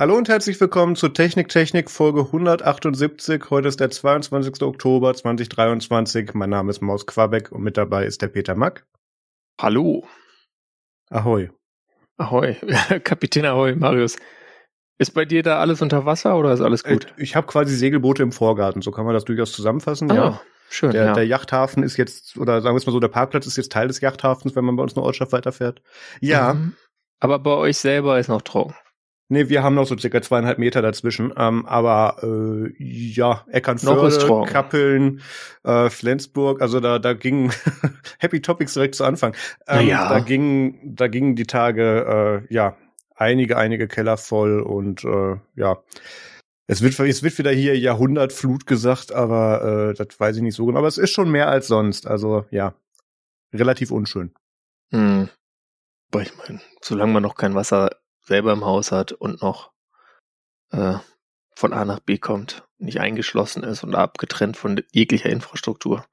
Hallo und herzlich willkommen zu Technik Technik Folge 178. Heute ist der 22. Oktober 2023. Mein Name ist Maus Quabeck und mit dabei ist der Peter Mack. Hallo. Ahoi. Ahoi. Kapitän Ahoi, Marius. Ist bei dir da alles unter Wasser oder ist alles gut? Ich habe quasi Segelboote im Vorgarten, so kann man das durchaus zusammenfassen. Ah, ja. Schön. Der, ja. der Yachthafen ist jetzt, oder sagen wir es mal so, der Parkplatz ist jetzt Teil des Yachthafens, wenn man bei uns eine Ortschaft weiterfährt. Ja. Mhm. Aber bei euch selber ist noch trocken. Nee, wir haben noch so circa zweieinhalb Meter dazwischen. Ähm, aber äh, ja, Eckernförde. Kappeln, äh, Flensburg, also da, da ging Happy Topics direkt zu Anfang. Ähm, Naja. Da gingen, da gingen die Tage, äh, ja, einige, einige Keller voll und äh, ja. Es wird, es wird wieder hier Jahrhundertflut gesagt, aber äh, das weiß ich nicht so genau. Aber es ist schon mehr als sonst. Also ja, relativ unschön. Hm. Aber ich meine, solange man noch kein Wasser selber im Haus hat und noch äh, von A nach B kommt, nicht eingeschlossen ist und abgetrennt von jeglicher Infrastruktur.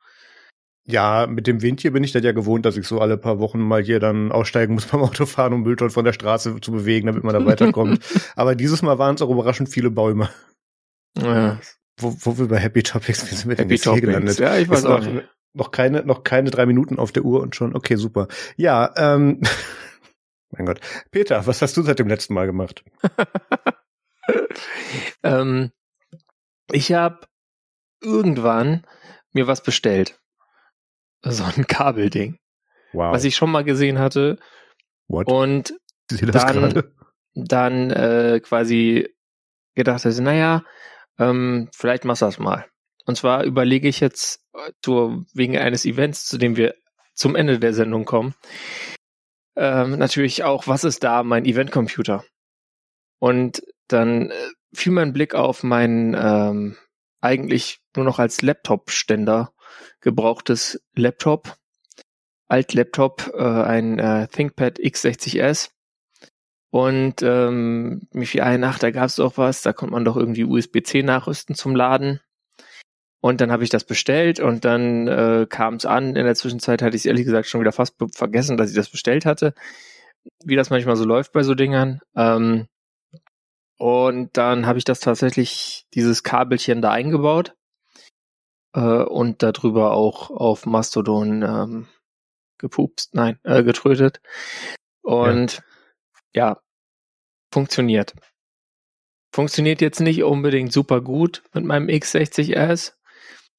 Ja, mit dem Wind hier bin ich das ja gewohnt, dass ich so alle paar Wochen mal hier dann aussteigen muss beim Autofahren, um Mülltonnen von der Straße zu bewegen, damit man da weiterkommt. Aber dieses Mal waren es auch überraschend viele Bäume. Ja, Wo, wo wir bei Happy Topics, wie sind wir denn Happy hier Topics. gelandet? Ja, ich weiß Ist auch noch, nicht. noch keine, noch keine drei Minuten auf der Uhr und schon, okay, super. Ja, ähm, mein Gott. Peter, was hast du seit dem letzten Mal gemacht? ähm, ich habe irgendwann mir was bestellt. So ein Kabelding, Wow. was ich schon mal gesehen hatte What? und dann- dann äh, quasi gedacht hatte, naja, ähm, vielleicht machst du das mal. Und zwar überlege ich jetzt äh, zu, wegen eines Events, zu dem wir zum Ende der Sendung kommen, ähm, natürlich auch, was ist da mein Eventcomputer? Und dann äh, fiel mein Blick auf mein ähm, eigentlich nur noch als Laptop-Ständer gebrauchtes Laptop, Alt-Laptop, äh, ein äh, ThinkPad X60S. Und ähm, mir fiel ein, ach, da gab's doch was, da konnte man doch irgendwie USB-C nachrüsten zum Laden. Und dann habe ich das bestellt und dann äh, kam es an. In der Zwischenzeit hatte ich ehrlich gesagt schon wieder fast vergessen, dass ich das bestellt hatte. Wie das manchmal so läuft bei so Dingern. Ähm, und dann habe ich das tatsächlich, dieses Kabelchen da eingebaut äh, und darüber auch auf Mastodon ähm, gepupst, nein, äh, getrötet. Und ja, funktioniert. Funktioniert jetzt nicht unbedingt super gut mit meinem X60S.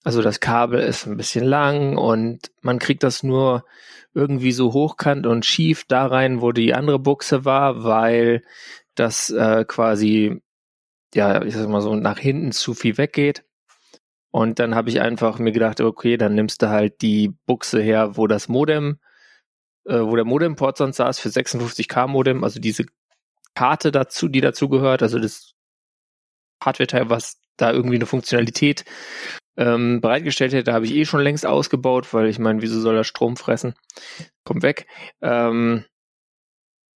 Also das Kabel ist ein bisschen lang und man kriegt das nur irgendwie so hochkant und schief da rein, wo die andere Buchse war, weil das äh, quasi, ja, ich sag mal so, nach hinten zu viel weggeht. Und dann habe ich einfach mir gedacht, okay, dann nimmst du halt die Buchse her, wo das Modem, äh, wo der Modemport sonst saß für 56k Modem, also diese Karte dazu, die dazu gehört, also das Hardware-Teil, was da irgendwie eine Funktionalität ähm, bereitgestellt hätte, habe ich eh schon längst ausgebaut, weil ich meine, wieso soll er Strom fressen? Kommt weg. Ähm,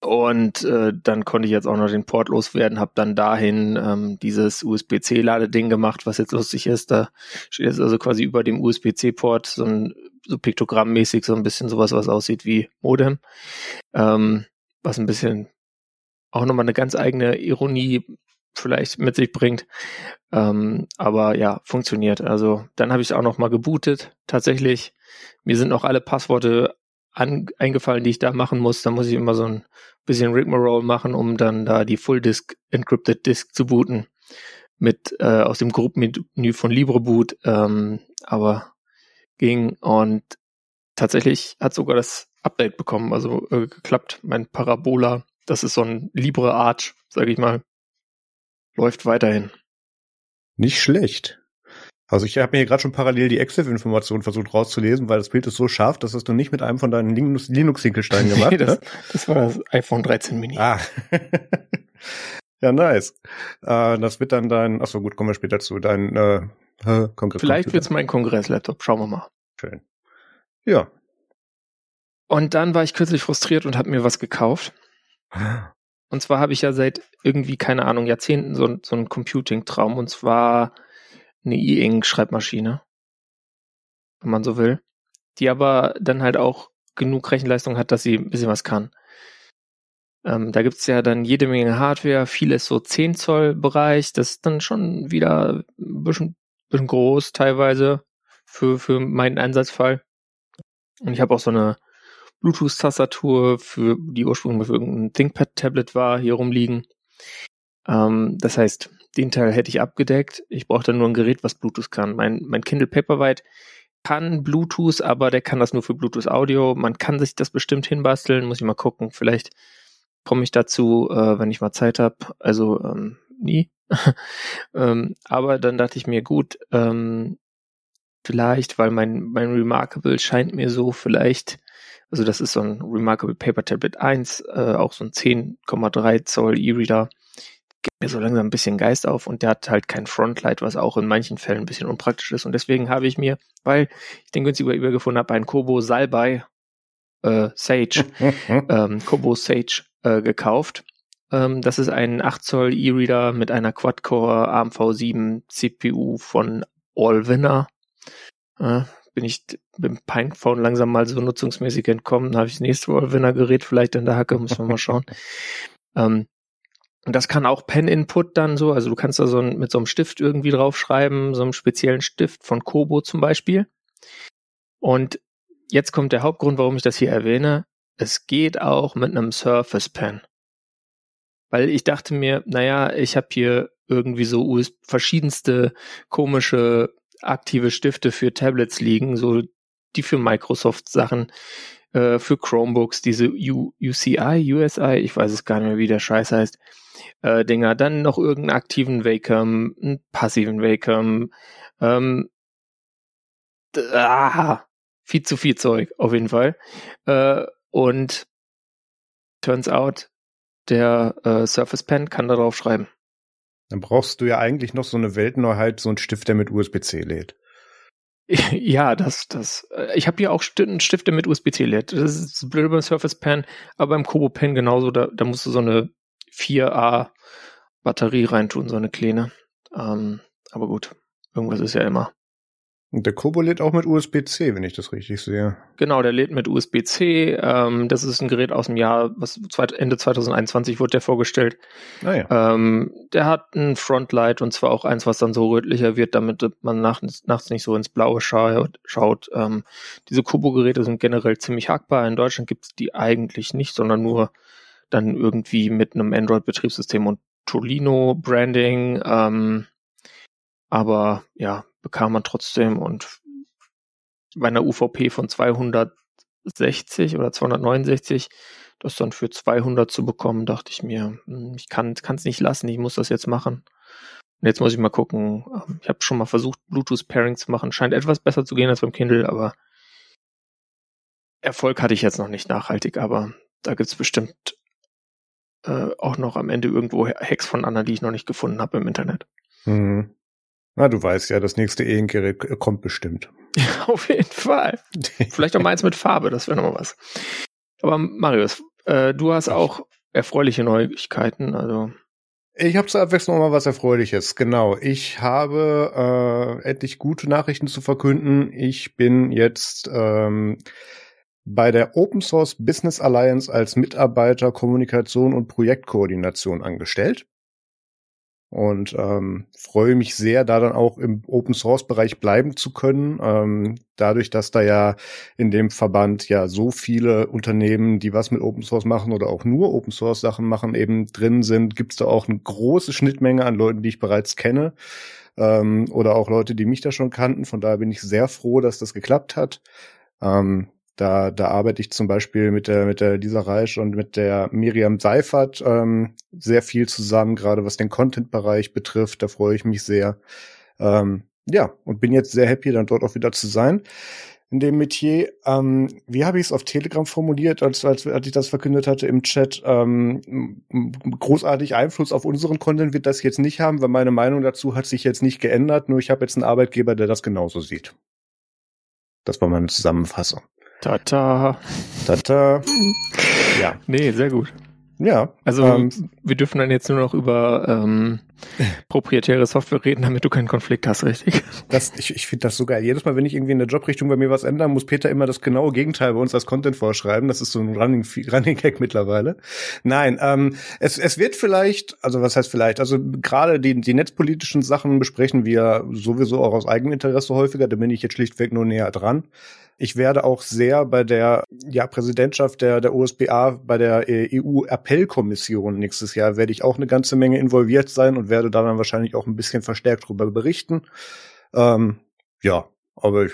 und äh, dann konnte ich jetzt auch noch den Port loswerden, habe dann dahin ähm, dieses USB-C-Ladeding gemacht, was jetzt lustig ist. Da steht jetzt also quasi über dem USB-C-Port so ein so piktogrammmäßig so ein bisschen sowas, was aussieht wie Modem, ähm, was ein bisschen auch nochmal eine ganz eigene Ironie vielleicht mit sich bringt. Ähm, aber ja, funktioniert. Also dann habe ich es auch noch mal gebootet. Tatsächlich, mir sind noch alle Passworte an, eingefallen, die ich da machen muss. Da muss ich immer so ein bisschen Rigmarole machen, um dann da die Full Disk Encrypted Disk zu booten mit äh, aus dem Gruppenmenü von LibreBoot. Ähm, aber ging und tatsächlich hat sogar das Update bekommen, also äh, geklappt. Mein Parabola, das ist so ein Libre Arch, sage ich mal, läuft weiterhin. Nicht schlecht. Also ich habe mir hier gerade schon parallel die EXIF-Informationen versucht rauszulesen, weil das Bild ist so scharf, dass das du nicht mit einem von deinen Linux- Linux-Hinkelsteinen gemacht Nee, das, ne? das war das iPhone 13 Mini. Ah. ja, nice. Äh, das wird dann dein, ach so gut, kommen wir später zu, dein äh, äh, Kongress. Vielleicht wird's mein Kongress-Laptop, schauen wir mal. Schön. Ja. Und dann war ich kürzlich frustriert und habe mir was gekauft. Und zwar habe ich ja seit irgendwie, keine Ahnung, Jahrzehnten so, so einen Computing-Traum. Und zwar eine E-Ink-Schreibmaschine, wenn man so will. Die aber dann halt auch genug Rechenleistung hat, dass sie ein bisschen was kann. Ähm, da gibt's ja dann jede Menge Hardware, vieles so 10 Zoll Bereich, das ist dann schon wieder ein bisschen, bisschen groß teilweise für, für meinen Einsatzfall. Und ich habe auch so eine Bluetooth-Tastatur, für die ursprünglich für irgendein ThinkPad-Tablet war, hier rumliegen. Ähm, das heißt, den Teil hätte ich abgedeckt. Ich brauchte nur ein Gerät, was Bluetooth kann. Mein, mein Kindle Paperwhite kann Bluetooth, aber der kann das nur für Bluetooth Audio. Man kann sich das bestimmt hinbasteln, muss ich mal gucken. Vielleicht komme ich dazu, äh, wenn ich mal Zeit habe. Also ähm, nie. ähm, aber dann dachte ich mir, gut, ähm, vielleicht, weil mein, mein Remarkable scheint mir so vielleicht, also das ist so ein Remarkable Paper Tablet 1, äh, auch so ein 10,3 Zoll E-Reader gibt mir so langsam ein bisschen Geist auf und der hat halt kein Frontlight, was auch in manchen Fällen ein bisschen unpraktisch ist. Und deswegen habe ich mir, weil ich den günstig über eBay gefunden habe, einen Kobo Salbei äh, Sage, ähm, Kobo Sage äh, gekauft. Ähm, das ist ein 8 Zoll E-Reader mit einer Quad-Core AMV7 CPU von Allwinner. Bin ich mit dem Pinephone langsam mal so nutzungsmäßig entkommen. habe ich das nächste Allwinner-Gerät vielleicht in der Hacke, muss man mal schauen. ähm, und das kann auch Pen-Input dann so, also du kannst da so ein, mit so einem Stift irgendwie draufschreiben, so einem speziellen Stift von Kobo zum Beispiel. Und jetzt kommt der Hauptgrund, warum ich das hier erwähne. Es geht auch mit einem Surface Pen. Weil ich dachte mir, naja, ich habe hier irgendwie so US verschiedenste komische aktive Stifte für Tablets liegen, so die für Microsoft Sachen, äh, für Chromebooks, diese U UCI, USI, ich weiß es gar nicht mehr, wie der Scheiß heißt äh, Dinger, dann noch irgendeinen aktiven Wacom, einen passiven Wacom, ähm, ah, viel zu viel Zeug, auf jeden Fall. Äh, und turns out, der äh, Surface Pen kann darauf schreiben. Dann brauchst du ja eigentlich noch so eine Weltneuheit, so einen Stift, der mit USB-C lädt. Ja, das, das. Äh, ich habe hier auch einen Stift, der mit USB-C lädt. Das ist blöd beim Surface Pen, aber beim Kobo Pen genauso. Da, da musst du so eine 4A Batterie reintun, so eine kleine. Ähm, aber gut, irgendwas ist ja immer. Und der Kobo lädt auch mit USB-C, wenn ich das richtig sehe. Genau, der lädt mit USB-C. Ähm, das ist ein Gerät aus dem Jahr, was Ende 2021 wurde der vorgestellt. Ah, ähm, der hat ein Frontlight und zwar auch eins, was dann so rötlicher wird, damit man nachts, nachts nicht so ins Blaue schaut. schaut. Ähm, diese Kobo-Geräte sind generell ziemlich hackbar. In Deutschland gibt es die eigentlich nicht, sondern nur dann irgendwie mit einem Android-Betriebssystem und Tolino-Branding. Ähm, aber ja, bekam man trotzdem und bei einer UVP von 260 oder 269 das dann für 200 zu bekommen, dachte ich mir, hm, ich kann es nicht lassen, ich muss das jetzt machen. Und jetzt muss ich mal gucken. Ähm, ich habe schon mal versucht, Bluetooth-Pairing zu machen. Scheint etwas besser zu gehen als beim Kindle, aber Erfolg hatte ich jetzt noch nicht nachhaltig, aber da gibt's bestimmt äh, auch noch am Ende irgendwo Hacks von anderen, die ich noch nicht gefunden habe im Internet. Mhm. Na, du weißt ja, das nächste E-Gerät kommt bestimmt. Ja, auf jeden Fall. Vielleicht auch mal eins mit Farbe, das wäre nochmal was. Aber Marius, äh, du hast auch erfreuliche Neuigkeiten, also. Ich habe zur Abwechslung mal was Erfreuliches. Genau. Ich habe äh, endlich gute Nachrichten zu verkünden. Ich bin jetzt ähm, bei der Open Source Business Alliance als Mitarbeiter Kommunikation und Projektkoordination angestellt und ähm, freue mich sehr, da dann auch im Open Source Bereich bleiben zu können. Ähm, dadurch, dass da ja in dem Verband ja so viele Unternehmen, die was mit Open Source machen oder auch nur Open Source Sachen machen, eben drin sind, gibt es da auch eine große Schnittmenge an Leuten, die ich bereits kenne ähm, oder auch Leute, die mich da schon kannten. Von daher bin ich sehr froh, dass das geklappt hat. Ähm, da, da arbeite ich zum Beispiel mit der, mit der Lisa Reisch und mit der Miriam Seifert ähm, sehr viel zusammen, gerade was den Content-Bereich betrifft. Da freue ich mich sehr. Ähm, ja, und bin jetzt sehr happy, dann dort auch wieder zu sein in dem Metier. Ähm, wie habe ich es auf Telegram formuliert, als, als, als ich das verkündet hatte im Chat? Ähm, großartig Einfluss auf unseren Content wird das jetzt nicht haben, weil meine Meinung dazu hat sich jetzt nicht geändert. Nur ich habe jetzt einen Arbeitgeber, der das genauso sieht. Das war meine Zusammenfassung. Tata. Tata. Ja. Nee, sehr gut. Ja. Also ähm, wir dürfen dann jetzt nur noch über ähm, proprietäre Software reden, damit du keinen Konflikt hast, richtig? Das, ich ich finde das so geil. Jedes Mal, wenn ich irgendwie in der Jobrichtung bei mir was ändern, muss Peter immer das genaue Gegenteil bei uns als Content vorschreiben. Das ist so ein Running, Running Gag mittlerweile. Nein, ähm, es, es wird vielleicht, also was heißt vielleicht, also gerade die, die netzpolitischen Sachen besprechen wir sowieso auch aus Eigeninteresse häufiger. Da bin ich jetzt schlichtweg nur näher dran. Ich werde auch sehr bei der ja, Präsidentschaft der, der OSBA, bei der EU-Appellkommission nächstes Jahr, werde ich auch eine ganze Menge involviert sein und werde da dann wahrscheinlich auch ein bisschen verstärkt darüber berichten. Ähm, ja, aber ich,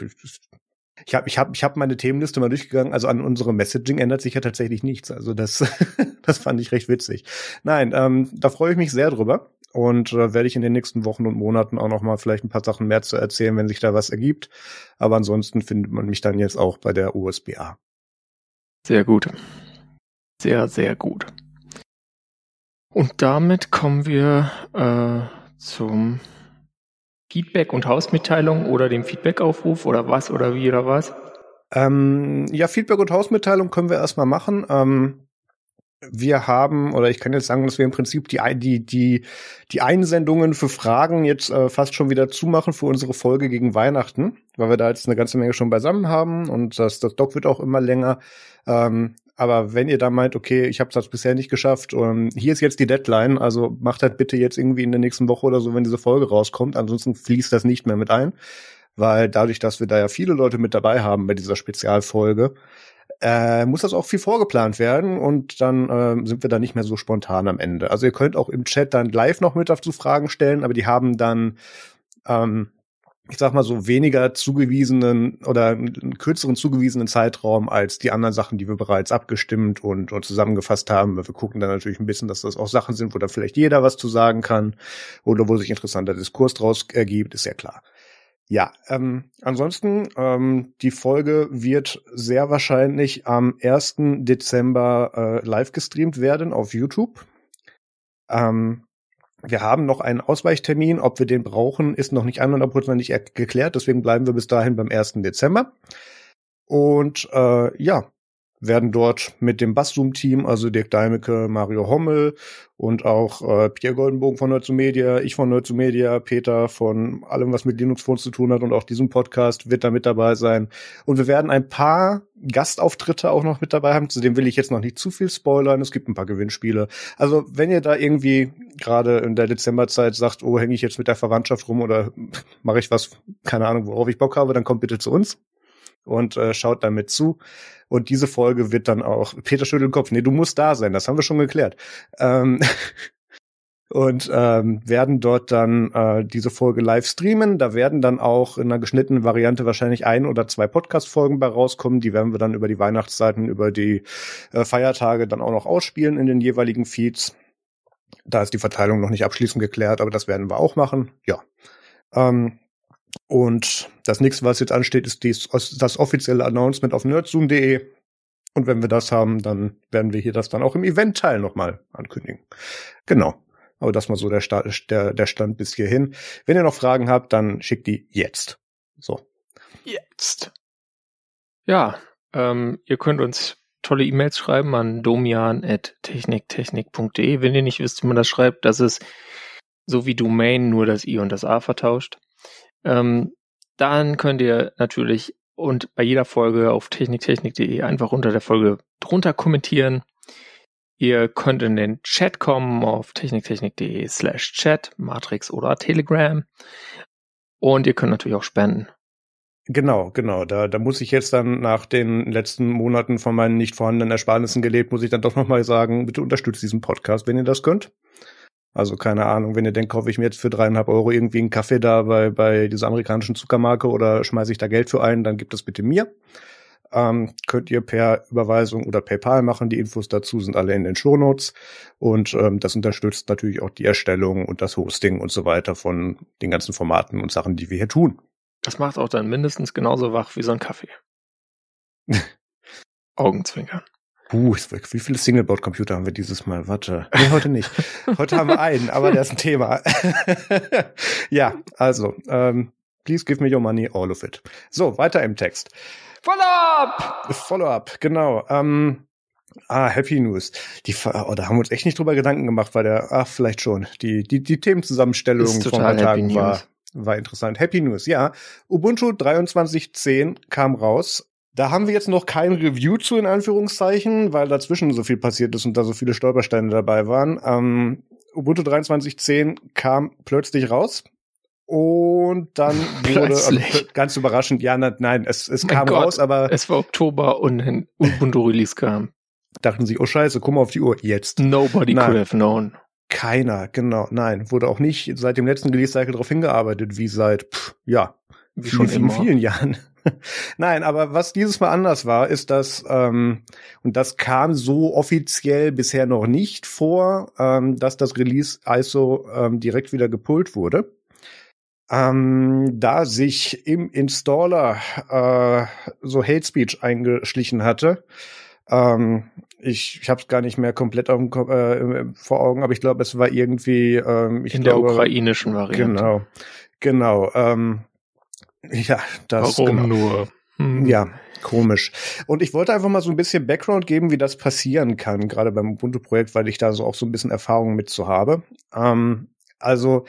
ich habe ich hab, ich hab meine Themenliste mal durchgegangen. Also an unserem Messaging ändert sich ja tatsächlich nichts. Also das, das fand ich recht witzig. Nein, ähm, da freue ich mich sehr drüber und äh, werde ich in den nächsten Wochen und Monaten auch noch mal vielleicht ein paar Sachen mehr zu erzählen, wenn sich da was ergibt. Aber ansonsten findet man mich dann jetzt auch bei der USBA. Sehr gut. Sehr, sehr gut. Und damit kommen wir äh, zum Feedback und Hausmitteilung oder dem Feedbackaufruf oder was oder wie oder was? Ähm, ja, Feedback und Hausmitteilung können wir erstmal machen. Ähm, wir haben, oder ich kann jetzt sagen, dass wir im Prinzip die, die, die, die Einsendungen für Fragen jetzt äh, fast schon wieder zumachen für unsere Folge gegen Weihnachten, weil wir da jetzt eine ganze Menge schon beisammen haben und das, das Doc wird auch immer länger. Ähm, aber wenn ihr da meint, okay, ich habe das bisher nicht geschafft, und hier ist jetzt die Deadline, also macht halt bitte jetzt irgendwie in der nächsten Woche oder so, wenn diese Folge rauskommt, ansonsten fließt das nicht mehr mit ein, weil dadurch, dass wir da ja viele Leute mit dabei haben bei dieser Spezialfolge, äh, muss das auch viel vorgeplant werden und dann äh, sind wir da nicht mehr so spontan am Ende. Also ihr könnt auch im Chat dann live noch mit dazu Fragen stellen, aber die haben dann ähm, ich sag mal so weniger zugewiesenen oder einen kürzeren zugewiesenen Zeitraum als die anderen Sachen, die wir bereits abgestimmt und, und zusammengefasst haben. Wir gucken dann natürlich ein bisschen, dass das auch Sachen sind, wo da vielleicht jeder was zu sagen kann oder wo sich interessanter Diskurs draus ergibt, ist ja klar. Ja, ähm, ansonsten, ähm, die Folge wird sehr wahrscheinlich am 1. Dezember äh, live gestreamt werden auf YouTube. Ähm, wir haben noch einen Ausweichtermin. Ob wir den brauchen, ist noch nicht 100% geklärt. Deswegen bleiben wir bis dahin beim 1. Dezember. Und äh, ja, werden dort mit dem Basszoom-Team, also Dirk Deimecke, Mario Hommel und auch äh, Pierre Goldenbogen von Nerd Media, ich von Nerd Media, Peter von allem, was mit Linux Phones zu tun hat und auch diesem Podcast wird da mit dabei sein. Und wir werden ein paar Gastauftritte auch noch mit dabei haben, zu dem will ich jetzt noch nicht zu viel spoilern. Es gibt ein paar Gewinnspiele. Also wenn ihr da irgendwie gerade in der Dezemberzeit sagt, oh, hänge ich jetzt mit der Verwandtschaft rum oder mache ich was, keine Ahnung, worauf ich Bock habe, dann kommt bitte zu uns und äh, schaut damit zu. Und diese Folge wird dann auch, Peter schüttelt den Kopf, nee, du musst da sein, das haben wir schon geklärt. Ähm, und ähm, werden dort dann äh, diese Folge live streamen. Da werden dann auch in einer geschnittenen Variante wahrscheinlich ein oder zwei Podcast-Folgen bei rauskommen. Die werden wir dann über die Weihnachtszeiten, über die äh, Feiertage dann auch noch ausspielen in den jeweiligen Feeds. Da ist die Verteilung noch nicht abschließend geklärt, aber das werden wir auch machen. Ja. Ähm, und das nächste, was jetzt ansteht, ist dies, das offizielle Announcement auf nerdzoom.de. Und wenn wir das haben, dann werden wir hier das dann auch im Event-Teil nochmal ankündigen. Genau. Aber das mal so der, Stand, der, der Stand bis hierhin. Wenn ihr noch Fragen habt, dann schickt die jetzt. So. Jetzt. Ja, ähm, ihr könnt uns tolle E-Mails schreiben an domian.techniktechnik.de. Wenn ihr nicht wisst, wie man das schreibt, das ist so wie Domain nur das I und das A vertauscht. Ähm, dann könnt ihr natürlich und bei jeder Folge auf techniktechnik.de einfach unter der Folge drunter kommentieren. Ihr könnt in den Chat kommen auf techniktechnik.de slash chat, Matrix oder Telegram. Und ihr könnt natürlich auch spenden. Genau, genau. Da, da muss ich jetzt dann nach den letzten Monaten von meinen nicht vorhandenen Ersparnissen gelebt, muss ich dann doch nochmal sagen, bitte unterstützt diesen Podcast, wenn ihr das könnt. Also keine Ahnung, wenn ihr denkt, kaufe ich mir jetzt für dreieinhalb Euro irgendwie einen Kaffee da bei, bei dieser amerikanischen Zuckermarke oder schmeiße ich da Geld für ein, dann gibt es bitte mir. Ähm, könnt ihr per Überweisung oder PayPal machen. Die Infos dazu sind alle in den Shownotes. Und ähm, das unterstützt natürlich auch die Erstellung und das Hosting und so weiter von den ganzen Formaten und Sachen, die wir hier tun. Das macht auch dann mindestens genauso wach wie so ein Kaffee. Augenzwinkern. Uh, wie viele Singleboard-Computer haben wir dieses Mal? Warte. Nee, heute nicht. heute haben wir einen, aber der ist ein Thema. ja, also, ähm, please give me your money, all of it. So, weiter im Text. Follow-up! Follow-up, genau. Ähm, Ah, Happy News. Die, oh, da haben wir uns echt nicht drüber Gedanken gemacht, weil der, ach, vielleicht schon. Die, die, die Themenzusammenstellung von ein Tagen war, war interessant. Happy News, ja. Ubuntu 23.10 kam raus. Da haben wir jetzt noch kein Review zu, in Anführungszeichen, weil dazwischen so viel passiert ist und da so viele Stolpersteine dabei waren. Ähm, Ubuntu 23.10 kam plötzlich raus. Und dann wurde also, ganz überraschend, ja, nein, es, es kam Gott, raus, aber. Es war Oktober und ein Ubuntu Release kam. Dachten sie, oh scheiße, guck mal auf die Uhr, jetzt. Nobody nein. could have known. Keiner, genau, nein. Wurde auch nicht seit dem letzten Release-Cycle darauf hingearbeitet, wie seit, pff, ja, wie schon in vielen Jahren. Nein, aber was dieses Mal anders war, ist, dass, ähm, und das kam so offiziell bisher noch nicht vor, ähm, dass das Release ISO ähm, direkt wieder gepult wurde. Ähm, da sich im Installer äh, so Hate Speech eingeschlichen hatte, ähm, ich, ich habe es gar nicht mehr komplett auf, äh, vor Augen, aber ich glaube, es war irgendwie ähm, ich in glaube, der ukrainischen Variante. Genau, genau. Ähm, ja, das. Warum genau. nur? Hm. Ja, komisch. Und ich wollte einfach mal so ein bisschen Background geben, wie das passieren kann, gerade beim Ubuntu-Projekt, weil ich da so auch so ein bisschen Erfahrung mit zu habe. Ähm, also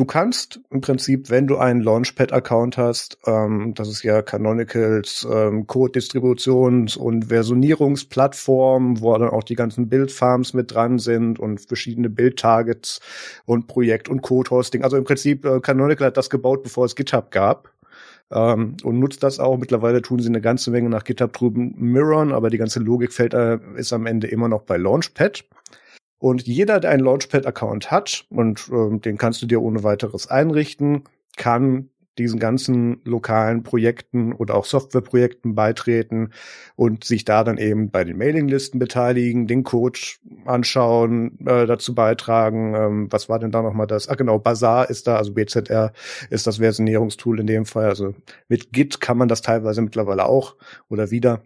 Du kannst im Prinzip, wenn du einen Launchpad-Account hast, ähm, das ist ja Canonicals ähm, Code-Distributions- und Versionierungsplattform, wo dann auch die ganzen Build-Farms mit dran sind und verschiedene Build-Targets und Projekt- und Code-Hosting. Also im Prinzip, äh, Canonical hat das gebaut, bevor es GitHub gab. Ähm, und nutzt das auch. Mittlerweile tun sie eine ganze Menge nach GitHub drüben mirrorn, aber die ganze Logik fällt, äh, ist am Ende immer noch bei Launchpad. Und jeder, der einen Launchpad-Account hat, und äh, den kannst du dir ohne weiteres einrichten, kann diesen ganzen lokalen Projekten oder auch Softwareprojekten beitreten und sich da dann eben bei den Mailinglisten beteiligen, den Code anschauen, äh, dazu beitragen. Ähm, was war denn da nochmal das? Ah genau, Bazaar ist da, also BZR ist das Versionierungstool in dem Fall. Also mit Git kann man das teilweise mittlerweile auch oder wieder.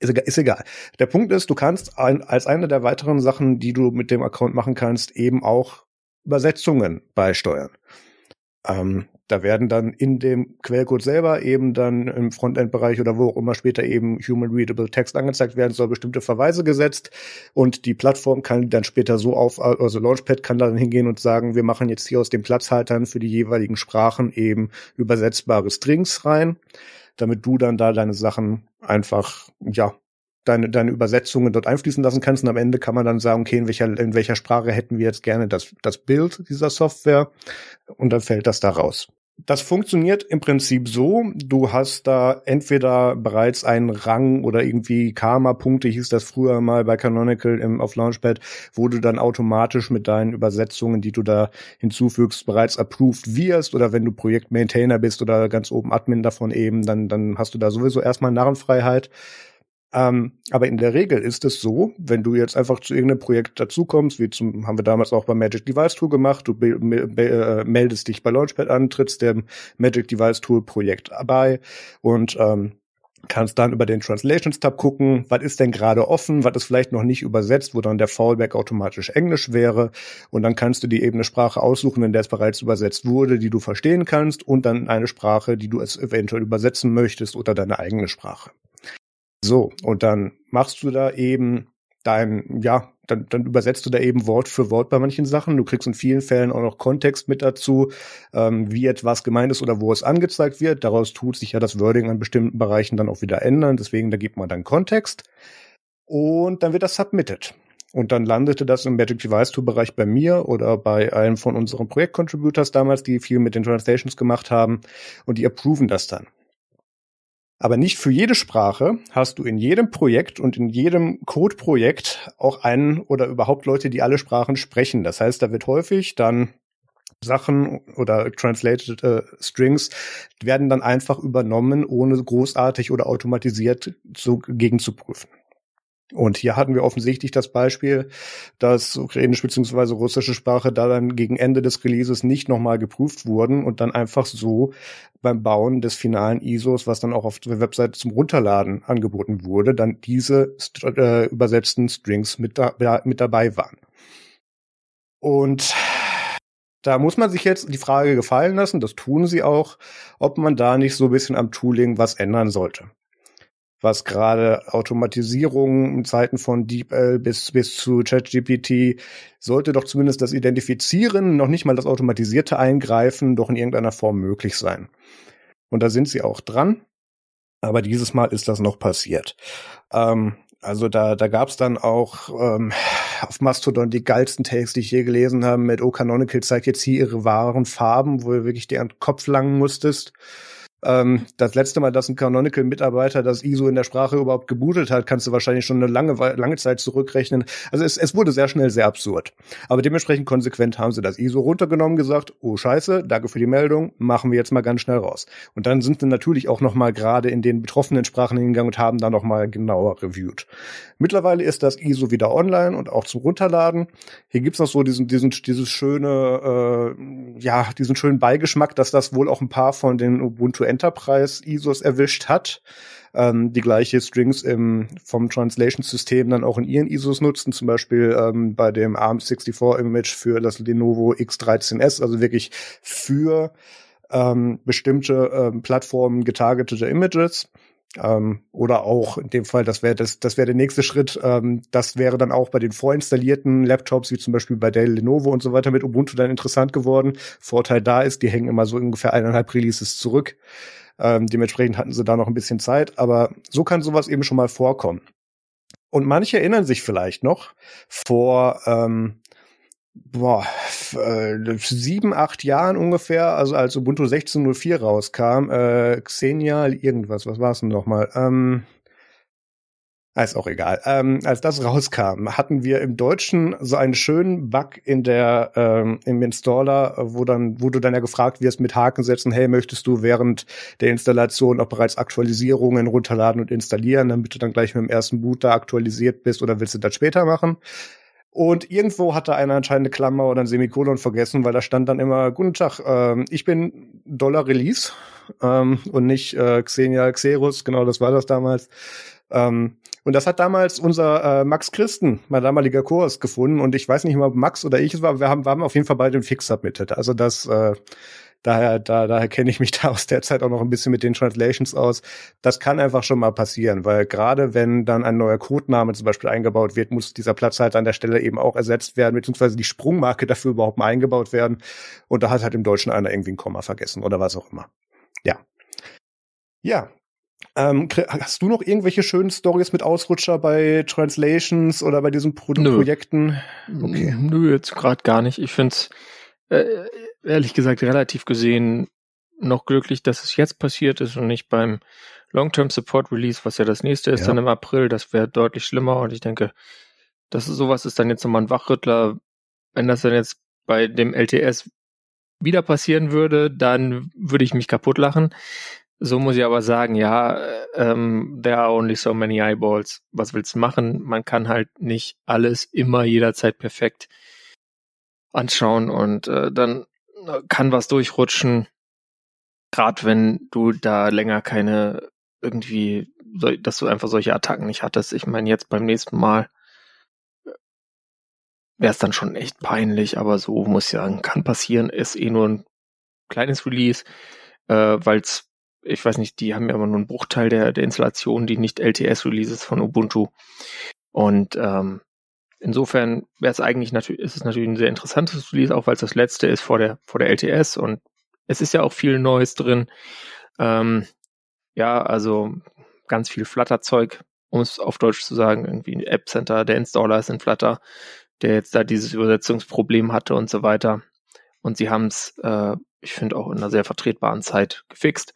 Ist egal, ist egal. Der Punkt ist, du kannst ein, als eine der weiteren Sachen, die du mit dem Account machen kannst, eben auch Übersetzungen beisteuern. Ähm, da werden dann in dem Quellcode selber eben dann im Frontend-Bereich oder wo auch immer später eben Human Readable Text angezeigt werden soll, bestimmte Verweise gesetzt. Und die Plattform kann dann später so auf, also Launchpad kann dann hingehen und sagen, wir machen jetzt hier aus den Platzhaltern für die jeweiligen Sprachen eben übersetzbare Strings rein damit du dann da deine Sachen einfach, ja, deine, deine Übersetzungen dort einfließen lassen kannst. Und am Ende kann man dann sagen, okay, in welcher, in welcher Sprache hätten wir jetzt gerne das, das Bild dieser Software? Und dann fällt das da raus. Das funktioniert im Prinzip so, du hast da entweder bereits einen Rang oder irgendwie Karma-Punkte, hieß das früher mal bei Canonical im, auf Launchpad, wo du dann automatisch mit deinen Übersetzungen, die du da hinzufügst, bereits approved wirst oder wenn du Projektmaintainer bist oder ganz oben Admin davon eben, dann, dann hast du da sowieso erstmal Narrenfreiheit. Ähm, aber in der Regel ist es so, wenn du jetzt einfach zu irgendeinem Projekt dazukommst, wie zum, haben wir damals auch beim Magic Device Tool gemacht, du äh, meldest dich bei Launchpad an, trittst dem Magic Device Tool Projekt bei und ähm, kannst dann über den Translations Tab gucken, was ist denn gerade offen, was ist vielleicht noch nicht übersetzt, wo dann der Fallback automatisch Englisch wäre und dann kannst du die eben eine Sprache aussuchen, in der es bereits übersetzt wurde, die du verstehen kannst und dann eine Sprache, die du es eventuell übersetzen möchtest oder deine eigene Sprache. So, und dann machst du da eben dein, ja, dann, dann übersetzt du da eben Wort für Wort bei manchen Sachen. Du kriegst in vielen Fällen auch noch Kontext mit dazu, ähm, wie etwas gemeint ist oder wo es angezeigt wird. Daraus tut sich ja das Wording an bestimmten Bereichen dann auch wieder ändern. Deswegen, da gibt man dann Kontext. Und dann wird das submitted. Und dann landete das im Magic Device Tool Bereich bei mir oder bei einem von unseren Projektcontributors damals, die viel mit den Translations gemacht haben. Und die approven das dann. Aber nicht für jede Sprache hast du in jedem Projekt und in jedem Code-Projekt auch einen oder überhaupt Leute, die alle Sprachen sprechen. Das heißt, da wird häufig dann Sachen oder translated äh, Strings werden dann einfach übernommen, ohne großartig oder automatisiert zu, gegenzuprüfen. Und hier hatten wir offensichtlich das Beispiel, dass ukrainische bzw. russische Sprache da dann gegen Ende des Releases nicht nochmal geprüft wurden und dann einfach so beim Bauen des finalen ISOs, was dann auch auf der Webseite zum Runterladen angeboten wurde, dann diese äh, übersetzten Strings mit, da, mit dabei waren. Und da muss man sich jetzt die Frage gefallen lassen, das tun sie auch, ob man da nicht so ein bisschen am Tooling was ändern sollte. Was gerade Automatisierung in Zeiten von DeepL bis, bis zu ChatGPT sollte doch zumindest das Identifizieren, noch nicht mal das automatisierte Eingreifen, doch in irgendeiner Form möglich sein. Und da sind sie auch dran. Aber dieses Mal ist das noch passiert. Ähm, also da, da gab es dann auch ähm, auf Mastodon die geilsten Takes, die ich je gelesen habe, mit O Canonical zeigt jetzt hier ihre wahren Farben, wo du wirklich dir an den Kopf langen musstest. Ähm, das letzte Mal, dass ein Canonical-Mitarbeiter das ISO in der Sprache überhaupt gebootet hat, kannst du wahrscheinlich schon eine lange, lange Zeit zurückrechnen. Also es, es wurde sehr schnell sehr absurd. Aber dementsprechend konsequent haben sie das ISO runtergenommen, gesagt, oh scheiße, danke für die Meldung, machen wir jetzt mal ganz schnell raus. Und dann sind sie natürlich auch noch mal gerade in den betroffenen Sprachen hingegangen und haben da noch mal genauer reviewed. Mittlerweile ist das ISO wieder online und auch zum Runterladen. Hier gibt's noch so diesen, diesen, dieses schöne, äh, ja, diesen schönen Beigeschmack, dass das wohl auch ein paar von den Ubuntu Enterprise ISOs erwischt hat, ähm, die gleiche Strings im, vom Translation-System dann auch in ihren ISOs nutzen, zum Beispiel ähm, bei dem ARM64-Image für das Lenovo X13S, also wirklich für ähm, bestimmte ähm, Plattformen getargetete Images. Ähm, oder auch in dem Fall, das wäre das, das wäre der nächste Schritt. Ähm, das wäre dann auch bei den vorinstallierten Laptops, wie zum Beispiel bei Dell, Lenovo und so weiter mit Ubuntu dann interessant geworden. Vorteil da ist, die hängen immer so ungefähr eineinhalb Releases zurück. Ähm, dementsprechend hatten sie da noch ein bisschen Zeit, aber so kann sowas eben schon mal vorkommen. Und manche erinnern sich vielleicht noch vor ähm, boah, äh, sieben, acht Jahren ungefähr, also als Ubuntu 16.04 rauskam, äh, Xenial irgendwas, was war es denn nochmal? Ähm, ist auch egal. Ähm, als das rauskam, hatten wir im Deutschen so einen schönen Bug in der ähm, im Installer, wo dann, wo du dann ja gefragt wirst mit Haken setzen, hey, möchtest du während der Installation auch bereits Aktualisierungen runterladen und installieren, damit du dann gleich mit dem ersten Boot da aktualisiert bist oder willst du das später machen? Und irgendwo hatte einer anscheinend eine Klammer oder ein Semikolon vergessen, weil da stand dann immer, guten Tag, ähm, ich bin Dollar Release ähm, und nicht äh, Xenia Xerus, genau das war das damals. Ähm, und das hat damals unser äh, Max Christen, mein damaliger Kurs, gefunden. Und ich weiß nicht mehr, ob Max oder ich es war, wir haben, wir haben auf jeden Fall beide den Fix submitted. Also das äh, Daher, da, daher kenne ich mich da aus der Zeit auch noch ein bisschen mit den Translations aus. Das kann einfach schon mal passieren, weil gerade wenn dann ein neuer Codename zum Beispiel eingebaut wird, muss dieser Platz halt an der Stelle eben auch ersetzt werden, beziehungsweise die Sprungmarke dafür überhaupt mal eingebaut werden. Und da hat halt im Deutschen einer irgendwie ein Komma vergessen oder was auch immer. Ja. Ja, ähm, hast du noch irgendwelche schönen Stories mit Ausrutscher bei Translations oder bei diesen Pro Nö. Projekten? Okay. Nö, jetzt gerade gar nicht. Ich finde es äh, ehrlich gesagt relativ gesehen noch glücklich, dass es jetzt passiert ist und nicht beim Long-Term Support Release, was ja das nächste ist, ja. dann im April. Das wäre deutlich schlimmer und ich denke, das ist sowas ist dann jetzt nochmal ein Wachrüttler. Wenn das dann jetzt bei dem LTS wieder passieren würde, dann würde ich mich kaputt lachen. So muss ich aber sagen, ja, ähm, there are only so many eyeballs. Was willst du machen? Man kann halt nicht alles immer jederzeit perfekt anschauen und äh, dann kann was durchrutschen. Gerade wenn du da länger keine irgendwie, dass du einfach solche Attacken nicht hattest. Ich meine, jetzt beim nächsten Mal äh, wäre es dann schon echt peinlich, aber so muss ich sagen, kann passieren, ist eh nur ein kleines Release, äh, weil es, ich weiß nicht, die haben ja immer nur einen Bruchteil der, der Installationen, die nicht LTS-Releases von Ubuntu. Und ähm, insofern wäre es eigentlich natürlich, ist es natürlich ein sehr interessantes Release, auch weil es das letzte ist vor der, vor der LTS und es ist ja auch viel Neues drin. Ähm, ja, also ganz viel Flutter-Zeug, um es auf Deutsch zu sagen, irgendwie App Center, der Installer ist in Flutter, der jetzt da dieses Übersetzungsproblem hatte und so weiter. Und sie haben es, äh, ich finde, auch in einer sehr vertretbaren Zeit gefixt.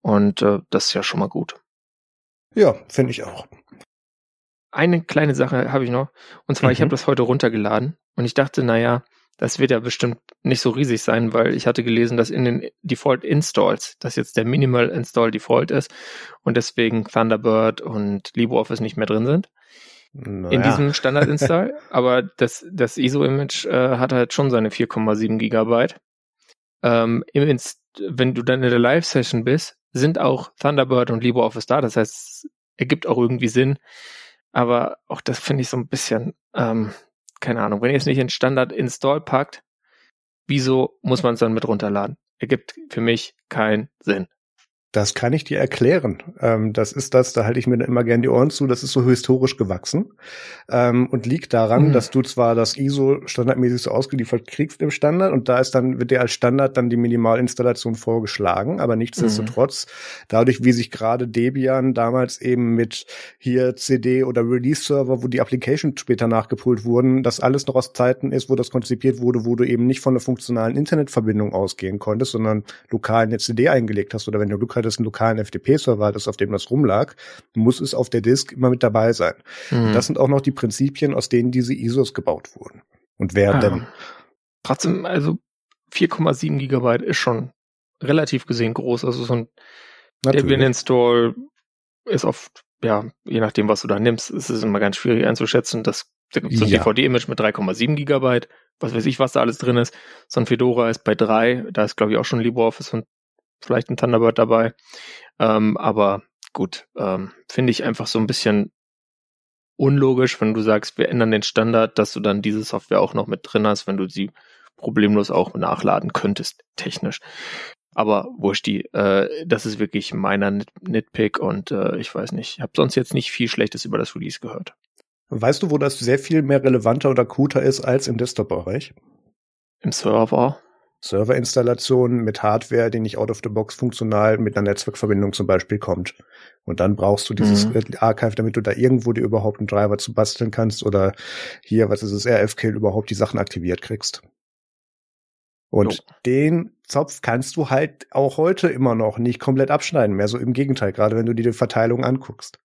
Und äh, das ist ja schon mal gut. Ja, finde ich auch eine kleine Sache habe ich noch. Und zwar, mhm. ich habe das heute runtergeladen und ich dachte, naja, das wird ja bestimmt nicht so riesig sein, weil ich hatte gelesen, dass in den Default Installs, dass jetzt der Minimal Install Default ist und deswegen Thunderbird und LibreOffice nicht mehr drin sind. Naja. In diesem Standard Install. Aber das, das ISO-Image äh, hat halt schon seine 4,7 Gigabyte. Ähm, im Inst wenn du dann in der Live-Session bist, sind auch Thunderbird und LibreOffice da. Das heißt, es ergibt auch irgendwie Sinn, aber auch das finde ich so ein bisschen, ähm, keine Ahnung, wenn ihr es nicht in Standard Install packt, wieso muss man es dann mit runterladen? Ergibt für mich keinen Sinn. Das kann ich dir erklären. Ähm, das ist das, da halte ich mir immer gern die Ohren zu, das ist so historisch gewachsen ähm, und liegt daran, mhm. dass du zwar das ISO standardmäßig so ausgeliefert kriegst im Standard und da ist dann, wird dir als Standard dann die Minimalinstallation vorgeschlagen, aber nichtsdestotrotz, mhm. dadurch, wie sich gerade Debian damals eben mit hier CD oder Release-Server, wo die Applications später nachgepult wurden, das alles noch aus Zeiten ist, wo das konzipiert wurde, wo du eben nicht von einer funktionalen Internetverbindung ausgehen konntest, sondern lokal eine CD eingelegt hast oder wenn du Glück hattest, einen lokalen FTP-Server hattest, auf dem das rumlag, muss es auf der Disk immer mit dabei sein. Mhm. Das sind auch noch die Prinzipien, aus denen diese ISOs gebaut wurden und werden. Ja. Trotzdem, also 4,7 Gigabyte ist schon relativ gesehen groß. Also so ein Debian Install ist oft, ja, je nachdem, was du da nimmst, ist es immer ganz schwierig einzuschätzen. Das, da gibt so ein ja. DVD-Image mit 3,7 Gigabyte, was weiß ich, was da alles drin ist. So ein Fedora ist bei 3, da ist, glaube ich, auch schon LibreOffice und vielleicht ein Thunderbird dabei. Ähm, aber gut, ähm, finde ich einfach so ein bisschen unlogisch, wenn du sagst, wir ändern den Standard, dass du dann diese Software auch noch mit drin hast, wenn du sie problemlos auch nachladen könntest, technisch. Aber wurscht die, äh, das ist wirklich meiner Nitpick und äh, ich weiß nicht, ich habe sonst jetzt nicht viel Schlechtes über das Release gehört. Weißt du, wo das sehr viel mehr relevanter oder akuter ist als im Desktop-Bereich? Im Server. Serverinstallation mit Hardware, die nicht out of the box funktional mit einer Netzwerkverbindung zum Beispiel kommt. Und dann brauchst du dieses mhm. Archive, damit du da irgendwo dir überhaupt einen Driver zu basteln kannst oder hier, was ist es, RFKL überhaupt die Sachen aktiviert kriegst. Und jo. den Zopf kannst du halt auch heute immer noch nicht komplett abschneiden mehr. So im Gegenteil, gerade wenn du dir die Verteilung anguckst.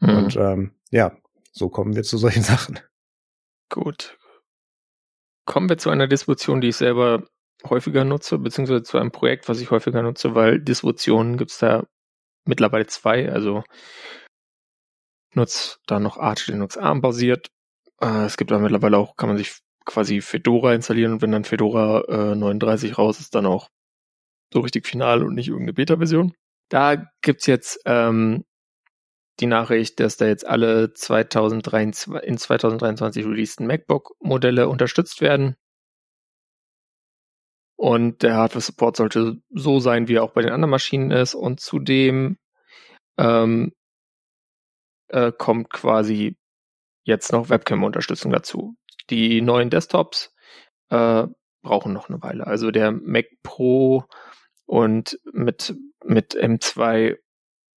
Mhm. Und ähm, ja, so kommen wir zu solchen Sachen. Gut. Kommen wir zu einer Distribution, die ich selber häufiger nutze, beziehungsweise zu einem Projekt, was ich häufiger nutze, weil Distributionen gibt's da mittlerweile zwei. Also nutze da noch Arch Linux ARM basiert. Äh, es gibt da mittlerweile auch, kann man sich quasi Fedora installieren und wenn dann Fedora äh, 39 raus ist, dann auch so richtig final und nicht irgendeine Beta-Version. Da gibt's jetzt ähm, die Nachricht, dass da jetzt alle 2023, in 2023 releaseden MacBook-Modelle unterstützt werden. Und der Hardware-Support sollte so sein, wie er auch bei den anderen Maschinen ist. Und zudem ähm, äh, kommt quasi jetzt noch Webcam-Unterstützung dazu. Die neuen Desktops äh, brauchen noch eine Weile. Also der Mac Pro und mit, mit M2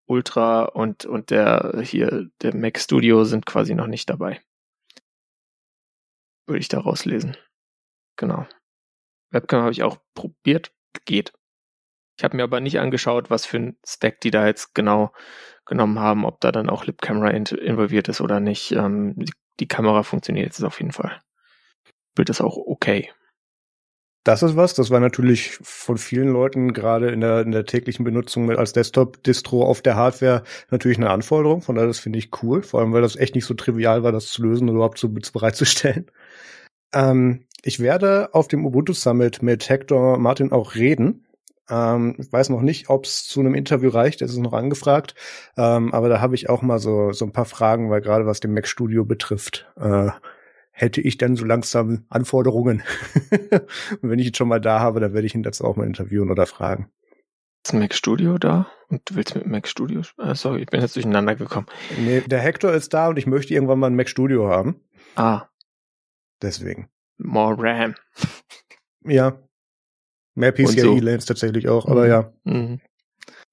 Ultra und, und der hier, der Mac Studio sind quasi noch nicht dabei. Würde ich daraus lesen. Genau. Webcam habe ich auch probiert, geht. Ich habe mir aber nicht angeschaut, was für ein Stack die da jetzt genau genommen haben, ob da dann auch LibCamera involviert ist oder nicht. Ähm, die, die, Kamera funktioniert jetzt auf jeden Fall. Bild ist auch okay. Das ist was, das war natürlich von vielen Leuten gerade in der, in der täglichen Benutzung als Desktop-Distro auf der Hardware natürlich eine Anforderung. Von daher, das finde ich cool, vor allem weil das echt nicht so trivial war, das zu lösen oder überhaupt zu, bereitzustellen. Ähm, ich werde auf dem Ubuntu Summit mit Hector Martin auch reden. Ähm, ich weiß noch nicht, ob es zu einem Interview reicht, es ist noch angefragt. Ähm, aber da habe ich auch mal so, so ein paar Fragen, weil gerade was den Mac Studio betrifft, äh, hätte ich dann so langsam Anforderungen. Und wenn ich ihn schon mal da habe, dann werde ich ihn dazu auch mal interviewen oder fragen. Ist Mac Studio da? Und du willst mit Mac Studio? Äh, sorry, ich bin jetzt durcheinander gekommen. Nee, der Hector ist da und ich möchte irgendwann mal ein Mac Studio haben. Ah. Deswegen. More RAM. Ja. Mehr PCIe-Lanes so. tatsächlich auch, aber mhm. ja. Mhm.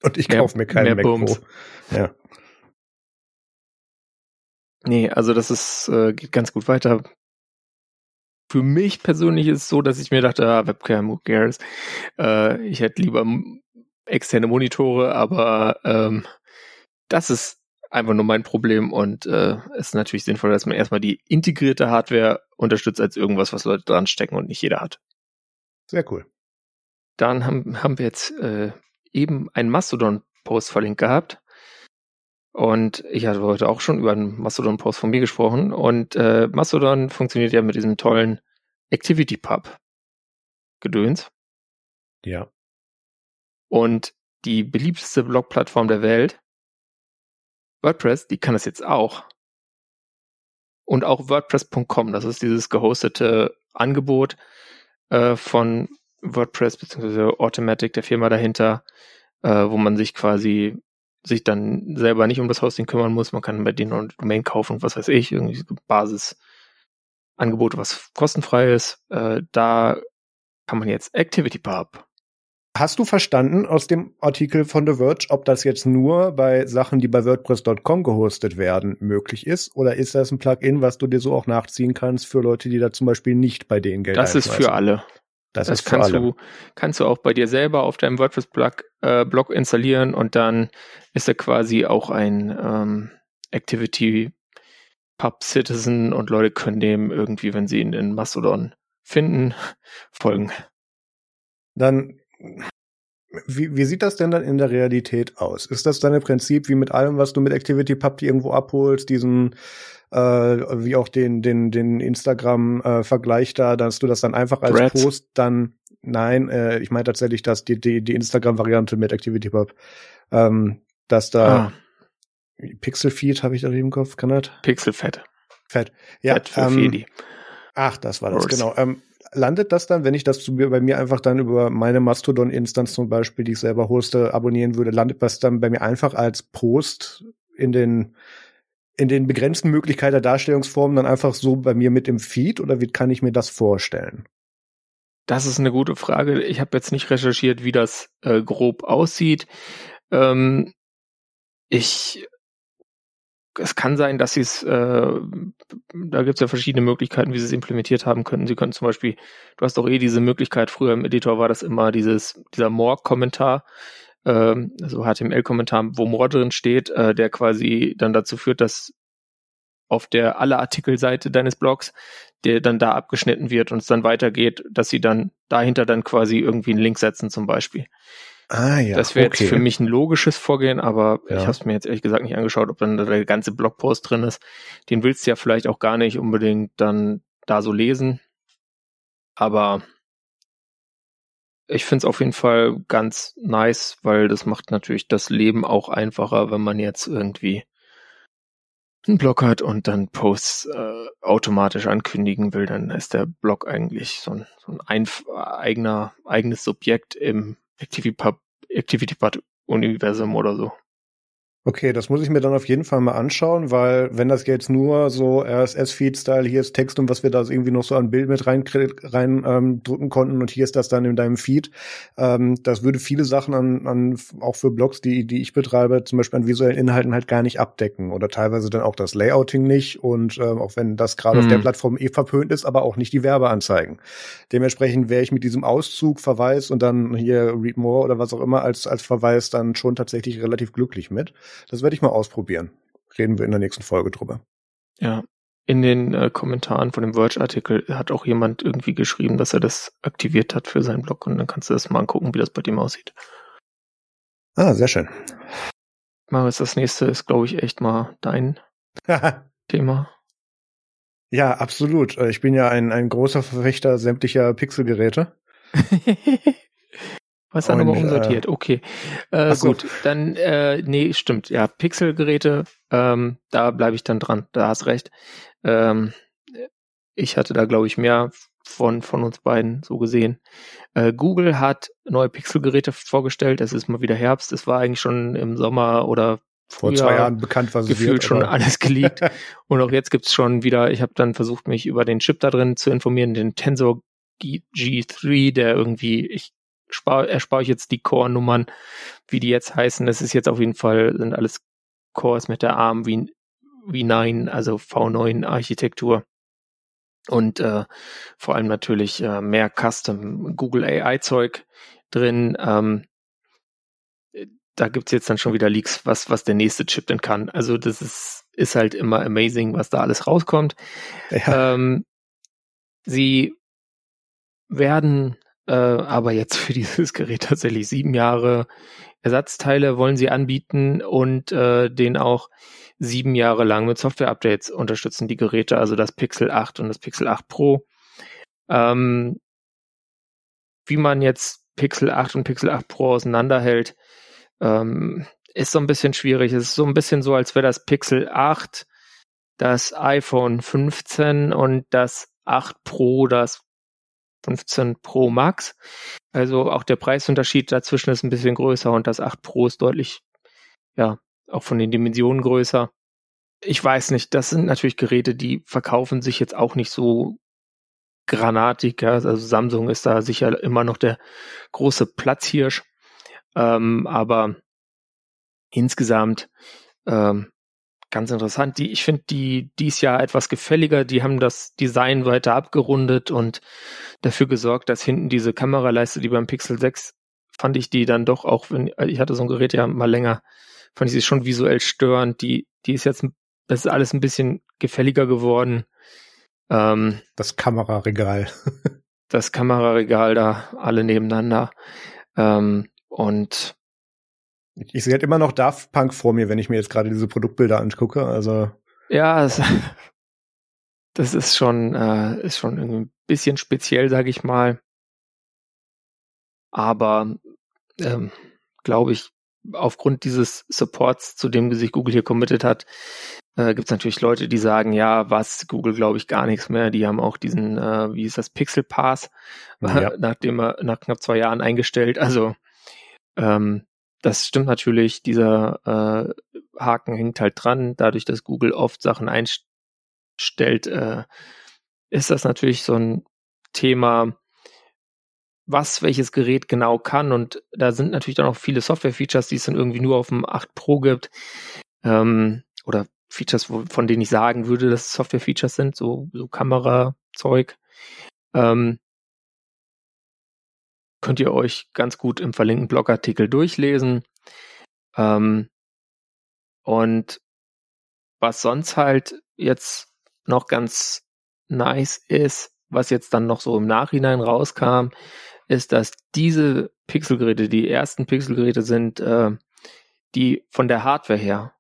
Und ich kaufe mir keinen Mac Bums. Pro. Ja. Nee, also das ist, äh, geht ganz gut weiter. Für mich persönlich ist es so, dass ich mir dachte, ah, Webcam, who cares? Äh, ich hätte lieber externe Monitore, aber ähm, das ist einfach nur mein Problem und äh, es ist natürlich sinnvoll, dass man erstmal die integrierte Hardware unterstützt als irgendwas, was Leute dran stecken und nicht jeder hat. Sehr cool. Dann haben, haben wir jetzt äh, eben einen Mastodon-Post verlinkt gehabt. Und ich hatte heute auch schon über einen Mastodon-Post von mir gesprochen. Und äh, Mastodon funktioniert ja mit diesem tollen ActivityPub-Gedöns. Ja. Und die beliebteste Blog-Plattform der Welt WordPress, die kann das jetzt auch. Und auch WordPress.com, das ist dieses gehostete Angebot äh, von WordPress bzw. Automatic, der Firma dahinter, äh, wo man sich quasi sich dann selber nicht um das Hosting kümmern muss. Man kann bei denen eine Domain kaufen, was weiß ich, irgendwie Basisangebote, was kostenfrei ist. Äh, da kann man jetzt ActivityPub Hast du verstanden aus dem Artikel von The Verge, ob das jetzt nur bei Sachen, die bei WordPress.com gehostet werden, möglich ist? Oder ist das ein Plugin, was du dir so auch nachziehen kannst für Leute, die da zum Beispiel nicht bei denen Geld Das ist für alle. Das, das ist für kannst alle. du kannst du auch bei dir selber auf deinem WordPress-Blog äh, installieren und dann ist er quasi auch ein ähm, Activity Pub Citizen und Leute können dem irgendwie, wenn sie ihn in Mastodon finden, folgen. Dann wie, wie sieht das denn dann in der Realität aus? Ist das dann im Prinzip wie mit allem, was du mit ActivityPub irgendwo abholst, diesen äh, wie auch den den den Instagram äh, Vergleich da, dass du das dann einfach als Threads. Post dann nein, äh, ich meine tatsächlich, dass die die, die Instagram Variante mit ActivityPub, ähm, dass da ah. Pixelfeed habe ich da im Kopf, kann das? Pixelfett. Fett. Ja, Fett für ähm, Ach, das war das, genau. Ähm, landet das dann, wenn ich das zu mir, bei mir einfach dann über meine Mastodon-Instanz zum Beispiel, die ich selber hoste, abonnieren würde, landet das dann bei mir einfach als Post in den in den begrenzten Möglichkeiten der Darstellungsformen dann einfach so bei mir mit im Feed oder wie kann ich mir das vorstellen? Das ist eine gute Frage. Ich habe jetzt nicht recherchiert, wie das äh, grob aussieht. Ähm, ich es kann sein, dass sie es, äh, da gibt es ja verschiedene Möglichkeiten, wie sie es implementiert haben könnten. Sie könnten zum Beispiel, du hast doch eh diese Möglichkeit, früher im Editor war das immer dieses, dieser More-Kommentar, ähm, also HTML-Kommentar, wo More drin steht, äh, der quasi dann dazu führt, dass auf der alle Artikelseite deines Blogs, der dann da abgeschnitten wird und es dann weitergeht, dass sie dann dahinter dann quasi irgendwie einen Link setzen zum Beispiel. Ah, ja. Das wäre okay. jetzt für mich ein logisches Vorgehen, aber ja. ich habe es mir jetzt ehrlich gesagt nicht angeschaut, ob dann der ganze Blogpost drin ist. Den willst du ja vielleicht auch gar nicht unbedingt dann da so lesen. Aber ich finde es auf jeden Fall ganz nice, weil das macht natürlich das Leben auch einfacher, wenn man jetzt irgendwie einen Blog hat und dann Posts äh, automatisch ankündigen will, dann ist der Blog eigentlich so ein, so ein eigener, eigenes Subjekt im ActivityPub, ActivityPub Universum oder so. Okay, das muss ich mir dann auf jeden Fall mal anschauen, weil wenn das jetzt nur so RSS-Feed-Style, hier ist Text und was wir da irgendwie noch so an Bild mit rein, rein ähm, drücken konnten und hier ist das dann in deinem Feed, ähm, das würde viele Sachen an, an auch für Blogs, die, die ich betreibe, zum Beispiel an visuellen Inhalten halt gar nicht abdecken oder teilweise dann auch das Layouting nicht und ähm, auch wenn das gerade mhm. auf der mhm. Plattform eh verpönt ist, aber auch nicht die Werbeanzeigen. Dementsprechend wäre ich mit diesem Auszug, Verweis und dann hier Read More oder was auch immer als, als Verweis dann schon tatsächlich relativ glücklich mit. Das werde ich mal ausprobieren. Reden wir in der nächsten Folge drüber. Ja. In den äh, Kommentaren von dem Verge-Artikel hat auch jemand irgendwie geschrieben, dass er das aktiviert hat für seinen Blog und dann kannst du das mal angucken, wie das bei dem aussieht. Ah, sehr schön. Marius, das nächste ist, glaube ich, echt mal dein Thema. Ja, absolut. Äh, ich bin ja ein, ein großer Verfechter sämtlicher Pixelgeräte. Was dann nochmal umsortiert? Äh, okay. Äh, so. Gut, dann, äh, nee, stimmt. Ja, Pixelgeräte, ähm, da bleibe ich dann dran. Da hast recht. Ähm, ich hatte da, glaube ich, mehr von, von uns beiden so gesehen. Äh, Google hat neue Pixelgeräte vorgestellt. Es ist mal wieder Herbst. Es war eigentlich schon im Sommer oder vor zwei Jahren bekannt, was gefühlt wird, schon alles geleakt. und auch jetzt gibt's schon wieder, ich habe dann versucht, mich über den Chip da drin zu informieren, den Tensor G3, der irgendwie, ich erspare ich jetzt die Core-Nummern, wie die jetzt heißen. Das ist jetzt auf jeden Fall, sind alles Cores mit der ARM wie, wie 9, also V9-Architektur. Und äh, vor allem natürlich äh, mehr Custom Google AI-Zeug drin. Ähm, da gibt's jetzt dann schon wieder Leaks, was, was der nächste Chip denn kann. Also das ist, ist halt immer amazing, was da alles rauskommt. Ja. Ähm, sie werden äh, aber jetzt für dieses Gerät tatsächlich sieben Jahre Ersatzteile wollen sie anbieten und äh, den auch sieben Jahre lang mit Software-Updates unterstützen die Geräte, also das Pixel 8 und das Pixel 8 Pro. Ähm, wie man jetzt Pixel 8 und Pixel 8 Pro auseinanderhält, ähm, ist so ein bisschen schwierig. Es ist so ein bisschen so, als wäre das Pixel 8 das iPhone 15 und das 8 Pro das 15 Pro Max. Also auch der Preisunterschied dazwischen ist ein bisschen größer und das 8 Pro ist deutlich, ja, auch von den Dimensionen größer. Ich weiß nicht, das sind natürlich Geräte, die verkaufen sich jetzt auch nicht so granatig. Ja? Also Samsung ist da sicher immer noch der große Platzhirsch. Ähm, aber insgesamt ähm, ganz interessant. Die, ich finde die dies Jahr etwas gefälliger. Die haben das Design weiter abgerundet und dafür gesorgt, dass hinten diese Kameraleiste, die beim Pixel 6 fand ich die dann doch auch, wenn ich hatte so ein Gerät ja mal länger, fand ich sie schon visuell störend. Die, die ist jetzt, das ist alles ein bisschen gefälliger geworden. Ähm, das Kameraregal. das Kameraregal da alle nebeneinander. Ähm, und ich sehe halt immer noch Daft Punk vor mir, wenn ich mir jetzt gerade diese Produktbilder angucke. Also ja, es, das ist schon äh, ist schon ein bisschen speziell, sage ich mal. Aber ähm, glaube ich, aufgrund dieses Supports, zu dem sich Google hier committed hat, äh, gibt es natürlich Leute, die sagen, ja, was, Google glaube ich gar nichts mehr. Die haben auch diesen, äh, wie ist das, Pixel Pass, ja. nachdem er nach knapp zwei Jahren eingestellt. Also ähm, das stimmt natürlich, dieser äh, Haken hängt halt dran, dadurch, dass Google oft Sachen einstellt, äh, ist das natürlich so ein Thema, was welches Gerät genau kann. Und da sind natürlich dann auch viele Software-Features, die es dann irgendwie nur auf dem 8 Pro gibt. Ähm, oder Features, wo, von denen ich sagen würde, dass es Software-Features sind, so, so Kamera-Zeug. Ähm, könnt ihr euch ganz gut im verlinkten Blogartikel durchlesen. Ähm, und was sonst halt jetzt noch ganz nice ist, was jetzt dann noch so im Nachhinein rauskam, ist, dass diese Pixelgeräte, die ersten Pixelgeräte sind, äh, die von der Hardware her,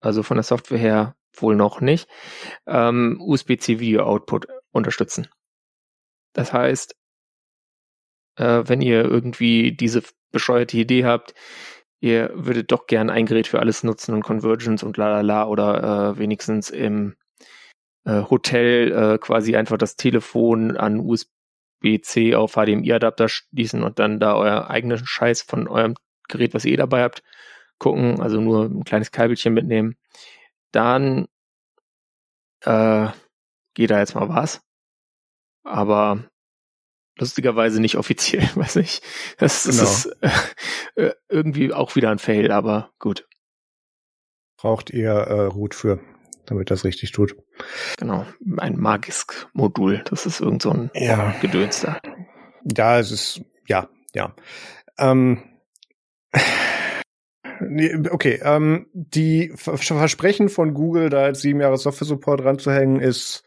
also von der Software her wohl noch nicht, ähm, USB-C Video Output unterstützen. Das heißt, äh, wenn ihr irgendwie diese bescheuerte Idee habt, ihr würdet doch gern ein Gerät für alles nutzen und Convergence und lalala oder äh, wenigstens im äh, Hotel äh, quasi einfach das Telefon an USB-C auf HDMI-Adapter schließen und dann da euer eigenen Scheiß von eurem Gerät, was ihr eh dabei habt, gucken, also nur ein kleines Kabelchen mitnehmen, dann äh, geht da jetzt mal was. Aber lustigerweise nicht offiziell, weiß ich. Das, das genau. ist äh, irgendwie auch wieder ein Fail, aber gut. Braucht ihr äh, Root für, damit das richtig tut. Genau, ein Magisk-Modul. Das ist irgend so ein ja. Gedöns da. Ja, es ist, ja, ja. Ähm, okay, ähm, die Versprechen von Google, da jetzt sieben Jahre Software-Support ranzuhängen, ist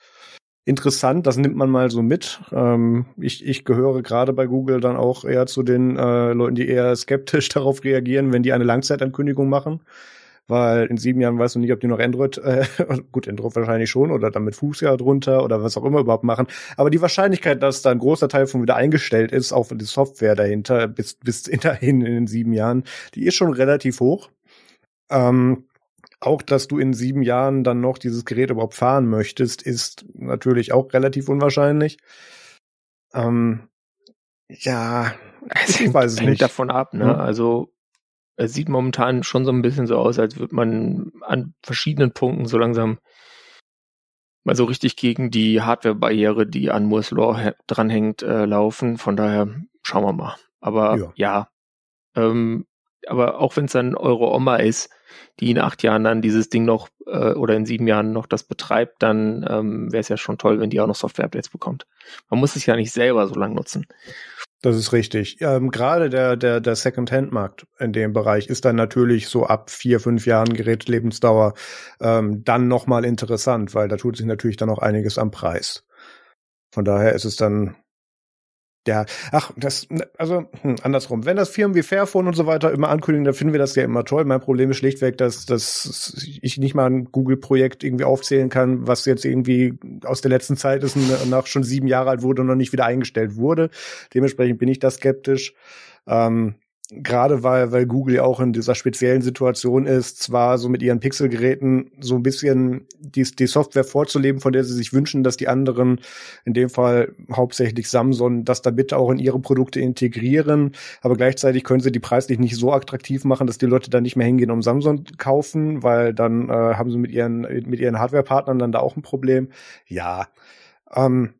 interessant, das nimmt man mal so mit. Ähm, ich, ich gehöre gerade bei Google dann auch eher zu den äh, Leuten, die eher skeptisch darauf reagieren, wenn die eine Langzeitankündigung machen. Weil in sieben Jahren weißt du nicht, ob die noch Android, äh, gut, Android wahrscheinlich schon oder damit Fußjahr drunter oder was auch immer überhaupt machen. Aber die Wahrscheinlichkeit, dass da ein großer Teil von wieder eingestellt ist, auch die Software dahinter, bis, bis dahin in den sieben Jahren, die ist schon relativ hoch. Ähm, auch, dass du in sieben Jahren dann noch dieses Gerät überhaupt fahren möchtest, ist natürlich auch relativ unwahrscheinlich. Ähm, ja, es ich weiß es hängt nicht. davon ab, ne? Hm? Also es sieht momentan schon so ein bisschen so aus, als würde man an verschiedenen Punkten so langsam mal so richtig gegen die Hardware-Barriere, die an Moore's Law dranhängt, äh, laufen. Von daher schauen wir mal. Aber ja, ja ähm, aber auch wenn es dann eure Oma ist, die in acht Jahren dann dieses Ding noch äh, oder in sieben Jahren noch das betreibt, dann ähm, wäre es ja schon toll, wenn die auch noch Software-Updates bekommt. Man muss es ja nicht selber so lang nutzen. Das ist richtig. Ähm, Gerade der, der, der Second-Hand-Markt in dem Bereich ist dann natürlich so ab vier, fünf Jahren Gerätlebensdauer ähm, dann nochmal interessant, weil da tut sich natürlich dann noch einiges am Preis. Von daher ist es dann ja, ach, das, also hm, andersrum. Wenn das Firmen wie Fairphone und so weiter immer ankündigen, dann finden wir das ja immer toll. Mein Problem ist schlichtweg, dass, dass ich nicht mal ein Google-Projekt irgendwie aufzählen kann, was jetzt irgendwie aus der letzten Zeit ist und nach schon sieben Jahre alt wurde und noch nicht wieder eingestellt wurde. Dementsprechend bin ich da skeptisch. Ähm, gerade weil, weil Google ja auch in dieser speziellen Situation ist, zwar so mit ihren Pixelgeräten so ein bisschen die, die Software vorzuleben, von der sie sich wünschen, dass die anderen, in dem Fall hauptsächlich Samsung, das da bitte auch in ihre Produkte integrieren, aber gleichzeitig können sie die preislich nicht so attraktiv machen, dass die Leute dann nicht mehr hingehen, um Samsung kaufen, weil dann äh, haben sie mit ihren, mit ihren Hardware-Partnern dann da auch ein Problem. Ja, ähm,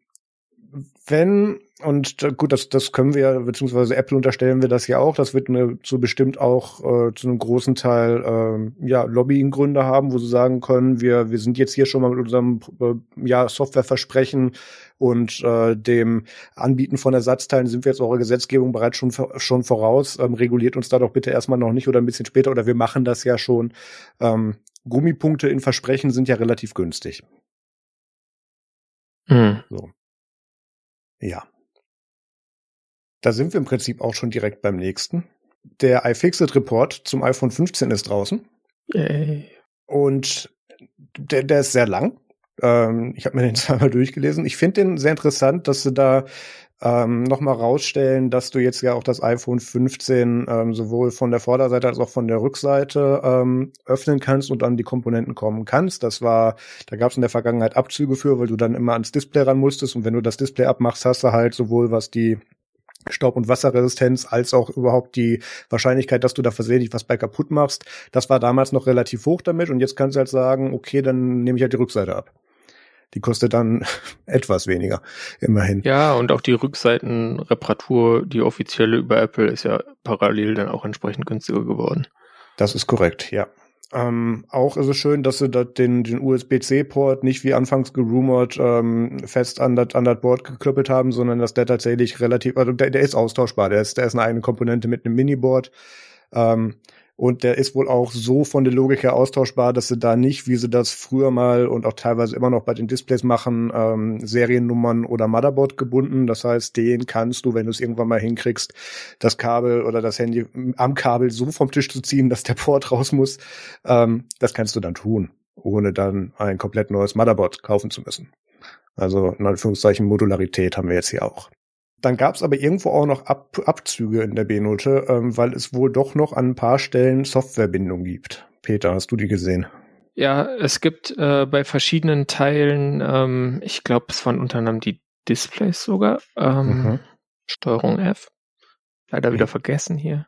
wenn, und äh, gut, das, das können wir, beziehungsweise Apple unterstellen wir das ja auch, das wird eine, so bestimmt auch äh, zu einem großen Teil äh, ja, Lobbying-Gründe haben, wo sie sagen können, wir, wir sind jetzt hier schon mal mit unserem äh, ja, Softwareversprechen und äh, dem Anbieten von Ersatzteilen sind wir jetzt eurer Gesetzgebung bereits schon, schon voraus. Ähm, reguliert uns da doch bitte erstmal noch nicht oder ein bisschen später oder wir machen das ja schon. Ähm, Gummipunkte in Versprechen sind ja relativ günstig. Mhm. So. Ja. Da sind wir im Prinzip auch schon direkt beim nächsten. Der iFixit Report zum iPhone 15 ist draußen. Yay. Und der, der ist sehr lang. Ähm, ich habe mir den zweimal durchgelesen. Ich finde den sehr interessant, dass sie da ähm, nochmal rausstellen, dass du jetzt ja auch das iPhone 15 ähm, sowohl von der Vorderseite als auch von der Rückseite ähm, öffnen kannst und an die Komponenten kommen kannst. Das war, da gab es in der Vergangenheit Abzüge für, weil du dann immer ans Display ran musstest und wenn du das Display abmachst, hast du halt sowohl was die Staub- und Wasserresistenz als auch überhaupt die Wahrscheinlichkeit, dass du da versehentlich was bei kaputt machst. Das war damals noch relativ hoch damit und jetzt kannst du halt sagen, okay, dann nehme ich halt die Rückseite ab. Die kostet dann etwas weniger, immerhin. Ja, und auch die Rückseitenreparatur, die offizielle über Apple, ist ja parallel dann auch entsprechend günstiger geworden. Das ist korrekt, ja. Ähm, auch ist es schön, dass sie dort den, den USB-C-Port nicht wie anfangs gerumort ähm, fest an das, an Board geklöppelt haben, sondern dass der tatsächlich relativ, also der, der ist austauschbar, der ist, der ist eine eigene Komponente mit einem Miniboard. Ähm, und der ist wohl auch so von der Logik her austauschbar, dass sie da nicht, wie sie das früher mal und auch teilweise immer noch bei den Displays machen, ähm, Seriennummern oder Motherboard gebunden. Das heißt, den kannst du, wenn du es irgendwann mal hinkriegst, das Kabel oder das Handy am Kabel so vom Tisch zu ziehen, dass der Port raus muss. Ähm, das kannst du dann tun, ohne dann ein komplett neues Motherboard kaufen zu müssen. Also in Anführungszeichen Modularität haben wir jetzt hier auch. Dann gab es aber irgendwo auch noch Ab Abzüge in der B-Note, ähm, weil es wohl doch noch an ein paar Stellen Softwarebindung gibt. Peter, hast du die gesehen? Ja, es gibt äh, bei verschiedenen Teilen, ähm, ich glaube, es waren unter anderem die Displays sogar, ähm, mhm. Steuerung F. Leider okay. wieder vergessen hier.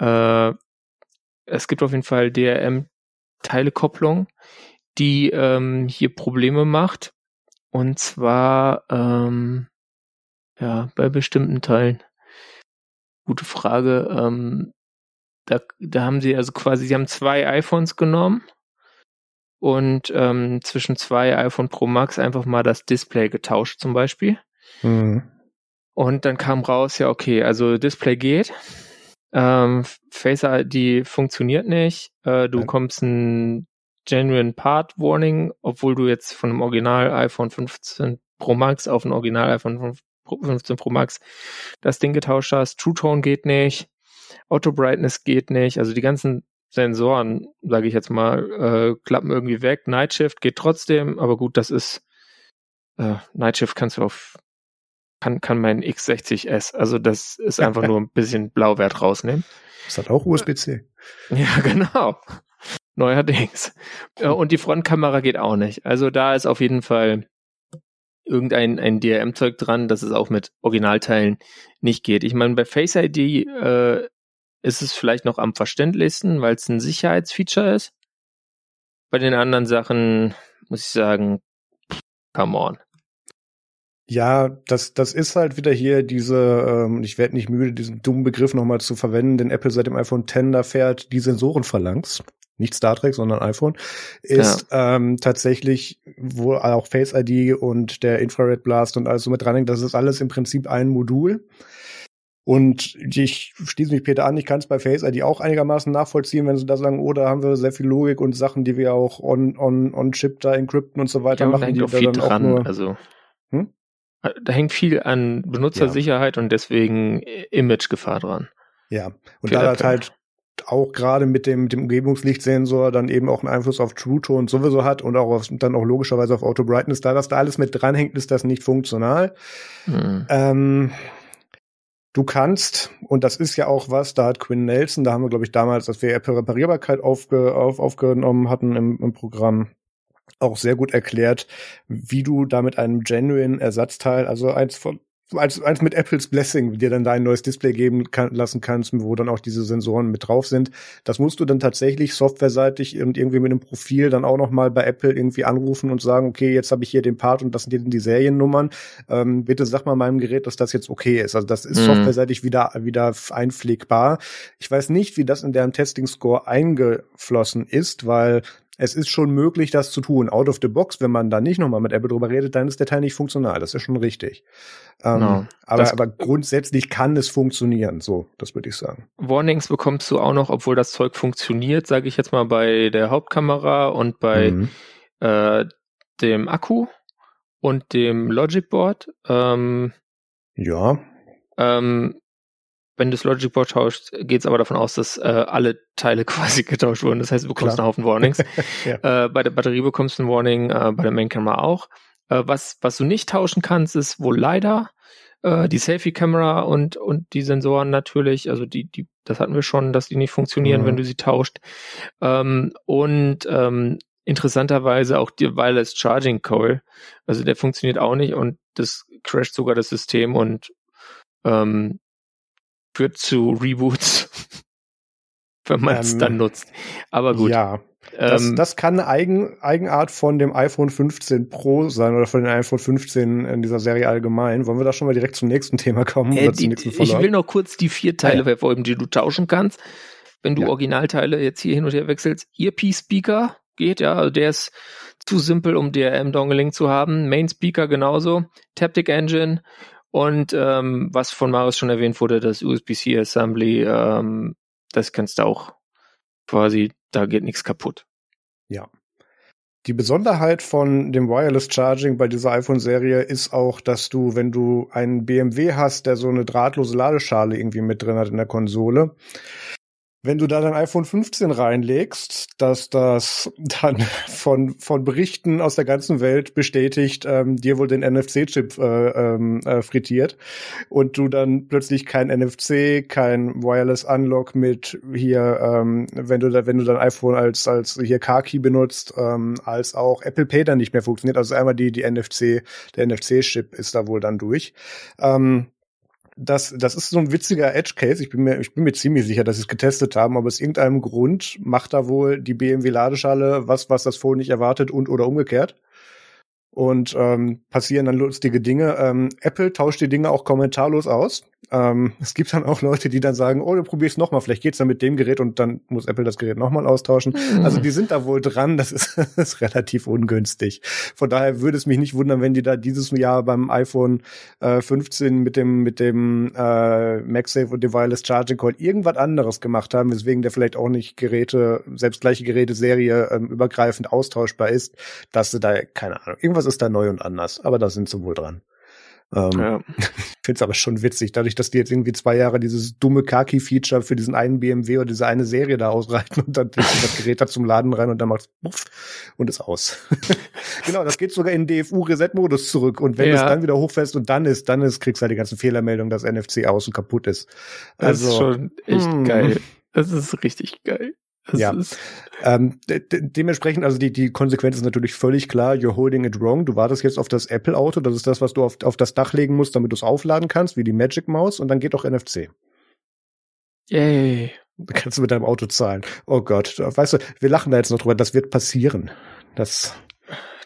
Äh, es gibt auf jeden Fall DRM-Teilekopplung, die ähm, hier Probleme macht. Und zwar ähm, ja, bei bestimmten Teilen. Gute Frage. Ähm, da, da haben sie also quasi, sie haben zwei iPhones genommen und ähm, zwischen zwei iPhone Pro Max einfach mal das Display getauscht zum Beispiel. Mhm. Und dann kam raus, ja, okay, also Display geht. Ähm, Face ID funktioniert nicht. Äh, du ja. kommst ein Genuine Part Warning, obwohl du jetzt von einem Original iPhone 15 Pro Max auf ein Original iPhone 15 Pro Max das Ding getauscht hast. True Tone geht nicht, Auto Brightness geht nicht, also die ganzen Sensoren, sage ich jetzt mal, äh, klappen irgendwie weg. Night Shift geht trotzdem, aber gut, das ist äh, Night Shift kannst du auf kann kann mein X60S, also das ist einfach nur ein bisschen Blauwert rausnehmen. Das hat auch USB-C. Ja, genau. Neuerdings. Und die Frontkamera geht auch nicht. Also da ist auf jeden Fall irgendein ein DRM-Zeug dran, dass es auch mit Originalteilen nicht geht. Ich meine, bei Face ID äh, ist es vielleicht noch am verständlichsten, weil es ein Sicherheitsfeature ist. Bei den anderen Sachen muss ich sagen, come on. Ja, das, das ist halt wieder hier diese, ähm, ich werde nicht müde, diesen dummen Begriff nochmal zu verwenden, den Apple seit dem iPhone X da fährt, die Sensorenphalanx nicht Star Trek, sondern iPhone, ist ja. ähm, tatsächlich, wo auch Face ID und der Infrared Blast und alles so mit dran hängt, das ist alles im Prinzip ein Modul. Und ich schließe mich Peter an, ich kann es bei Face ID auch einigermaßen nachvollziehen, wenn sie da sagen, oh, da haben wir sehr viel Logik und Sachen, die wir auch on, on, on Chip da encrypten und so weiter ja, machen. Da hängt die auch viel dran, nur, also hm? da hängt viel an Benutzersicherheit ja. und deswegen Imagegefahr dran. Ja, und da hat halt auch gerade mit dem, dem Umgebungslichtsensor dann eben auch einen Einfluss auf True Tone sowieso hat und auch auf, dann auch logischerweise auf Auto Brightness. Da das da alles mit dranhängt, ist das nicht funktional. Mhm. Ähm, Du kannst, und das ist ja auch was, da hat Quinn Nelson, da haben wir, glaube ich, damals, als wir Apple Reparierbarkeit aufge, auf, aufgenommen hatten im, im Programm, auch sehr gut erklärt, wie du da mit einem genuine Ersatzteil, also eins von als, als mit Apples Blessing dir dann da ein neues Display geben kann, lassen kannst, wo dann auch diese Sensoren mit drauf sind. Das musst du dann tatsächlich softwareseitig und irgendwie mit einem Profil dann auch noch mal bei Apple irgendwie anrufen und sagen, okay, jetzt habe ich hier den Part und das sind hier die Seriennummern. Ähm, bitte sag mal meinem Gerät, dass das jetzt okay ist. Also das ist mhm. softwareseitig wieder wieder einpflegbar. Ich weiß nicht, wie das in deren Testing Score eingeflossen ist, weil es ist schon möglich, das zu tun. Out of the box, wenn man da nicht nochmal mit Apple drüber redet, dann ist der Teil nicht funktional. Das ist schon richtig. Ähm, no, aber, aber grundsätzlich kann es funktionieren. So, das würde ich sagen. Warnings bekommst du auch noch, obwohl das Zeug funktioniert, sage ich jetzt mal bei der Hauptkamera und bei mhm. äh, dem Akku und dem Logic Board. Ähm, ja. Ähm, wenn du das Logic Board tauschst, geht es aber davon aus, dass äh, alle Teile quasi getauscht wurden. Das heißt, du bekommst Klar. einen Haufen Warnings. ja. äh, bei der Batterie bekommst du ein Warning, äh, bei der Main Camera auch. Äh, was, was du nicht tauschen kannst, ist wohl leider äh, die Selfie-Kamera und, und die Sensoren natürlich. Also die, die, das hatten wir schon, dass die nicht funktionieren, mhm. wenn du sie tauscht. Ähm, und ähm, interessanterweise auch die Wireless Charging Coil. Also der funktioniert auch nicht und das crasht sogar das System und ähm, führt zu Reboots, wenn man es ähm, dann nutzt. Aber gut. Ja. Das, ähm, das kann eine Eigen, Eigenart von dem iPhone 15 Pro sein oder von dem iPhone 15 in dieser Serie allgemein. Wollen wir da schon mal direkt zum nächsten Thema kommen? Äh, die, ich will noch kurz die vier Teile ah, ja. hervorheben, die du tauschen kannst. Wenn du ja. Originalteile jetzt hier hin und her wechselst. Earpiece-Speaker geht, ja, also der ist zu simpel, um DRM-Dongling zu haben. Main Speaker genauso. Taptic Engine und ähm, was von Marius schon erwähnt wurde, das USB-C Assembly, ähm, das kannst du auch quasi, da geht nichts kaputt. Ja. Die Besonderheit von dem Wireless Charging bei dieser iPhone-Serie ist auch, dass du, wenn du einen BMW hast, der so eine drahtlose Ladeschale irgendwie mit drin hat in der Konsole, wenn du da dein iPhone 15 reinlegst, dass das dann von, von Berichten aus der ganzen Welt bestätigt, ähm, dir wohl den NFC-Chip äh, ähm, äh, frittiert und du dann plötzlich kein NFC, kein Wireless Unlock mit hier, ähm, wenn du da, wenn du dein iPhone als, als hier Car-Key benutzt, ähm, als auch Apple Pay dann nicht mehr funktioniert. Also einmal die, die NFC, der NFC-Chip ist da wohl dann durch. Ähm, das, das ist so ein witziger Edge-Case. Ich bin mir, ich bin mir ziemlich sicher, dass sie es getestet haben, aber aus irgendeinem Grund macht da wohl die BMW-Ladeschale was, was das Phone nicht erwartet und oder umgekehrt und ähm, passieren dann lustige Dinge. Ähm, Apple tauscht die Dinge auch kommentarlos aus. Ähm, es gibt dann auch Leute, die dann sagen, oh, du probierst noch mal, vielleicht geht's dann mit dem Gerät und dann muss Apple das Gerät noch mal austauschen. Mhm. Also die sind da wohl dran, das ist, das ist relativ ungünstig. Von daher würde es mich nicht wundern, wenn die da dieses Jahr beim iPhone äh, 15 mit dem mit dem äh, MagSafe und dem Wireless Charging Cord irgendwas anderes gemacht haben, weswegen der vielleicht auch nicht Geräte, selbst gleiche Geräteserie ähm, übergreifend austauschbar ist, dass sie da keine Ahnung, irgendwas ist da neu und anders, aber da sind sie wohl dran. Ähm, ja. Finde es aber schon witzig, dadurch, dass die jetzt irgendwie zwei Jahre dieses dumme Kaki-Feature für diesen einen BMW oder diese eine Serie da ausreiten und dann das Gerät da zum Laden rein und dann macht's puff und ist aus. genau, das geht sogar in DFU-Reset-Modus zurück und wenn ja. es dann wieder hochfällst und dann ist, dann ist, kriegst du halt die ganzen Fehlermeldungen, dass NFC aus und kaputt ist. Also, das ist schon echt mh. Hm. geil. Das ist richtig geil. Das ja. Ähm, de dementsprechend, also die, die Konsequenz ist natürlich völlig klar, you're holding it wrong. Du wartest jetzt auf das Apple-Auto, das ist das, was du auf, auf das Dach legen musst, damit du es aufladen kannst, wie die Magic Maus, und dann geht auch NFC. Yay. Da kannst du mit deinem Auto zahlen. Oh Gott, weißt du, wir lachen da jetzt noch drüber, das wird passieren. Das.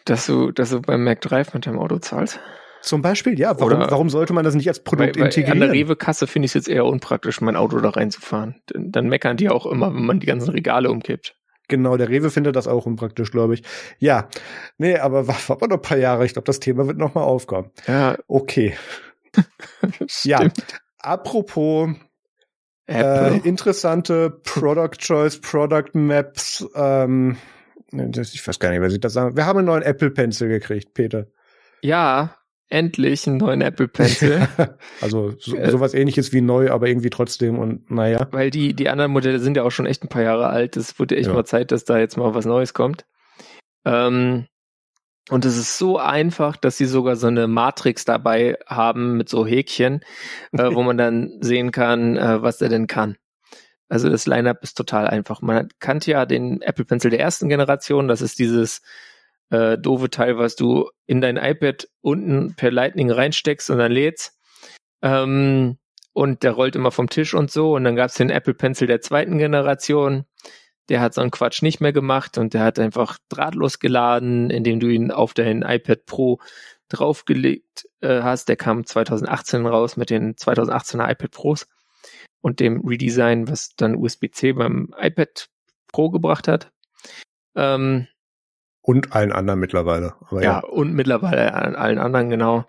Dass du, dass du beim Mac Drive mit deinem Auto zahlst? Zum Beispiel, ja. Warum, Oder warum sollte man das nicht als Produkt weil, weil integrieren? An der Rewe-Kasse finde ich es jetzt eher unpraktisch, mein Auto da reinzufahren. Dann meckern die auch immer, wenn man die ganzen Regale umkippt. Genau, der Rewe findet das auch unpraktisch, glaube ich. Ja, nee, aber war noch ein paar Jahre. Ich glaube, das Thema wird noch mal aufkommen. Ja. Okay. ja, apropos äh, interessante Product Choice, Product Maps. Ähm, ich weiß gar nicht, was ich da sagen. Wir haben einen neuen Apple Pencil gekriegt, Peter. Ja, endlich einen neuen Apple Pencil. also so, äh, sowas ähnliches wie neu, aber irgendwie trotzdem und naja. Weil die, die anderen Modelle sind ja auch schon echt ein paar Jahre alt. Es wurde echt ja. mal Zeit, dass da jetzt mal was Neues kommt. Ähm, Und es ist so einfach, dass sie sogar so eine Matrix dabei haben mit so Häkchen, äh, wo man dann sehen kann, äh, was er denn kann. Also das Lineup ist total einfach. Man kannte ja den Apple Pencil der ersten Generation. Das ist dieses äh, doofe Teil, was du in dein iPad unten per Lightning reinsteckst und dann lädst. Ähm, und der rollt immer vom Tisch und so. Und dann gab's den Apple Pencil der zweiten Generation. Der hat so einen Quatsch nicht mehr gemacht und der hat einfach drahtlos geladen, indem du ihn auf dein iPad Pro draufgelegt äh, hast. Der kam 2018 raus mit den 2018er iPad Pros und dem Redesign, was dann USB-C beim iPad Pro gebracht hat. Ähm, und allen anderen mittlerweile. Ja, ja, und mittlerweile allen anderen, genau.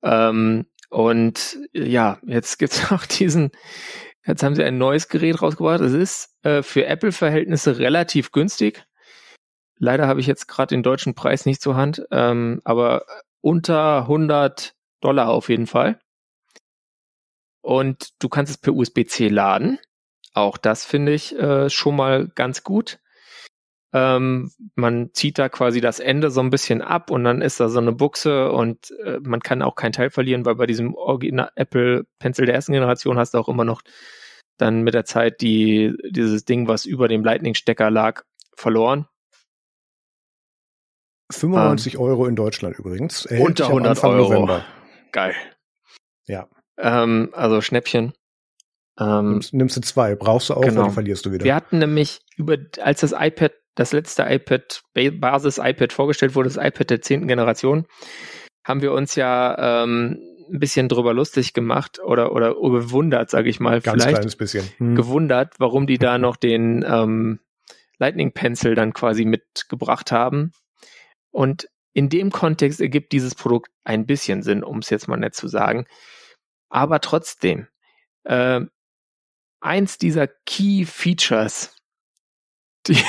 Ähm, und ja, jetzt gibt's auch diesen, jetzt haben sie ein neues Gerät rausgebracht. Es ist äh, für Apple-Verhältnisse relativ günstig. Leider habe ich jetzt gerade den deutschen Preis nicht zur Hand, ähm, aber unter 100 Dollar auf jeden Fall. Und du kannst es per USB-C laden. Auch das finde ich äh, schon mal ganz gut. Ähm, man zieht da quasi das Ende so ein bisschen ab und dann ist da so eine Buchse und äh, man kann auch keinen Teil verlieren, weil bei diesem Original Apple Pencil der ersten Generation hast du auch immer noch dann mit der Zeit die, dieses Ding, was über dem Lightning-Stecker lag, verloren. 95 ähm, Euro in Deutschland übrigens. unter 100 Euro. November. Geil. Ja. Ähm, also Schnäppchen. Ähm, nimmst, nimmst, du zwei, brauchst du auch genau. oder verlierst du wieder. Wir hatten nämlich über, als das iPad das letzte iPad, Basis-iPad vorgestellt wurde, das iPad der zehnten Generation, haben wir uns ja ähm, ein bisschen drüber lustig gemacht oder oder gewundert, sage ich mal, Ganz vielleicht kleines bisschen. Hm. gewundert, warum die da noch den ähm, Lightning Pencil dann quasi mitgebracht haben. Und in dem Kontext ergibt dieses Produkt ein bisschen Sinn, um es jetzt mal nett zu sagen. Aber trotzdem, äh, eins dieser Key Features, die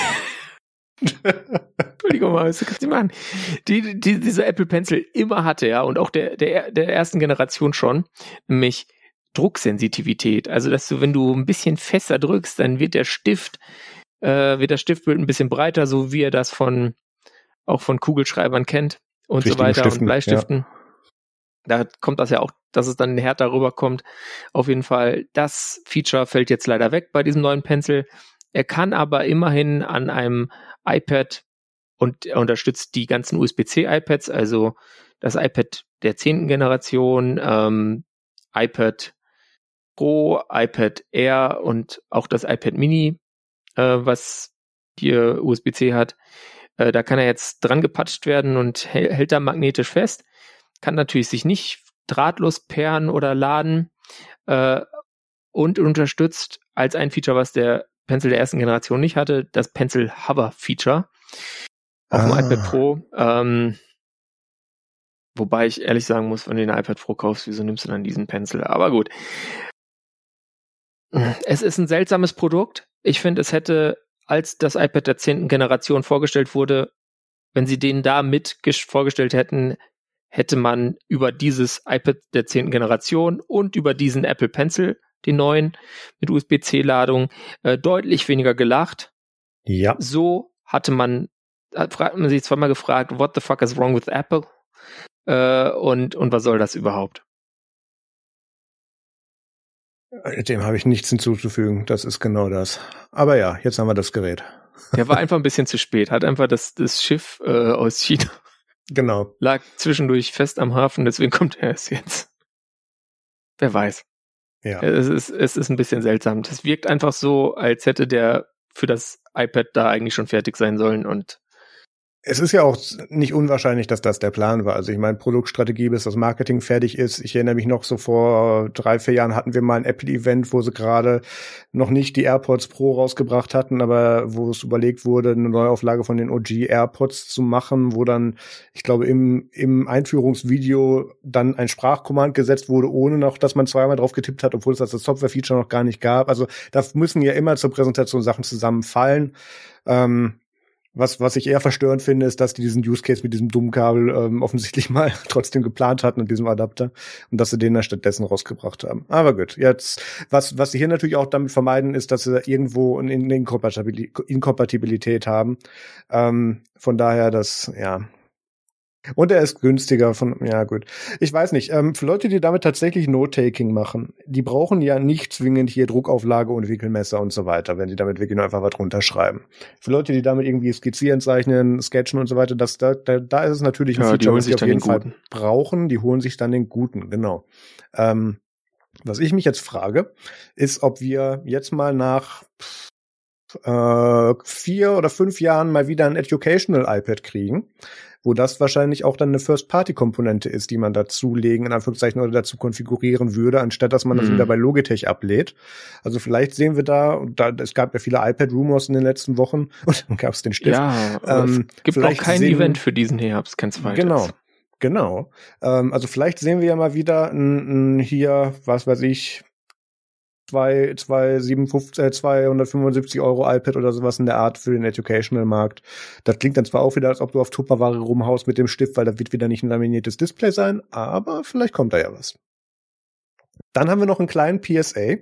Entschuldigung, mal, was kannst du machen? Die, die dieser Apple Pencil immer hatte, ja, und auch der, der, der ersten Generation schon, nämlich Drucksensitivität. Also, dass du, wenn du ein bisschen fester drückst, dann wird der Stift, äh, wird das Stiftbild ein bisschen breiter, so wie er das von, auch von Kugelschreibern kennt und Richtigen so weiter Stiften, und Bleistiften. Ja. Da kommt das ja auch, dass es dann härter rüberkommt. Auf jeden Fall, das Feature fällt jetzt leider weg bei diesem neuen Pencil. Er kann aber immerhin an einem iPad und er unterstützt die ganzen USB-C-iPads, also das iPad der zehnten Generation, ähm, iPad Pro, iPad Air und auch das iPad Mini, äh, was hier USB-C hat. Äh, da kann er jetzt dran gepatscht werden und hält, hält da magnetisch fest. Kann natürlich sich nicht drahtlos perren oder laden äh, und unterstützt als ein Feature, was der Pencil der ersten Generation nicht hatte, das Pencil Hover Feature auf ah. dem iPad Pro. Ähm, wobei ich ehrlich sagen muss, wenn du den iPad Pro kaufst, wieso nimmst du dann diesen Pencil? Aber gut. Es ist ein seltsames Produkt. Ich finde, es hätte, als das iPad der zehnten Generation vorgestellt wurde, wenn sie den da mit vorgestellt hätten, hätte man über dieses iPad der zehnten Generation und über diesen Apple Pencil den neuen mit USB-C-Ladung, äh, deutlich weniger gelacht. Ja. So hatte man, hat man sich zweimal gefragt, what the fuck is wrong with Apple? Äh, und, und was soll das überhaupt? Dem habe ich nichts hinzuzufügen. Das ist genau das. Aber ja, jetzt haben wir das Gerät. Der war einfach ein bisschen zu spät. Hat einfach das, das Schiff äh, aus China. Genau. Lag zwischendurch fest am Hafen, deswegen kommt er erst jetzt. Wer weiß. Ja. Es ist, es ist ein bisschen seltsam. Das wirkt einfach so, als hätte der für das iPad da eigentlich schon fertig sein sollen und es ist ja auch nicht unwahrscheinlich, dass das der Plan war. Also ich meine, Produktstrategie, bis das Marketing fertig ist. Ich erinnere mich noch so vor drei, vier Jahren hatten wir mal ein Apple-Event, wo sie gerade noch nicht die AirPods Pro rausgebracht hatten, aber wo es überlegt wurde, eine Neuauflage von den OG AirPods zu machen, wo dann, ich glaube, im, im Einführungsvideo dann ein Sprachkommand gesetzt wurde, ohne noch, dass man zweimal drauf getippt hat, obwohl es das Software-Feature noch gar nicht gab. Also da müssen ja immer zur Präsentation Sachen zusammenfallen. Ähm, was, was ich eher verstörend finde, ist, dass die diesen Use Case mit diesem dummen Kabel ähm, offensichtlich mal trotzdem geplant hatten und diesem Adapter und dass sie den dann stattdessen rausgebracht haben. Aber gut, jetzt, was, was sie hier natürlich auch damit vermeiden, ist, dass sie irgendwo eine Inkompatibilität haben. Ähm, von daher, das, ja, Und er ist günstiger von, ja gut. Ich weiß nicht, ähm, für Leute, die damit tatsächlich Note-Taking machen, die brauchen ja nicht zwingend hier Druckauflage und Wickelmesser und so weiter, wenn sie damit wirklich nur einfach was runterschreiben. Für Leute, die damit irgendwie skizzieren, zeichnen, sketchen und so weiter, das, da, da, da ist es natürlich ein ja, Feature, was sie auf jeden Fall guten. brauchen. Die holen sich dann den guten, genau. Ähm, was ich mich jetzt frage, ist, ob wir jetzt mal nach äh, vier oder fünf Jahren mal wieder ein Educational iPad kriegen, wo das wahrscheinlich auch dann eine First-Party-Komponente ist, die man dazulegen, in Anführungszeichen, oder dazu konfigurieren würde, anstatt dass man das mhm. wieder bei Logitech ablädt. Also vielleicht sehen wir da, und da, es gab ja viele iPad-Rumors in den letzten Wochen, und dann gab es den Stift. Ja, ähm, es gibt auch kein sehen, Event für diesen Herbst, kein zweites. Genau. Genau. Ähm, also vielleicht sehen wir ja mal wieder ein, ein hier, was weiß ich, zwei, zwei, 57, äh, 275 Euro iPad oder sowas in der Art für den Educational-Markt. Das klingt dann zwar auch wieder, als ob du auf Tupperware rumhaust mit dem Stift, weil da wird wieder nicht ein laminiertes Display sein, aber vielleicht kommt da ja was. Dann haben wir noch einen kleinen PSA.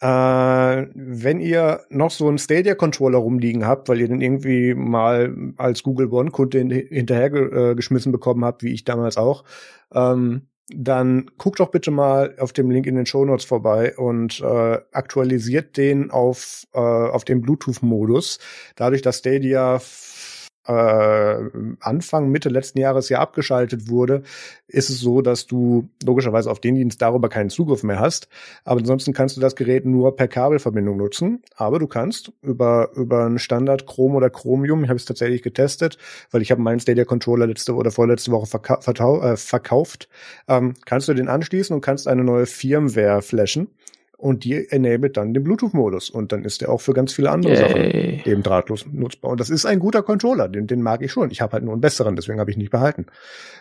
Äh, wenn ihr noch so einen Stadia-Controller rumliegen habt, weil ihr den irgendwie mal als Google One-Kunde hinterhergeschmissen äh, bekommen habt, wie ich damals auch, ähm, dann guckt doch bitte mal auf dem Link in den Show Notes vorbei und äh, aktualisiert den auf, äh, auf den Bluetooth-Modus. Dadurch, dass Stadia äh, Anfang, Mitte letzten Jahres ja abgeschaltet wurde, ist es so, dass du logischerweise auf den Dienst darüber keinen Zugriff mehr hast. Aber ansonsten kannst du das Gerät nur per Kabelverbindung nutzen. Aber du kannst über, über einen Standard Chrome oder Chromium, ich habe es tatsächlich getestet, weil ich habe meinen Stadia Controller letzte oder vorletzte Woche verka äh, verkauft, ähm, kannst du den anschließen und kannst eine neue Firmware flashen und die enabled dann den Bluetooth-Modus und dann ist der auch für ganz viele andere Yay. Sachen eben drahtlos nutzbar. Und das ist ein guter Controller, den, den mag ich schon. Ich habe halt nur einen besseren, deswegen habe ich nicht behalten.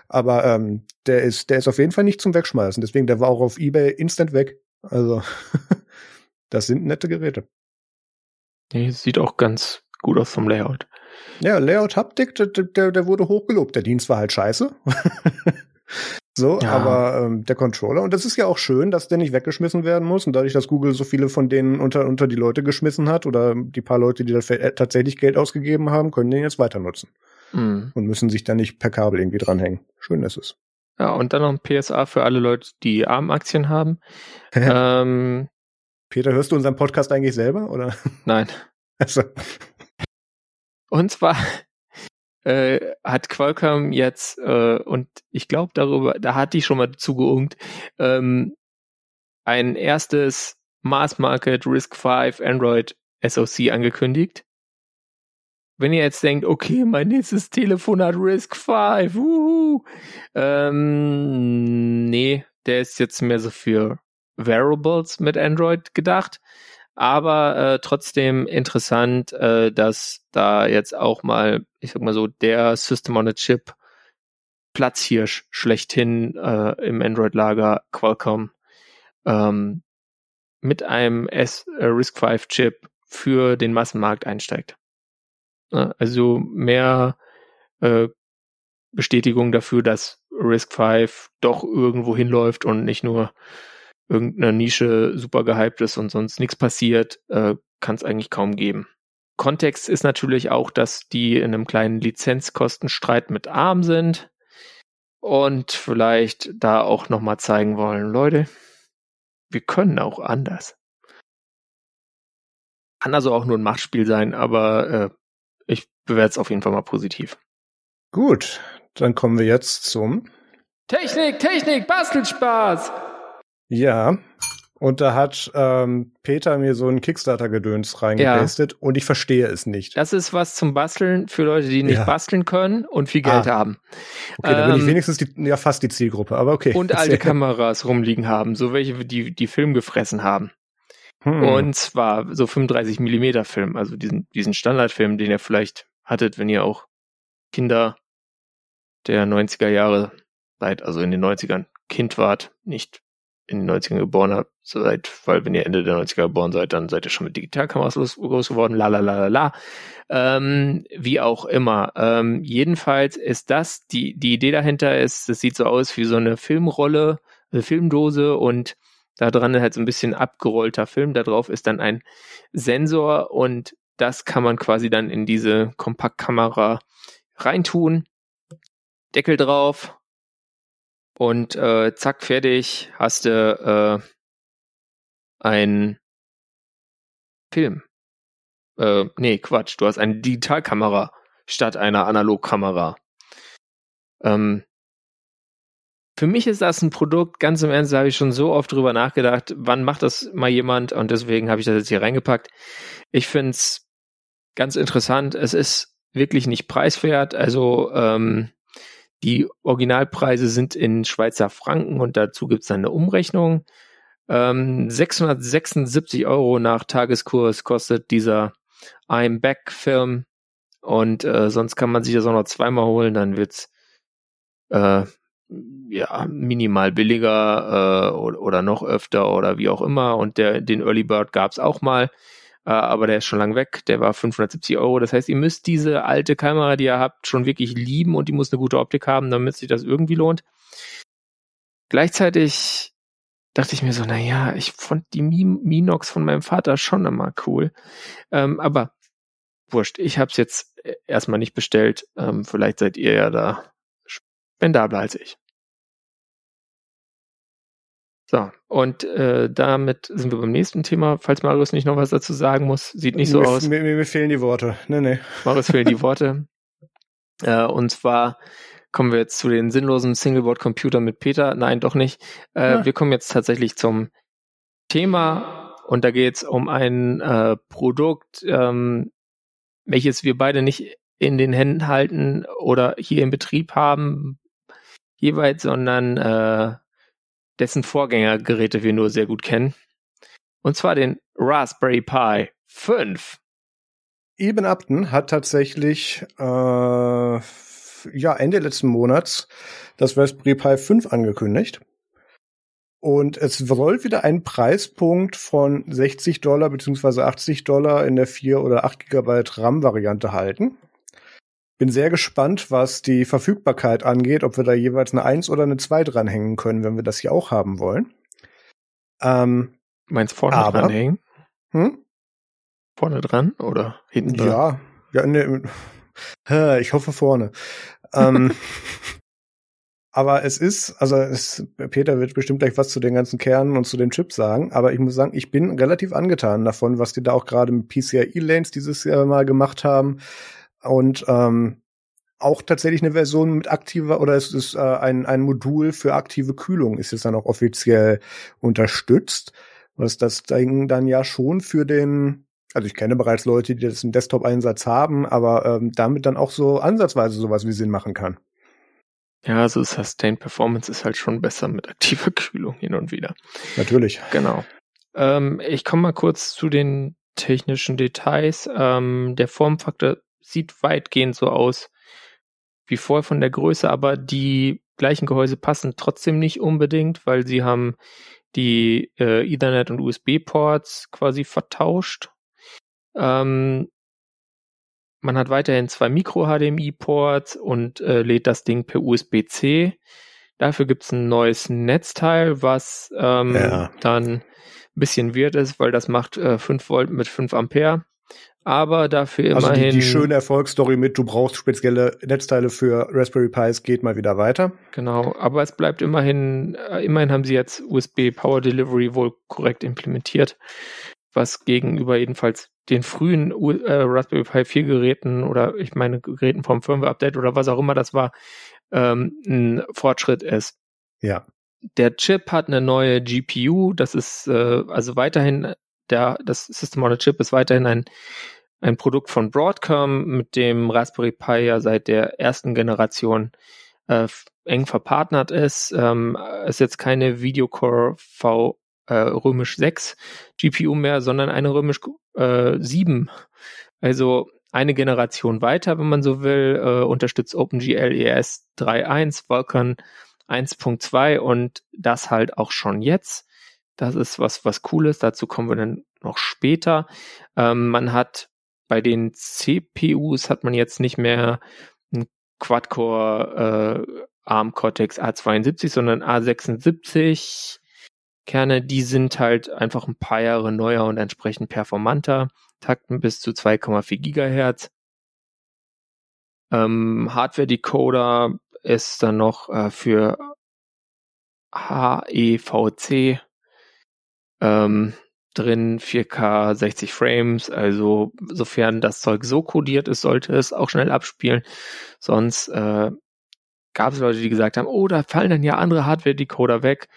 Aber ähm, der ist, der ist auf jeden Fall nicht zum Wegschmeißen. Deswegen, der war auch auf eBay instant weg. Also das sind nette Geräte. Nee, sieht auch ganz gut aus vom Layout. Ja, Layout Haptik, der, der, der wurde hochgelobt. Der Dienst war halt scheiße. So, ja. aber ähm, der Controller, und das ist ja auch schön, dass der nicht weggeschmissen werden muss. Und dadurch, dass Google so viele von denen unter, unter die Leute geschmissen hat oder die paar Leute, die dafür äh, tatsächlich Geld ausgegeben haben, können den jetzt weiter nutzen. Mhm. Und müssen sich da nicht per Kabel irgendwie dranhängen. Schön ist es. Ja, und dann noch ein PSA für alle Leute, die ARM-Aktien haben. ähm, Peter, hörst du unseren Podcast eigentlich selber, oder? Nein. Also. Und zwar äh, hat Qualcomm jetzt, äh, und ich glaube darüber, da hatte ich schon mal zugeungt, ähm, ein erstes Mass Market Risk 5 Android SoC angekündigt. Wenn ihr jetzt denkt, okay, mein nächstes Telefon hat Risk 5, uhu, ähm, nee, der ist jetzt mehr so für Wearables mit Android gedacht aber äh, trotzdem interessant, äh, dass da jetzt auch mal, ich sag mal so, der System on a Chip Platzhirsch schlechthin äh, im Android-Lager Qualcomm ähm, mit einem S äh, RISC-V Chip für den Massenmarkt einsteigt. also mehr äh, Bestätigung dafür, dass RISC-V doch irgendwo hinläuft und nicht nur irgendeiner Nische super gehypt ist und sonst nichts passiert, äh, kann es eigentlich kaum geben. Kontext ist natürlich auch, dass die in einem kleinen Lizenzkostenstreit mit ARM sind und vielleicht da auch nochmal zeigen wollen, Leute, wir können auch anders. Kann also auch nur ein Machtspiel sein, aber äh, ich bewerte es auf jeden Fall mal positiv. Gut, dann kommen wir jetzt zum Technik, Technik, Bastelspaß! Ja. Und da hat ähm, Peter mir so ein Kickstarter-Gedöns reingepastet ja. und ich verstehe es nicht. Das ist was zum Basteln für Leute, die nicht ja. basteln können und viel Geld ah. haben. Okay, ähm, da bin ich ähm, wenigstens die, ja fast die Zielgruppe, aber okay. Und alte Kameras rumliegen haben, so welche, die die Film gefressen haben. Hm. Und zwar so 35 Millimeter Film, also diesen, diesen Standardfilm, den ihr vielleicht hattet, wenn ihr auch Kinder der 90er Jahre seid, also in den 90ern Kind wart, nicht in den 90ern geboren habt, seid, weil wenn ihr Ende der 90er geboren seid, dann seid ihr schon mit Digitalkameras groß geworden, la la la la la. Ähm, wie auch immer. Ähm, jedenfalls ist das, die, die Idee dahinter ist, das sieht so aus wie so eine Filmrolle, eine Filmdose und da dran halt so ein bisschen abgerollter Film. Da drauf ist dann ein Sensor und das kann man quasi dann in diese Kompaktkamera reintun Deckel drauf und äh, zack, fertig, hast du äh, ein Film. Äh, nee, Quatsch, du hast eine Digitalkamera statt einer Analogkamera. Ähm, für mich ist das ein Produkt, ganz im Ernst, da habe ich schon so oft drüber nachgedacht, wann macht das mal jemand und deswegen habe ich das jetzt hier reingepackt. Ich finde es ganz interessant. Es ist wirklich nicht preiswert. Also ähm, die Originalpreise sind in Schweizer Franken und dazu gibt es eine Umrechnung. Ähm, 676 Euro nach Tageskurs kostet dieser I'm Back-Film und äh, sonst kann man sich das auch noch zweimal holen, dann wird's äh, ja minimal billiger äh, oder, oder noch öfter oder wie auch immer. Und der den Early Bird gab's auch mal, aber der ist schon lang weg. Der war 570 Euro. Das heißt, ihr müsst diese alte Kamera, die ihr habt, schon wirklich lieben und die muss eine gute Optik haben, damit sich das irgendwie lohnt. Gleichzeitig dachte ich mir so, na ja, ich fand die Minox von meinem Vater schon immer cool. Ähm, aber wurscht, ich habe es jetzt äh, erstmal nicht bestellt. Ähm, vielleicht seid ihr ja da spendabler als ich. So, und äh, damit sind wir beim nächsten Thema. Falls Marius nicht noch was dazu sagen muss, sieht nicht so mir, aus. Mir, mir, fehlen die Worte. Nee, nee. Marius fehlen die Worte. Äh, und zwar kommen wir jetzt zu den sinnlosen Singleboard-Computern mit Peter. Nein, doch nicht. Äh, ja. Wir kommen jetzt tatsächlich zum Thema und da geht es um ein äh, Produkt, ähm, welches wir beide nicht in den Händen halten oder hier im Betrieb haben jeweils, sondern äh, dessen Vorgängergeräte wir nur sehr gut kennen. Und zwar den Raspberry Pi 5. Eben Upton hat tatsächlich äh, ja, Ende letzten Monats das Raspberry Pi 5 angekündigt. Und es soll wieder einen Preispunkt von 60 Dollar beziehungsweise 80 Dollar in der 4 oder 8 Gigabyte RAM-Variante halten. Bin sehr gespannt, was die Verfügbarkeit angeht, ob wir da jeweils eine 1 oder eine 2 dranhängen können, wenn wir das hier auch haben wollen. Ähm, Meinst vorne aber, dranhängen? Hm? Vorne dran oder hinten dran? Ja, ja ne, ich hoffe vorne. ähm, aber es ist, also es, Peter wird bestimmt gleich was zu den ganzen Kernen und zu den Chips sagen, aber ich muss sagen, ich bin relativ angetan davon, was die da auch gerade mit PCIe-Lanes dieses Jahr mal gemacht haben. Und ähm, auch tatsächlich eine Version mit aktiver oder es ist äh, ein, ein Modul für aktive Kühlung ist jetzt dann auch offiziell unterstützt, was das Ding dann ja schon für den also ich kenne bereits Leute, die das im Desktop-Einsatz haben, aber ähm, damit dann auch so ansatzweise sowas wie Sinn machen kann. Ja, also Sustained Performance ist halt schon besser mit aktiver Kühlung hin und wieder. Natürlich. Genau. Ähm, ich komme mal kurz zu den technischen Details. Ähm, der Formfaktor sieht weitgehend so aus wie vorher von der Größe, aber die gleichen Gehäuse passen trotzdem nicht unbedingt, weil sie haben die äh, Ethernet und USB-Ports quasi vertauscht ähm, man hat weiterhin zwei Micro-HDMI-Ports und äh, lädt das Ding per USB-C. Dafür gibt's ein neues Netzteil, was ähm, ja. dann ein bisschen weird ist, weil das macht äh, 5 Volt mit 5 Ampere. Aber dafür also immerhin. Die, die schöne Erfolgsstory mit, du brauchst spezielle Netzteile für Raspberry Pis, geht mal wieder weiter. Genau, aber es bleibt immerhin, äh, immerhin haben sie jetzt USB Power Delivery wohl korrekt implementiert, was gegenüber jedenfalls den frühen äh, Raspberry Pi 4 Geräten oder ich meine Geräten vom Firmware Update oder was auch immer das war, ähm, ein Fortschritt ist. Ja. Der Chip hat eine neue GPU, das ist äh, also weiterhin der das System on a Chip ist weiterhin ein ein Produkt von Broadcom, mit dem Raspberry Pi ja seit der ersten Generation äh, eng verpartnert ist. Ähm, ist jetzt keine Videocore V äh, römisch 6 GPU mehr, sondern eine römisch äh, 7. Also eine Generation weiter, wenn man so will, äh, unterstützt OpenGL ES 3.1, Vulkan 1.2 und das halt auch schon jetzt. Das ist was, was cool ist. Dazu kommen wir dann noch später. Ähm, man hat bei den CPUs hat man jetzt nicht mehr ein Quad-Core äh, ARM Cortex A72, sondern A76 Kerne, die sind halt einfach ein paar Jahre neuer und entsprechend performanter, takten bis zu 2,4 Gigahertz. Ähm, Hardware-Decoder ist dann noch äh, für HEVC ähm, drin, 4K 60 Frames, also sofern das Zeug so codiert ist, sollte es auch schnell abspielen. Sonst äh, gab es Leute, die gesagt haben, oh, da fallen dann ja andere Hardware-Decoder weg.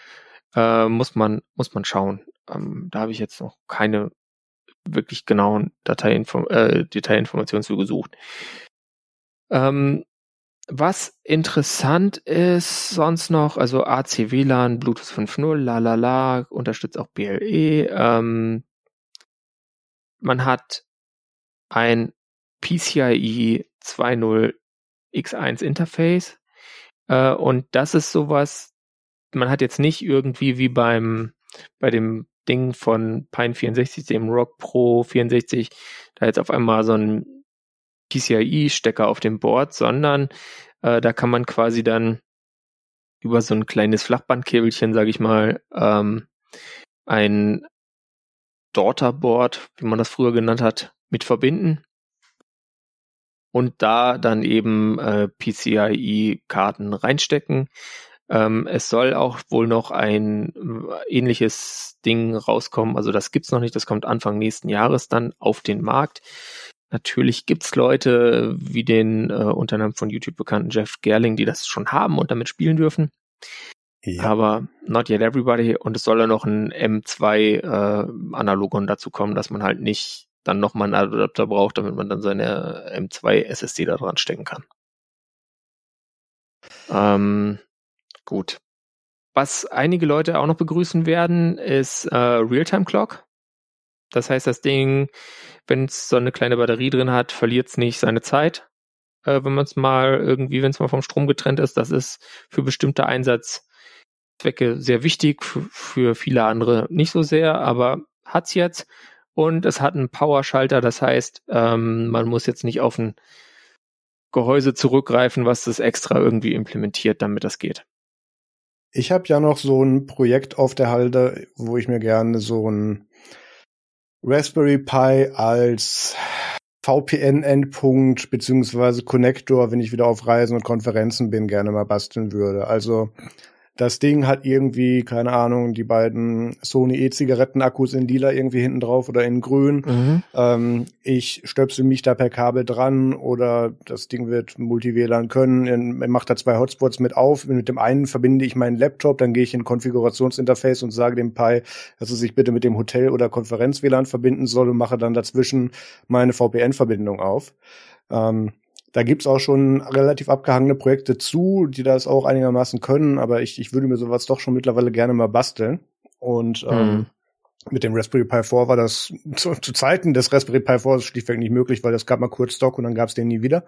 Äh, muss man, muss man schauen. Ähm, da habe ich jetzt noch keine wirklich genauen Dateiinform äh, Detailinformationen zu gesucht. Ähm, was interessant ist sonst noch, also AC WLAN, Bluetooth 5.0, la la la, unterstützt auch BLE. Ähm, man hat ein PCIe 2.0 X1 Interface äh, und das ist sowas, man hat jetzt nicht irgendwie wie beim bei dem Ding von Pine 64, dem Rock Pro 64, da jetzt auf einmal so ein PCIe-Stecker auf dem Board, sondern äh, da kann man quasi dann über so ein kleines Flachbandkäbelchen, sage ich mal, ähm, ein Daughterboard, wie man das früher genannt hat, mit verbinden und da dann eben äh, PCIe-Karten reinstecken. Ähm, es soll auch wohl noch ein äh, ähnliches Ding rauskommen. Also das gibt's noch nicht. Das kommt Anfang nächsten Jahres dann auf den Markt. Natürlich gibt's Leute wie den äh, unter anderem von YouTube bekannten Jeff Gerling, die das schon haben und damit spielen dürfen. Ja. Aber not yet everybody. Und es soll ja noch ein M2 äh, Analogon dazu kommen, dass man halt nicht dann nochmal einen Adapter braucht, damit man dann seine M2 SSD da dran stecken kann. Ähm, gut. Was einige Leute auch noch begrüßen werden, ist äh, Realtime Clock. Das heißt, das Ding wenn es so eine kleine Batterie drin hat, verliert es nicht seine Zeit. Äh, wenn man es mal irgendwie, wenn es mal vom Strom getrennt ist, das ist für bestimmte Einsatzzwecke sehr wichtig, für, viele andere nicht so sehr, aber hat's jetzt. Und es hat einen Powerschalter, das heißt, ähm, man muss jetzt nicht auf ein Gehäuse zurückgreifen, was das extra irgendwie implementiert, damit das geht. Ich habe ja noch so ein Projekt auf der Halde, wo ich mir gerne so ein Raspberry Pi als VPN-Endpunkt beziehungsweise Connector, wenn ich wieder auf Reisen und Konferenzen bin, gerne mal basteln würde. Also das Ding hat irgendwie, keine Ahnung, die beiden Sony E-Zigaretten-Akkus in lila irgendwie hinten drauf oder in grün. Mhm. Ähm, ich stöpsel mich da per Kabel dran oder das Ding wird Multi-WLAN können. Macht da zwei Hotspots mit auf. Mit dem einen verbinde ich meinen Laptop, dann gehe ich in Konfigurationsinterface und sage dem Pi, dass er sich bitte mit dem Hotel- oder Konferenz-WLAN verbinden soll und mache dann dazwischen meine VPN-Verbindung auf. Ähm, da gibt's auch schon relativ abgehangene Projekte zu, die das auch einigermaßen können, aber ich, ich würde mir sowas doch schon mittlerweile gerne mal basteln. Und ähm, mhm. mit dem Raspberry Pi 4 war das zu, zu Zeiten des Raspberry Pi 4 schlichtweg nicht möglich, weil das gab mal kurz Stock und dann gab's den nie wieder.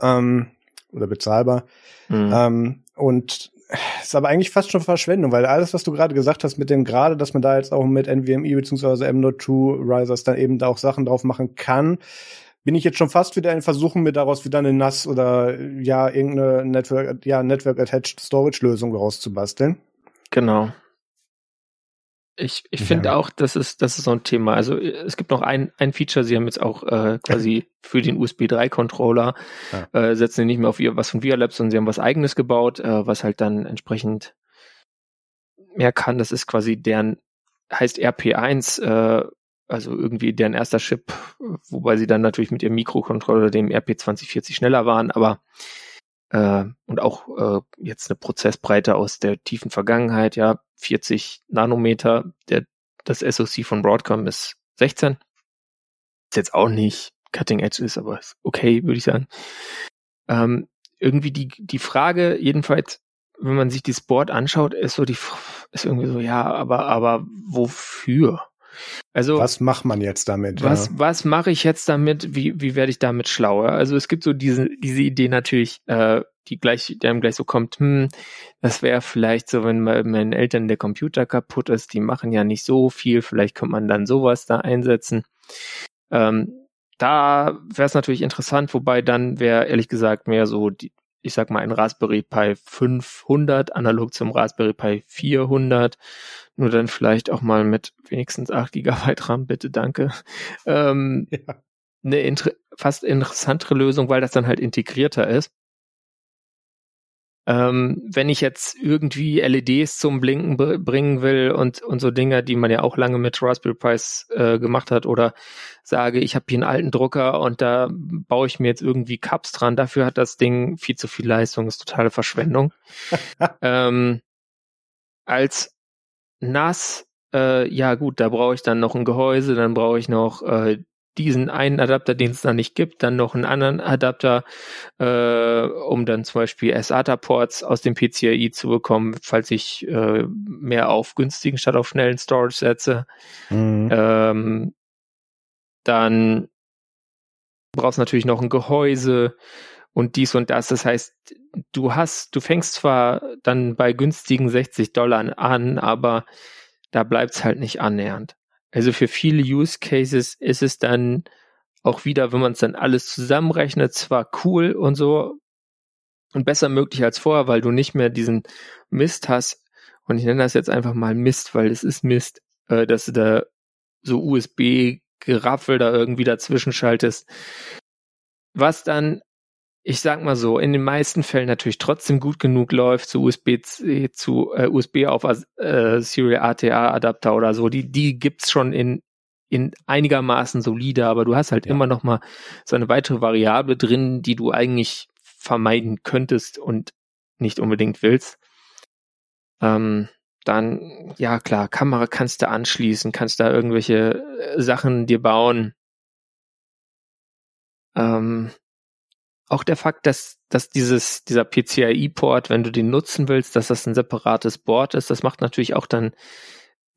Ähm, oder bezahlbar. Mhm. Ähm, und ist aber eigentlich fast schon Verschwendung, weil alles, was du gerade gesagt hast mit dem gerade, dass man da jetzt auch mit NVMe bzw. M.2 Risers dann eben da auch Sachen drauf machen kann, bin ich jetzt schon fast wieder in Versuchen, mir daraus wieder eine NAS oder ja, irgendeine Network, ja, Network Attached Storage Lösung rauszubasteln. Genau. Ich, ich ja. finde auch, das ist, das ist so ein Thema. Also es gibt noch ein, ein Feature, sie haben jetzt auch äh, quasi für den USB 3 Controller, ja. äh, setzen sie nicht mehr auf ihr, was von ViaLabs, sondern sie haben was eigenes gebaut, äh, was halt dann entsprechend mehr kann. Das ist quasi deren, heißt RP1, äh, also irgendwie deren erster Chip, wobei sie dann natürlich mit ihrem Mikrocontroller, dem RP2040 schneller waren, aber äh, und auch äh, jetzt eine Prozessbreite aus der tiefen Vergangenheit, ja, 40 Nanometer, der, das SoC von Broadcom ist 16. Ist jetzt auch nicht Cutting Edge ist, aber ist okay, würde ich sagen. Ähm, irgendwie die, die Frage, jedenfalls, wenn man sich dieses Board anschaut, ist so die, ist irgendwie so, ja, aber, aber wofür? Also was macht man jetzt damit? Was, ja? was mache ich jetzt damit? Wie, wie werde ich damit schlauer? Also es gibt so diese, diese Idee natürlich, äh, die gleich, die einem gleich so kommt, hm, das wäre vielleicht so, wenn bei meinen Eltern der Computer kaputt ist, die machen ja nicht so viel, vielleicht könnte man dann sowas da einsetzen. Ähm, da wäre es natürlich interessant, wobei dann wäre ehrlich gesagt mehr so die, ich sag mal, ein Raspberry Pi 500 analog zum Raspberry Pi 400 nur dann vielleicht auch mal mit wenigstens 8 Gigabyte RAM, bitte, danke. Ähm, ja. Eine inter fast interessantere Lösung, weil das dann halt integrierter ist. Ähm, wenn ich jetzt irgendwie LEDs zum Blinken bringen will und, und so Dinge, die man ja auch lange mit Raspberry Pis äh, gemacht hat, oder sage, ich habe hier einen alten Drucker und da baue ich mir jetzt irgendwie Cups dran, dafür hat das Ding viel zu viel Leistung, ist totale Verschwendung. ähm, als NAS, äh, ja gut, da brauche ich dann noch ein Gehäuse, dann brauche ich noch äh, diesen einen Adapter, den es da nicht gibt, dann noch einen anderen Adapter, äh, um dann zum Beispiel SATA-Ports aus dem PCIe zu bekommen, falls ich äh, mehr auf günstigen statt auf schnellen Storage setze. Mhm. Ähm, dann brauchst du natürlich noch ein Gehäuse und dies und das. Das heißt, du hast, du fängst zwar dann bei günstigen 60 Dollar an, aber da bleibt's halt nicht annähernd. Also für viele Use Cases ist es dann auch wieder, wenn man es dann alles zusammenrechnet, zwar cool und so und besser möglich als vorher, weil du nicht mehr diesen Mist hast. Und ich nenne das jetzt einfach mal Mist, weil es ist Mist, äh, dass du da so USB-Geraffel da irgendwie dazwischen schaltest. Was dann ich sag mal so, in den meisten Fällen natürlich trotzdem gut genug läuft zu USB-C zu äh, USB auf äh, Serial ATA Adapter oder so. Die die gibt's schon in in einigermaßen solide, aber du hast halt ja. immer noch mal so eine weitere Variable drin, die du eigentlich vermeiden könntest und nicht unbedingt willst. Ähm, dann, ja klar, Kamera kannst du anschließen, kannst da irgendwelche äh, Sachen dir bauen. Ähm, auch der Fakt, dass, dass dieses, dieser PCIe-Port, wenn du den nutzen willst, dass das ein separates Board ist, das macht natürlich auch dann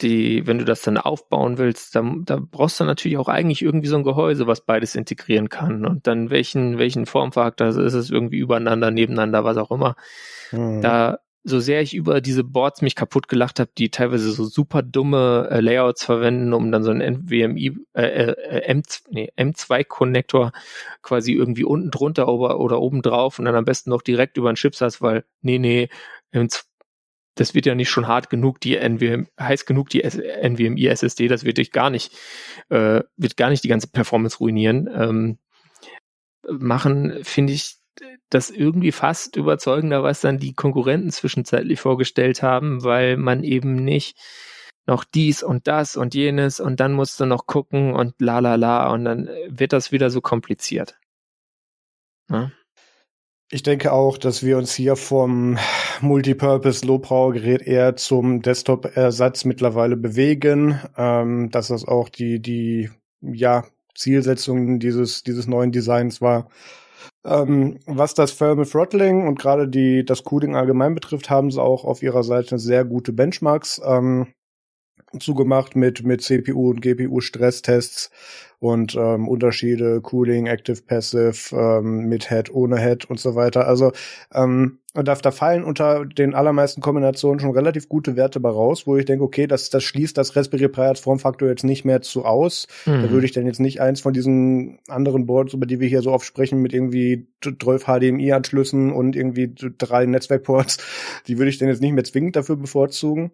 die, wenn du das dann aufbauen willst, dann, da brauchst du natürlich auch eigentlich irgendwie so ein Gehäuse, was beides integrieren kann. Und dann welchen, welchen Formfaktor ist es irgendwie übereinander, nebeneinander, was auch immer. Mhm. Da so sehr ich über diese Boards mich kaputt gelacht habe, die teilweise so super dumme äh, Layouts verwenden, um dann so einen NVMe äh, äh, M, nee, M2-Konnektor quasi irgendwie unten drunter oder, oder oben drauf und dann am besten noch direkt über den Chipsatz, weil nee, nee, das wird ja nicht schon hart genug, die NVM, heiß genug die NVMe SSD, das wird dich gar nicht, äh, wird gar nicht die ganze Performance ruinieren. Ähm, machen, finde ich, das irgendwie fast überzeugender, was dann die Konkurrenten zwischenzeitlich vorgestellt haben, weil man eben nicht noch dies und das und jenes und dann musst du noch gucken und la la la und dann wird das wieder so kompliziert. Ja? Ich denke auch, dass wir uns hier vom Multipurpose Low Power Gerät eher zum Desktop Ersatz mittlerweile bewegen, ähm, dass das auch die die ja Zielsetzung dieses dieses neuen Designs war ähm, was das Thermal Throttling und gerade die das Cooling allgemein betrifft, haben sie auch auf ihrer Seite sehr gute Benchmarks ähm, zugemacht mit mit CPU und GPU Stresstests und ähm, Unterschiede Cooling, Active, Passive, ähm, mit Head, ohne Head und so weiter. Also ähm, da, da fallen unter den allermeisten Kombinationen schon relativ gute Werte bei raus, wo ich denke, okay, das, das schließt das Raspberry Pi als Formfaktor jetzt nicht mehr zu aus. Mhm. Da würde ich dann jetzt nicht eins von diesen anderen Boards, über die wir hier so oft sprechen, mit irgendwie 12 HDMI-Anschlüssen und irgendwie drei Netzwerkports, die würde ich dann jetzt nicht mehr zwingend dafür bevorzugen.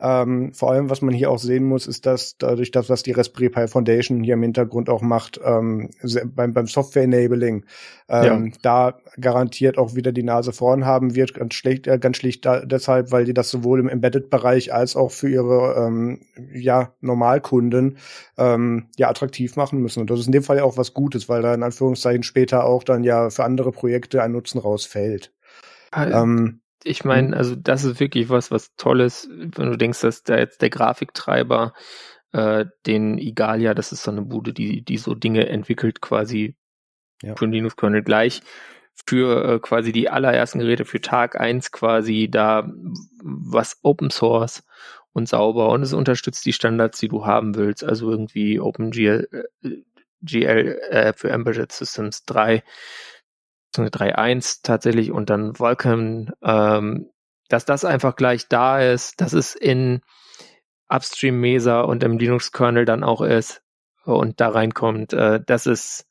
Ähm, vor allem, was man hier auch sehen muss, ist, dass dadurch das, was die Raspberry Pi Foundation hier im Hintergrund auch macht, ähm, beim, beim Software-Enabling, ähm, ja. da garantiert auch wieder die Nase vorn haben wird, ganz schlecht, äh, ganz schlicht da, deshalb, weil die das sowohl im Embedded-Bereich als auch für ihre ähm, ja, Normalkunden ähm, ja attraktiv machen müssen. Und das ist in dem Fall ja auch was Gutes, weil da in Anführungszeichen später auch dann ja für andere Projekte ein Nutzen rausfällt. Also, ähm, ich meine, mhm. also das ist wirklich was, was Tolles, wenn du denkst, dass da jetzt der Grafiktreiber, äh, den Igalia, das ist so eine Bude, die, die so Dinge entwickelt, quasi ja. für den Linux-Kernel gleich, für äh, quasi die allerersten Geräte für Tag eins quasi da was Open Source und sauber und es unterstützt die Standards, die du haben willst, also irgendwie OpenGL äh, GL äh, für Embedded Systems 3 3.1 tatsächlich und dann Vulkan, ähm, dass das einfach gleich da ist, dass es in Upstream Mesa und im Linux-Kernel dann auch ist und da reinkommt, äh, das ist,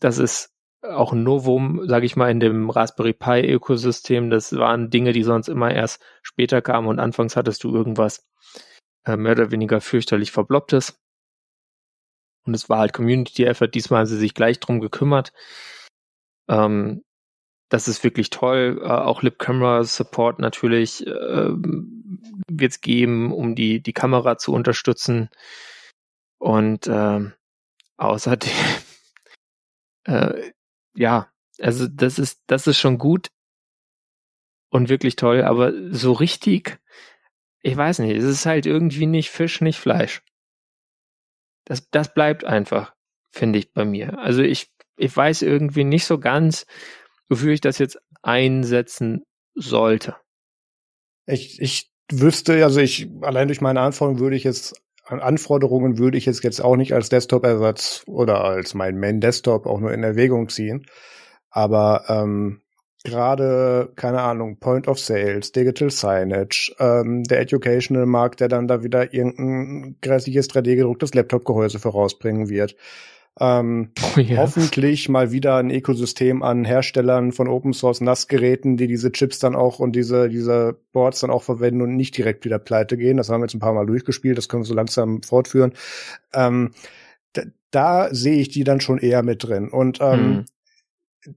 das ist auch ein Novum, sage ich mal, in dem Raspberry Pi Ökosystem. Das waren Dinge, die sonst immer erst später kamen und anfangs hattest du irgendwas äh, mehr oder weniger fürchterlich verblopptes. Und es war halt Community Effort. Diesmal haben sie sich gleich drum gekümmert. Ähm, das ist wirklich toll. Äh, auch Lip Camera Support natürlich äh, wird es geben, um die, die Kamera zu unterstützen. Und äh, außerdem, äh, ja, also das ist, das ist schon gut und wirklich toll, aber so richtig, ich weiß nicht, es ist halt irgendwie nicht Fisch, nicht Fleisch. Das, das bleibt einfach, finde ich bei mir. Also ich, ich weiß irgendwie nicht so ganz, wofür ich das jetzt einsetzen sollte. Ich, ich wüsste, also ich, allein durch meine Anforderungen würde ich jetzt, Anforderungen würde ich jetzt, jetzt auch nicht als Desktop-Ersatz oder als mein Main-Desktop auch nur in Erwägung ziehen. Aber ähm, gerade, keine Ahnung, Point of Sales, Digital Signage, ähm, der Educational Markt, der dann da wieder irgendein grässliches 3D-gedrucktes Laptop-Gehäuse vorausbringen wird. Ähm, oh, ja. Hoffentlich mal wieder ein Ökosystem an Herstellern von Open Source NAS-Geräten, die diese Chips dann auch und diese, diese Boards dann auch verwenden und nicht direkt wieder pleite gehen. Das haben wir jetzt ein paar Mal durchgespielt, das können wir so langsam fortführen. Ähm, da, da sehe ich die dann schon eher mit drin. Und ähm, mhm.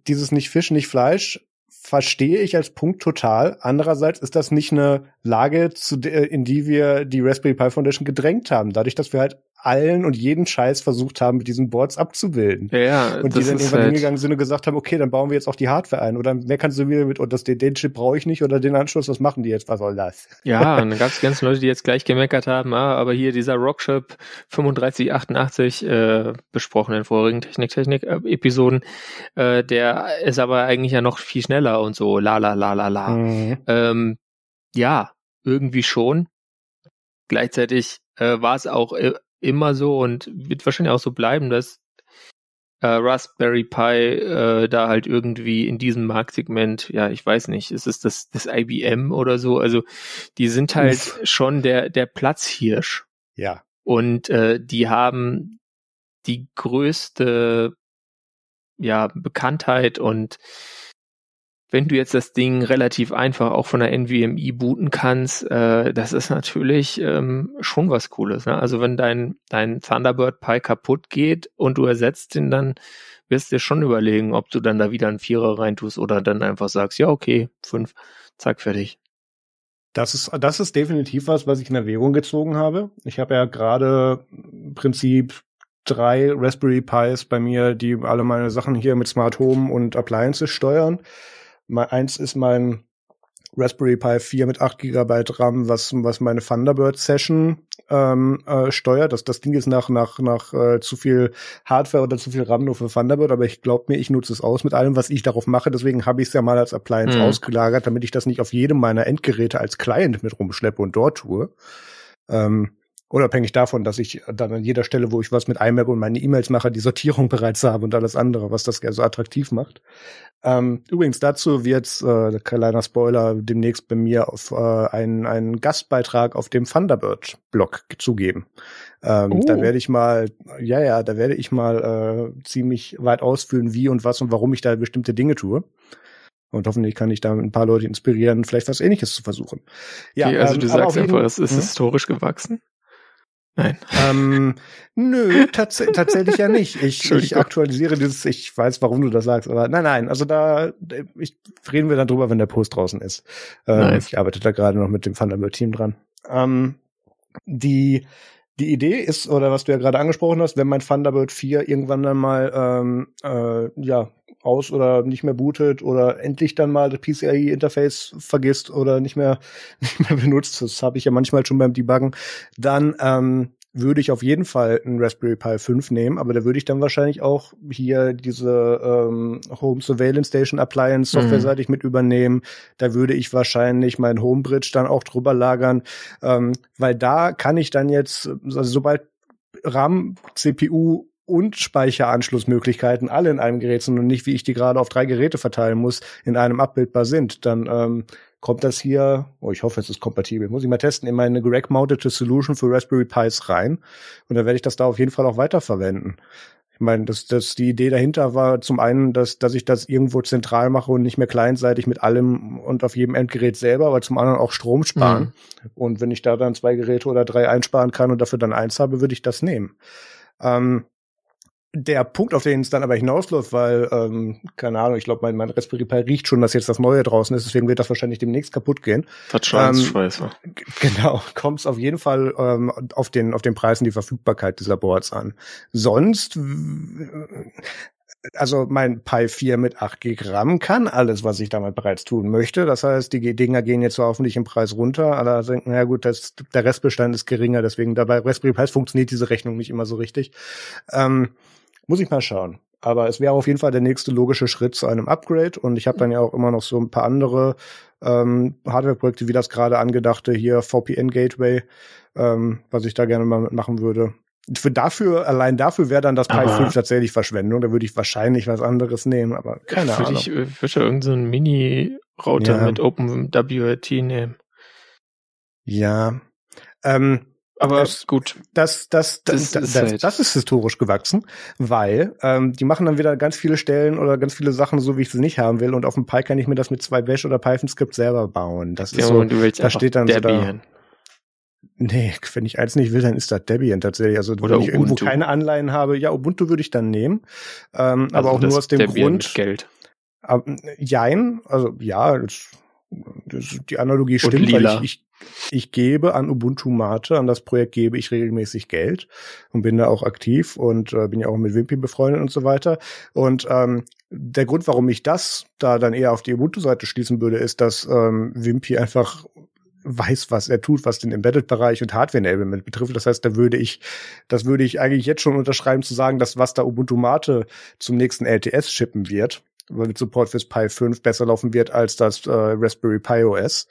dieses nicht Fisch, nicht Fleisch verstehe ich als Punkt total. Andererseits ist das nicht eine Lage, zu der, in die wir die Raspberry Pi Foundation gedrängt haben. Dadurch, dass wir halt allen und jeden Scheiß versucht haben, mit diesen Boards abzubilden. Ja, ja und die dann irgendwann halt hingegangen sind und gesagt haben, okay, dann bauen wir jetzt auch die Hardware ein. Oder wer kannst du wieder mit, und das, den, den Chip brauche ich nicht oder den Anschluss, was machen die jetzt? Was soll das? Ja, und dann gab es ganz Leute, die jetzt gleich gemeckert haben, ah, aber hier dieser Rockshop 3588 äh, besprochen in vorigen Technik-Technik-Episoden, äh, der ist aber eigentlich ja noch viel schneller und so, la la la la la. Mhm. Ähm, ja, irgendwie schon. Gleichzeitig äh, war es auch äh, immer so und wird wahrscheinlich auch so bleiben, dass äh, Raspberry Pi äh, da halt irgendwie in diesem Marktsegment, ja, ich weiß nicht, ist es das, das IBM oder so? Also die sind halt Uff. schon der, der Platzhirsch. Ja. Und äh, die haben die größte ja, Bekanntheit und wenn du jetzt das Ding relativ einfach auch von der NVMe booten kannst, äh, das ist natürlich ähm, schon was Cooles. Ne? Also wenn dein, dein Thunderbird Pi kaputt geht und du ersetzt ihn, dann wirst du dir schon überlegen, ob du dann da wieder einen Vierer reintust oder dann einfach sagst, ja, okay, fünf, zack, fertig. Das ist, das ist definitiv was, was ich in Erwägung gezogen habe. Ich habe ja gerade im Prinzip drei Raspberry Pis bei mir, die alle meine Sachen hier mit Smart Home und Appliances steuern. Eins ist mein Raspberry Pi 4 mit 8 GB RAM, was, was meine Thunderbird Session ähm, äh, steuert. Das, das Ding ist nach, nach, nach äh, zu viel Hardware oder zu viel RAM nur für Thunderbird, aber ich glaube mir, ich nutze es aus mit allem, was ich darauf mache. Deswegen habe ich es ja mal als Appliance mhm. ausgelagert, damit ich das nicht auf jedem meiner Endgeräte als Client mit rumschleppe und dort tue. Ähm, Unabhängig davon, dass ich dann an jeder Stelle, wo ich was mit IMAP und meine E-Mails mache, die Sortierung bereits habe und alles andere, was das so attraktiv macht. Ähm, übrigens dazu wird äh, kleiner Spoiler demnächst bei mir auf äh, einen, einen Gastbeitrag auf dem Thunderbird-Blog zugeben. Ähm, oh. Da werde ich mal, ja, ja, da werde ich mal äh, ziemlich weit ausführen, wie und was und warum ich da bestimmte Dinge tue. Und hoffentlich kann ich da ein paar Leute inspirieren, vielleicht was ähnliches zu versuchen. Ja, okay, also ähm, du sagst einfach, es ist hm? historisch gewachsen? Nein. Ähm, nö, tats tatsächlich ja nicht. Ich, ich aktualisiere dieses, ich weiß, warum du das sagst, aber nein, nein, also da ich, reden wir dann drüber, wenn der Post draußen ist. Ähm, nice. Ich arbeite da gerade noch mit dem Thunderbird-Team dran. Ähm, die die Idee ist, oder was du ja gerade angesprochen hast, wenn mein Thunderbird 4 irgendwann dann mal ähm, äh, ja, aus oder nicht mehr bootet oder endlich dann mal das PCIe-Interface vergisst oder nicht mehr, nicht mehr benutzt, das habe ich ja manchmal schon beim Debuggen, dann ähm, würde ich auf jeden Fall einen Raspberry Pi 5 nehmen, aber da würde ich dann wahrscheinlich auch hier diese ähm, Home Surveillance Station Appliance mhm. softwareseitig mhm. mit übernehmen. Da würde ich wahrscheinlich mein Homebridge dann auch drüber lagern, ähm, weil da kann ich dann jetzt, also sobald RAM, CPU und Speicheranschlussmöglichkeiten alle in einem Gerät sind und nicht, wie ich die gerade auf drei Geräte verteilen muss, in einem abbildbar sind, dann ähm, kommt das hier, oh, ich hoffe, es ist kompatibel, muss ich mal testen, in meine Rack-Mounted Solution für Raspberry Pis rein. Und dann werde ich das da auf jeden Fall auch weiterverwenden. Ich meine, das, das, die Idee dahinter war zum einen, dass, dass ich das irgendwo zentral mache und nicht mehr kleinseitig mit allem und auf jedem Endgerät selber, aber zum anderen auch Strom sparen. Mhm. Und wenn ich da dann zwei Geräte oder drei einsparen kann und dafür dann eins habe, würde ich das nehmen. Ähm, der Punkt, auf den es dann aber hinausläuft, weil, ähm, keine Ahnung, ich glaube, mein, mein Raspberry Pi riecht schon, dass jetzt das Neue draußen ist, deswegen wird das wahrscheinlich demnächst kaputt gehen. Verschleißschweißer. Ähm, genau, kommt es auf jeden Fall ähm, auf den auf den Preis und die Verfügbarkeit dieser Boards an. Sonst also mein Pi 4 mit 8 GB RAM kann alles, was ich damit bereits tun möchte. Das heißt, die Dinger gehen jetzt hoffentlich im Preis runter. Alle denken, na gut, das, der Restbestand ist geringer, deswegen dabei Raspberry Pi funktioniert diese Rechnung nicht immer so richtig. Ähm, muss ich mal schauen. Aber es wäre auf jeden Fall der nächste logische Schritt zu einem Upgrade. Und ich habe dann ja auch immer noch so ein paar andere ähm, Hardware-Projekte, wie das gerade angedachte hier VPN-Gateway, ähm, was ich da gerne mal mitmachen würde. Für dafür, allein dafür wäre dann das Pi 5 tatsächlich Verschwendung. Da würde ich wahrscheinlich was anderes nehmen, aber keine Ahnung. Ich würde ja irgendeinen so Mini-Router ja. mit OpenWRT nehmen. Ja. Ähm, aber das, gut. Das, das, das, das, ist, das, halt. das ist historisch gewachsen, weil ähm, die machen dann wieder ganz viele Stellen oder ganz viele Sachen so, wie ich sie nicht haben will. Und auf dem Pi kann ich mir das mit zwei Bash oder Python-Skript selber bauen. Das ist ja, so, da steht dann Debian. so da. Nee, wenn ich eins nicht will, dann ist das Debian tatsächlich. Also Oder wenn ich Ubuntu. irgendwo keine Anleihen habe, ja, Ubuntu würde ich dann nehmen. Ähm, also aber auch nur aus dem Debian Grund. Geld. Ab, jein, also ja, das, das, die Analogie stimmt, weil ich, ich, ich gebe an Ubuntu Mate, an das Projekt gebe ich regelmäßig Geld und bin da auch aktiv und äh, bin ja auch mit Wimpy befreundet und so weiter. Und ähm, der Grund, warum ich das da dann eher auf die Ubuntu-Seite schließen würde, ist, dass ähm, Wimpy einfach weiß, was er tut, was den Embedded-Bereich und Hardware-Enablement betrifft. Das heißt, da würde ich, das würde ich eigentlich jetzt schon unterschreiben zu sagen, dass was da Ubuntu Mate zum nächsten LTS schippen wird, mit Support fürs Pi 5 besser laufen wird als das äh, Raspberry Pi OS.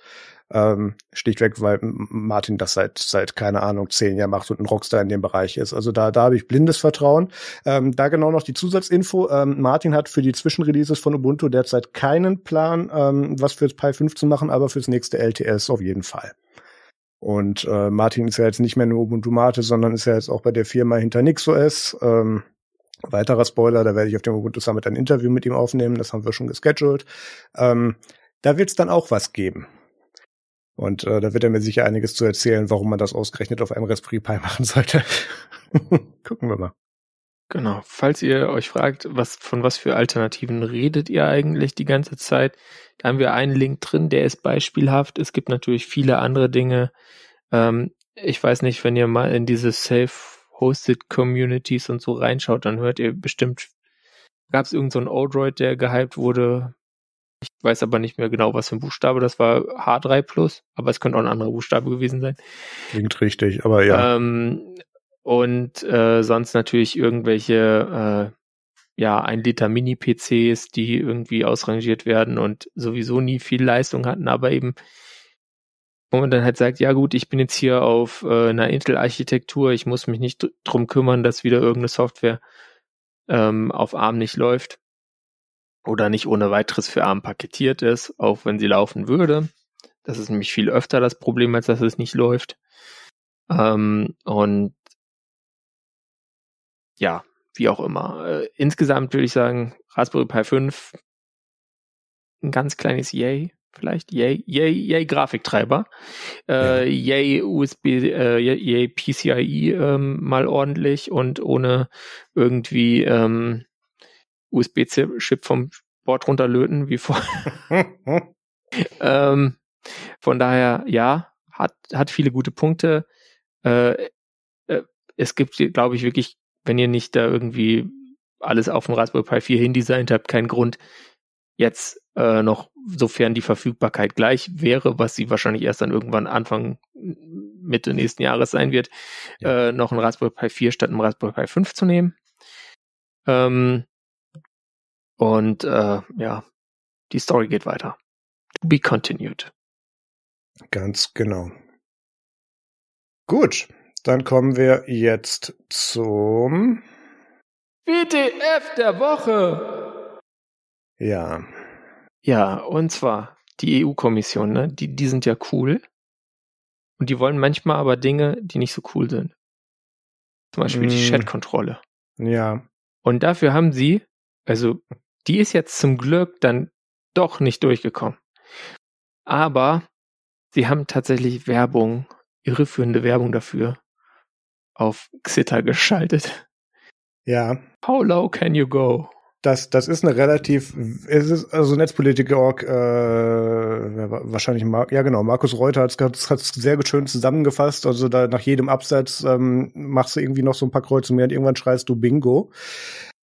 Ähm, schlichtweg, weil Martin das seit, seit, keine Ahnung, zehn Jahren macht und ein Rockstar in dem Bereich ist. Also da, da habe ich blindes Vertrauen. Ähm, da genau noch die Zusatzinfo. Ähm, Martin hat für die Zwischenreleases von Ubuntu derzeit keinen Plan, ähm, was fürs Pi 5 zu machen, aber fürs nächste LTS auf jeden Fall. Und äh, Martin ist ja jetzt nicht mehr nur Ubuntu Mate, sondern ist ja jetzt auch bei der Firma hinter NixOS. Ähm, weiterer Spoiler, da werde ich auf dem Ubuntu Summit ein Interview mit ihm aufnehmen, das haben wir schon gescheduled. Ähm, da wird es dann auch was geben. Und äh, da wird er mir sicher einiges zu erzählen, warum man das ausgerechnet auf einem Raspberry Pi machen sollte. Gucken wir mal. Genau. Falls ihr euch fragt, was, von was für Alternativen redet ihr eigentlich die ganze Zeit, da haben wir einen Link drin, der ist beispielhaft. Es gibt natürlich viele andere Dinge. Ähm, ich weiß nicht, wenn ihr mal in diese Self-Hosted Communities und so reinschaut, dann hört ihr bestimmt, gab es irgendeinen so Odroid, der gehypt wurde, ich weiß aber nicht mehr genau, was für ein Buchstabe das war. H3 Plus, aber es könnte auch ein anderer Buchstabe gewesen sein. Klingt richtig, aber ja. Ähm, und äh, sonst natürlich irgendwelche äh, ja, ein Liter Mini-PCs, die irgendwie ausrangiert werden und sowieso nie viel Leistung hatten, aber eben wo man dann halt sagt, ja gut, ich bin jetzt hier auf äh, einer Intel-Architektur, ich muss mich nicht drum kümmern, dass wieder irgendeine Software ähm, auf ARM nicht läuft oder nicht ohne weiteres für ARM paketiert ist, auch wenn sie laufen würde. Das ist nämlich viel öfter das Problem, als dass es nicht läuft. Ähm, und ja, wie auch immer. Äh, insgesamt würde ich sagen, Raspberry Pi 5, ein ganz kleines Yay, vielleicht. Yay, Yay, Yay Grafiktreiber. Äh, ja. Yay USB, äh, Yay PCIe ähm, mal ordentlich und ohne irgendwie ähm, USB-Chip vom Board runterlöten, wie vor. ähm, von daher, ja, hat, hat viele gute Punkte. Äh, äh, es gibt, glaube ich, wirklich, wenn ihr nicht da irgendwie alles auf dem Raspberry Pi 4 hindesignt habt, keinen Grund, jetzt äh, noch, sofern die Verfügbarkeit gleich wäre, was sie wahrscheinlich erst dann irgendwann Anfang Mitte nächsten Jahres sein wird, ja. äh, noch ein Raspberry Pi 4 statt einem Raspberry Pi 5 zu nehmen. Ähm, und äh, ja, die Story geht weiter. To be continued. Ganz genau. Gut, dann kommen wir jetzt zum WTF der Woche. Ja. Ja, und zwar die EU-Kommission, ne? Die, die sind ja cool. Und die wollen manchmal aber Dinge, die nicht so cool sind. Zum Beispiel mm. die Chat-Kontrolle. Ja. Und dafür haben sie, also die ist jetzt zum Glück dann doch nicht durchgekommen. Aber sie haben tatsächlich Werbung, irreführende Werbung dafür auf Xitter geschaltet. Ja. How low can you go? Das, das ist eine relativ, es ist also Netzpolitik.org, äh, wahrscheinlich, Mar ja genau, Markus Reuter hat es sehr schön zusammengefasst. Also da nach jedem Absatz ähm, machst du irgendwie noch so ein paar Kreuze mehr und irgendwann schreist du Bingo.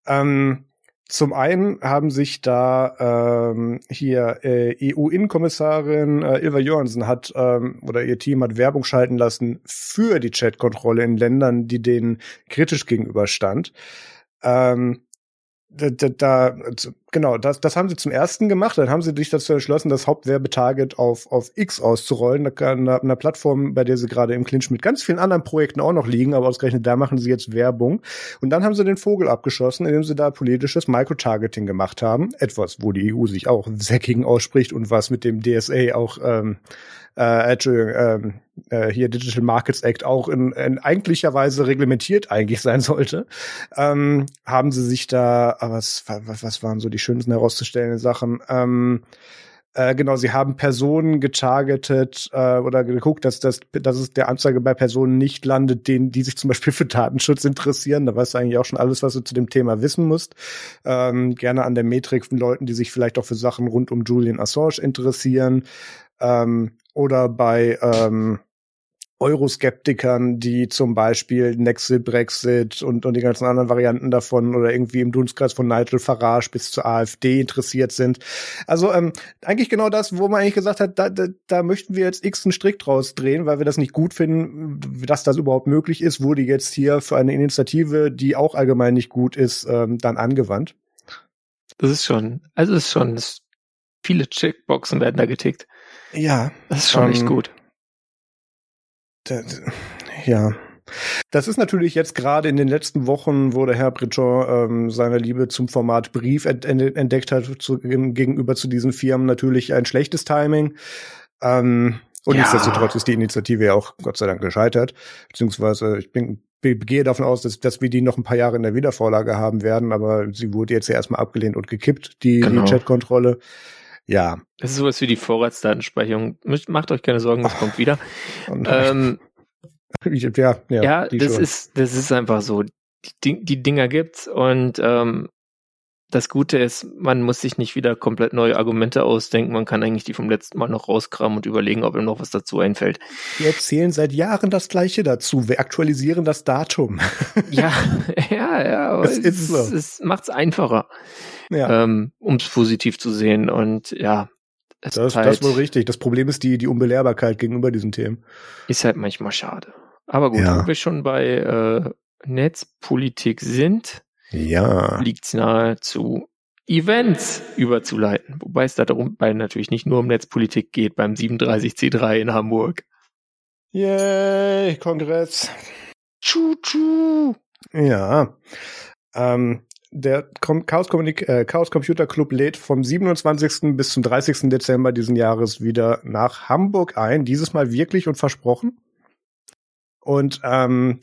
Ähm, zum einen haben sich da ähm, hier äh, EU-Innenkommissarin äh, Ilva Jörgensen hat ähm, oder ihr Team hat Werbung schalten lassen für die Chatkontrolle in Ländern, die denen kritisch gegenüberstand. Ähm, da, da, da, genau, das, das haben sie zum ersten gemacht. Dann haben sie sich dazu entschlossen, das Hauptwerbetarget auf, auf X auszurollen, einer, einer Plattform, bei der sie gerade im Clinch mit ganz vielen anderen Projekten auch noch liegen, aber ausgerechnet da machen sie jetzt Werbung. Und dann haben sie den Vogel abgeschossen, indem sie da politisches Microtargeting gemacht haben. Etwas, wo die EU sich auch gegen ausspricht und was mit dem DSA auch ähm, äh, Entschuldigung, ähm, äh, hier Digital Markets Act auch in, in eigentlicher Weise reglementiert eigentlich sein sollte, ähm, haben sie sich da, ah, was, was, was waren so die schönsten herauszustellenden Sachen? Ähm, äh, genau, sie haben Personen getargetet äh, oder geguckt, dass, das, dass es der Anzeige bei Personen nicht landet, denen, die sich zum Beispiel für Datenschutz interessieren. Da weißt du eigentlich auch schon alles, was du zu dem Thema wissen musst. Ähm, gerne an der Metrik von Leuten, die sich vielleicht auch für Sachen rund um Julian Assange interessieren. Ähm, oder bei ähm, Euroskeptikern, die zum Beispiel Nexit, Brexit und, und die ganzen anderen Varianten davon oder irgendwie im Dunstkreis von Nigel Farage bis zur AfD interessiert sind. Also ähm, eigentlich genau das, wo man eigentlich gesagt hat, da, da, da möchten wir jetzt x einen Strick draus drehen, weil wir das nicht gut finden, dass das überhaupt möglich ist, wurde jetzt hier für eine Initiative, die auch allgemein nicht gut ist, ähm, dann angewandt. Das ist schon, also es ist schon, viele Checkboxen werden da getickt. Ja. Das ist schon ähm, echt gut. Ja. Das ist natürlich jetzt gerade in den letzten Wochen, wo der Herr Bridgeon ähm, seine Liebe zum Format Brief ent entdeckt hat zu, gegenüber zu diesen Firmen natürlich ein schlechtes Timing. Ähm, und ja. nichtsdestotrotz ist die Initiative ja auch Gott sei Dank gescheitert. Beziehungsweise ich bin, gehe davon aus, dass, dass wir die noch ein paar Jahre in der Wiedervorlage haben werden, aber sie wurde jetzt ja erstmal abgelehnt und gekippt, die, genau. die Chatkontrolle. Ja. Das ist sowas wie die Vorratsdatenspeicherung. Macht euch keine Sorgen, das kommt wieder. Oh ähm, ja, ja, ja das schon. ist, das ist einfach so. Die, die Dinger gibt's und ähm, das Gute ist, man muss sich nicht wieder komplett neue Argumente ausdenken. Man kann eigentlich die vom letzten Mal noch rauskramen und überlegen, ob ihm noch was dazu einfällt. Wir erzählen seit Jahren das Gleiche dazu. Wir aktualisieren das Datum. ja, ja, ja. Es, es, so. es macht's einfacher ja. ähm, um es positiv zu sehen. Und ja, das, ist halt, das wohl richtig. Das Problem ist die, die Unbelehrbarkeit gegenüber diesen Themen. Ist halt manchmal schade. Aber gut, ja. wo wir schon bei äh, Netzpolitik sind, ja. liegt es nahe zu Events überzuleiten. Wobei es da darum bei natürlich nicht nur um Netzpolitik geht beim 37C3 in Hamburg. Yay, Kongress. Tschu, tschu. Ja. Ähm, der Chaos, äh, Chaos Computer Club lädt vom 27. bis zum 30. Dezember diesen Jahres wieder nach Hamburg ein. Dieses Mal wirklich und versprochen. Und ähm,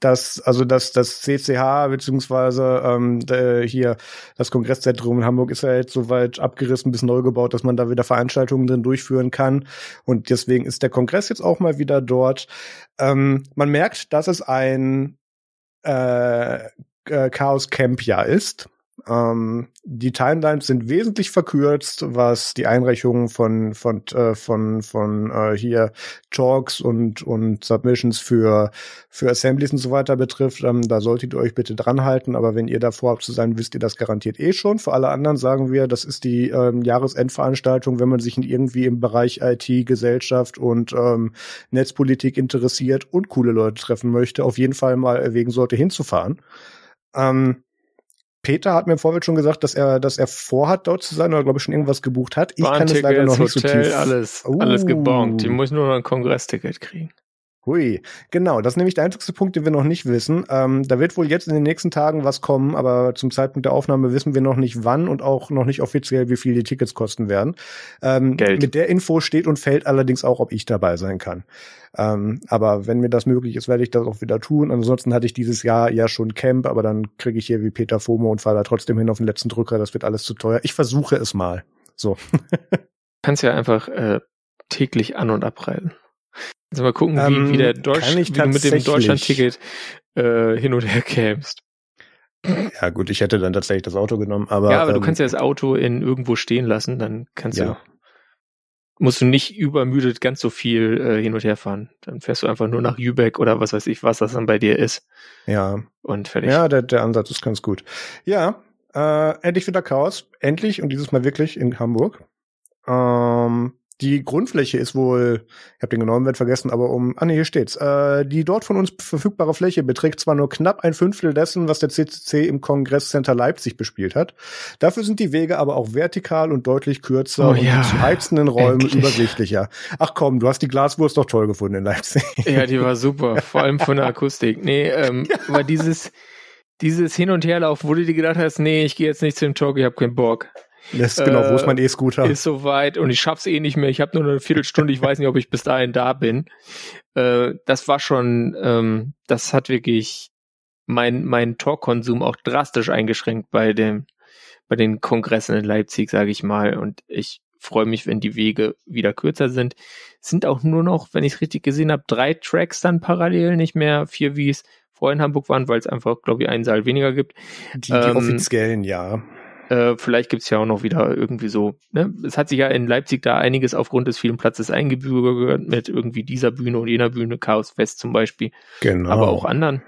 das, also das, das CCH beziehungsweise ähm, hier das Kongresszentrum in Hamburg ist ja jetzt soweit abgerissen bis neu gebaut, dass man da wieder Veranstaltungen drin durchführen kann. Und deswegen ist der Kongress jetzt auch mal wieder dort. Ähm, man merkt, dass es ein äh, äh, Chaos Camp ja ist. Ähm, die Timelines sind wesentlich verkürzt, was die Einreichungen von von äh, von von äh, hier Talks und und Submissions für für Assemblies und so weiter betrifft. Ähm, da solltet ihr euch bitte dran halten. Aber wenn ihr da vorhabt zu sein, wisst ihr das garantiert eh schon. Für alle anderen sagen wir, das ist die ähm, Jahresendveranstaltung, wenn man sich irgendwie im Bereich IT, Gesellschaft und ähm, Netzpolitik interessiert und coole Leute treffen möchte, auf jeden Fall mal erwägen sollte hinzufahren. Ähm, Peter hat mir im Vorfeld schon gesagt, dass er, dass er vorhat, dort zu sein oder glaube ich schon irgendwas gebucht hat. Ich kann es leider noch nicht Hotel, so tief. Alles, uh. alles gebongt. Ich muss nur noch ein Kongressticket kriegen. Hui, genau, das ist nämlich der einzige Punkt, den wir noch nicht wissen. Ähm, da wird wohl jetzt in den nächsten Tagen was kommen, aber zum Zeitpunkt der Aufnahme wissen wir noch nicht wann und auch noch nicht offiziell, wie viel die Tickets kosten werden. Ähm, Geld. Mit der Info steht und fällt allerdings auch, ob ich dabei sein kann. Ähm, aber wenn mir das möglich ist, werde ich das auch wieder tun. Ansonsten hatte ich dieses Jahr ja schon Camp, aber dann kriege ich hier wie Peter FOMO und fahre da trotzdem hin auf den letzten Drücker. Das wird alles zu teuer. Ich versuche es mal. So. Kannst ja einfach äh, täglich an- und abreisen. Also mal gucken, wie, ähm, wie der Deutsch, wie du mit dem Deutschland-Ticket äh, hin und her kämst. Ja, gut, ich hätte dann tatsächlich das Auto genommen, aber. Ja, aber ähm, du kannst ja das Auto in irgendwo stehen lassen, dann kannst Ja. du, musst du nicht übermüdet ganz so viel äh, hin und her fahren. Dann fährst du einfach nur nach Jübeck oder was weiß ich, was das dann bei dir ist Ja, und fertig. ja, der, der Ansatz ist ganz gut. Ja, äh, endlich wieder Chaos. Endlich und dieses Mal wirklich in Hamburg. Ähm, die Grundfläche ist wohl, ich habe den genauen Wert vergessen, aber um, ah nee, hier steht's. Äh, die dort von uns verfügbare Fläche beträgt zwar nur knapp ein Fünftel dessen, was der CCC im Kongresscenter Leipzig bespielt hat. Dafür sind die Wege aber auch vertikal und deutlich kürzer Oh und ja, die zu heizenden Räume endlich. übersichtlicher. Ach komm, du hast die Glaswurst doch toll gefunden in Leipzig. Ja, die war super, vor allem von der Akustik. Nee, ähm, aber dieses, dieses Hin- und Herlaufen, wo du dir gedacht hast, nee, ich gehe jetzt nicht zum Talk, ich habe keinen Bock. Das ist genau, wo ist Äh, mein E-Scooter? Ist soweit und ich schaff's eh nicht mehr. Ich habe nur eine Viertelstunde, ich weiß nicht, ob ich bis dahin da bin. Äh, das war schon, ähm, das hat wirklich mein, mein Talk-Konsum auch drastisch eingeschränkt bei dem, bei den Kongressen in Leipzig, sage ich mal. Und ich freue mich, wenn die Wege wieder kürzer sind. Es sind auch nur noch, wenn ich es richtig gesehen habe, drei Tracks dann parallel, nicht mehr vier, wie es vorher in Hamburg waren, weil es einfach, glaube ich, einen Saal weniger gibt. Die, die ähm, offiziellen, ja. Äh, vielleicht gibt's ja auch noch wieder irgendwie so. Ne? Es hat sich ja in Leipzig da einiges aufgrund des vielen Platzes eingebürgert mit irgendwie dieser Bühne und jener Bühne, Chaos Fest zum Beispiel, Genau. aber auch anderen.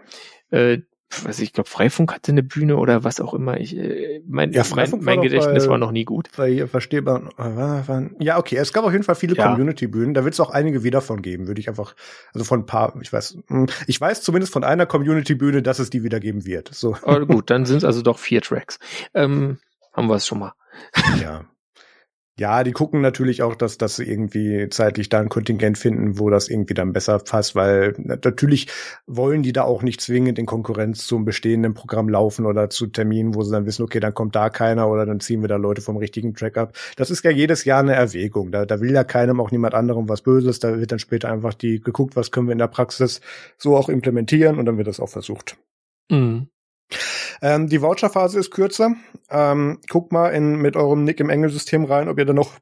Äh, weiß ich, glaube, Freifunk hatte eine Bühne oder was auch immer. Ich, äh, mein, Ja, mein, mein Gedächtnis bei- war noch nie gut. Weil hier verstehbar. äh, Ja, okay. Es gab auf jeden Fall viele Ja. Community-Bühnen. Da wird es auch einige wieder von geben, würde ich einfach. Also von ein paar. Ich weiß. hm, Ich weiß zumindest von einer Community-Bühne, dass es die wieder geben wird. So. Aber gut, dann sind es also doch vier Tracks. Ähm, haben wir es schon mal. ja. Ja, die gucken natürlich auch, dass, dass sie irgendwie zeitlich da ein Kontingent finden, wo das irgendwie dann besser passt, weil natürlich wollen die da auch nicht zwingend in Konkurrenz zum bestehenden Programm laufen oder zu Terminen, wo sie dann wissen, okay, dann kommt da keiner oder dann ziehen wir da Leute vom richtigen Track ab. Das ist ja jedes Jahr eine Erwägung. Da, da will ja keinem auch niemand anderem was Böses. Da wird dann später einfach die geguckt, was können wir in der Praxis so auch implementieren und dann wird das auch versucht. Mhm. Ähm, die Voucherphase ist kürzer. Ähm, guckt mal in, mit eurem Nick im Engelsystem rein, ob ihr da noch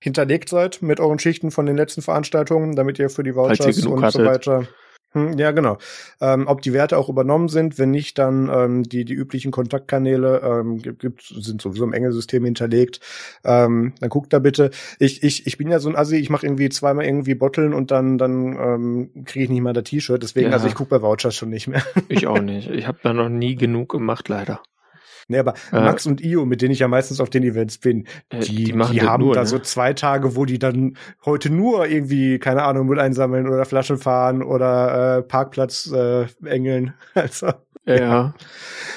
hinterlegt seid mit euren Schichten von den letzten Veranstaltungen, damit ihr für die Vouchers und so weiter. Hm, ja, genau. Ähm, ob die Werte auch übernommen sind, wenn nicht, dann ähm, die die üblichen Kontaktkanäle ähm, gibt, gibt sind sowieso im Engelsystem hinterlegt. Ähm, dann guckt da bitte. Ich ich ich bin ja so ein Assi, ich mache irgendwie zweimal irgendwie Botteln und dann dann ähm, kriege ich nicht mal das T-Shirt. Deswegen Ja. also ich gucke bei Vouchers schon nicht mehr. Ich auch nicht. Ich habe da noch nie genug gemacht, leider. Nee, aber Äh, Max und Io, mit denen ich ja meistens auf den Events bin, Äh, die, die, machen das haben nur, da ne? so zwei Tage, wo die dann heute nur irgendwie, keine Ahnung, Müll einsammeln oder Flaschen fahren oder äh, Parkplatz äh, engeln. Also Ja,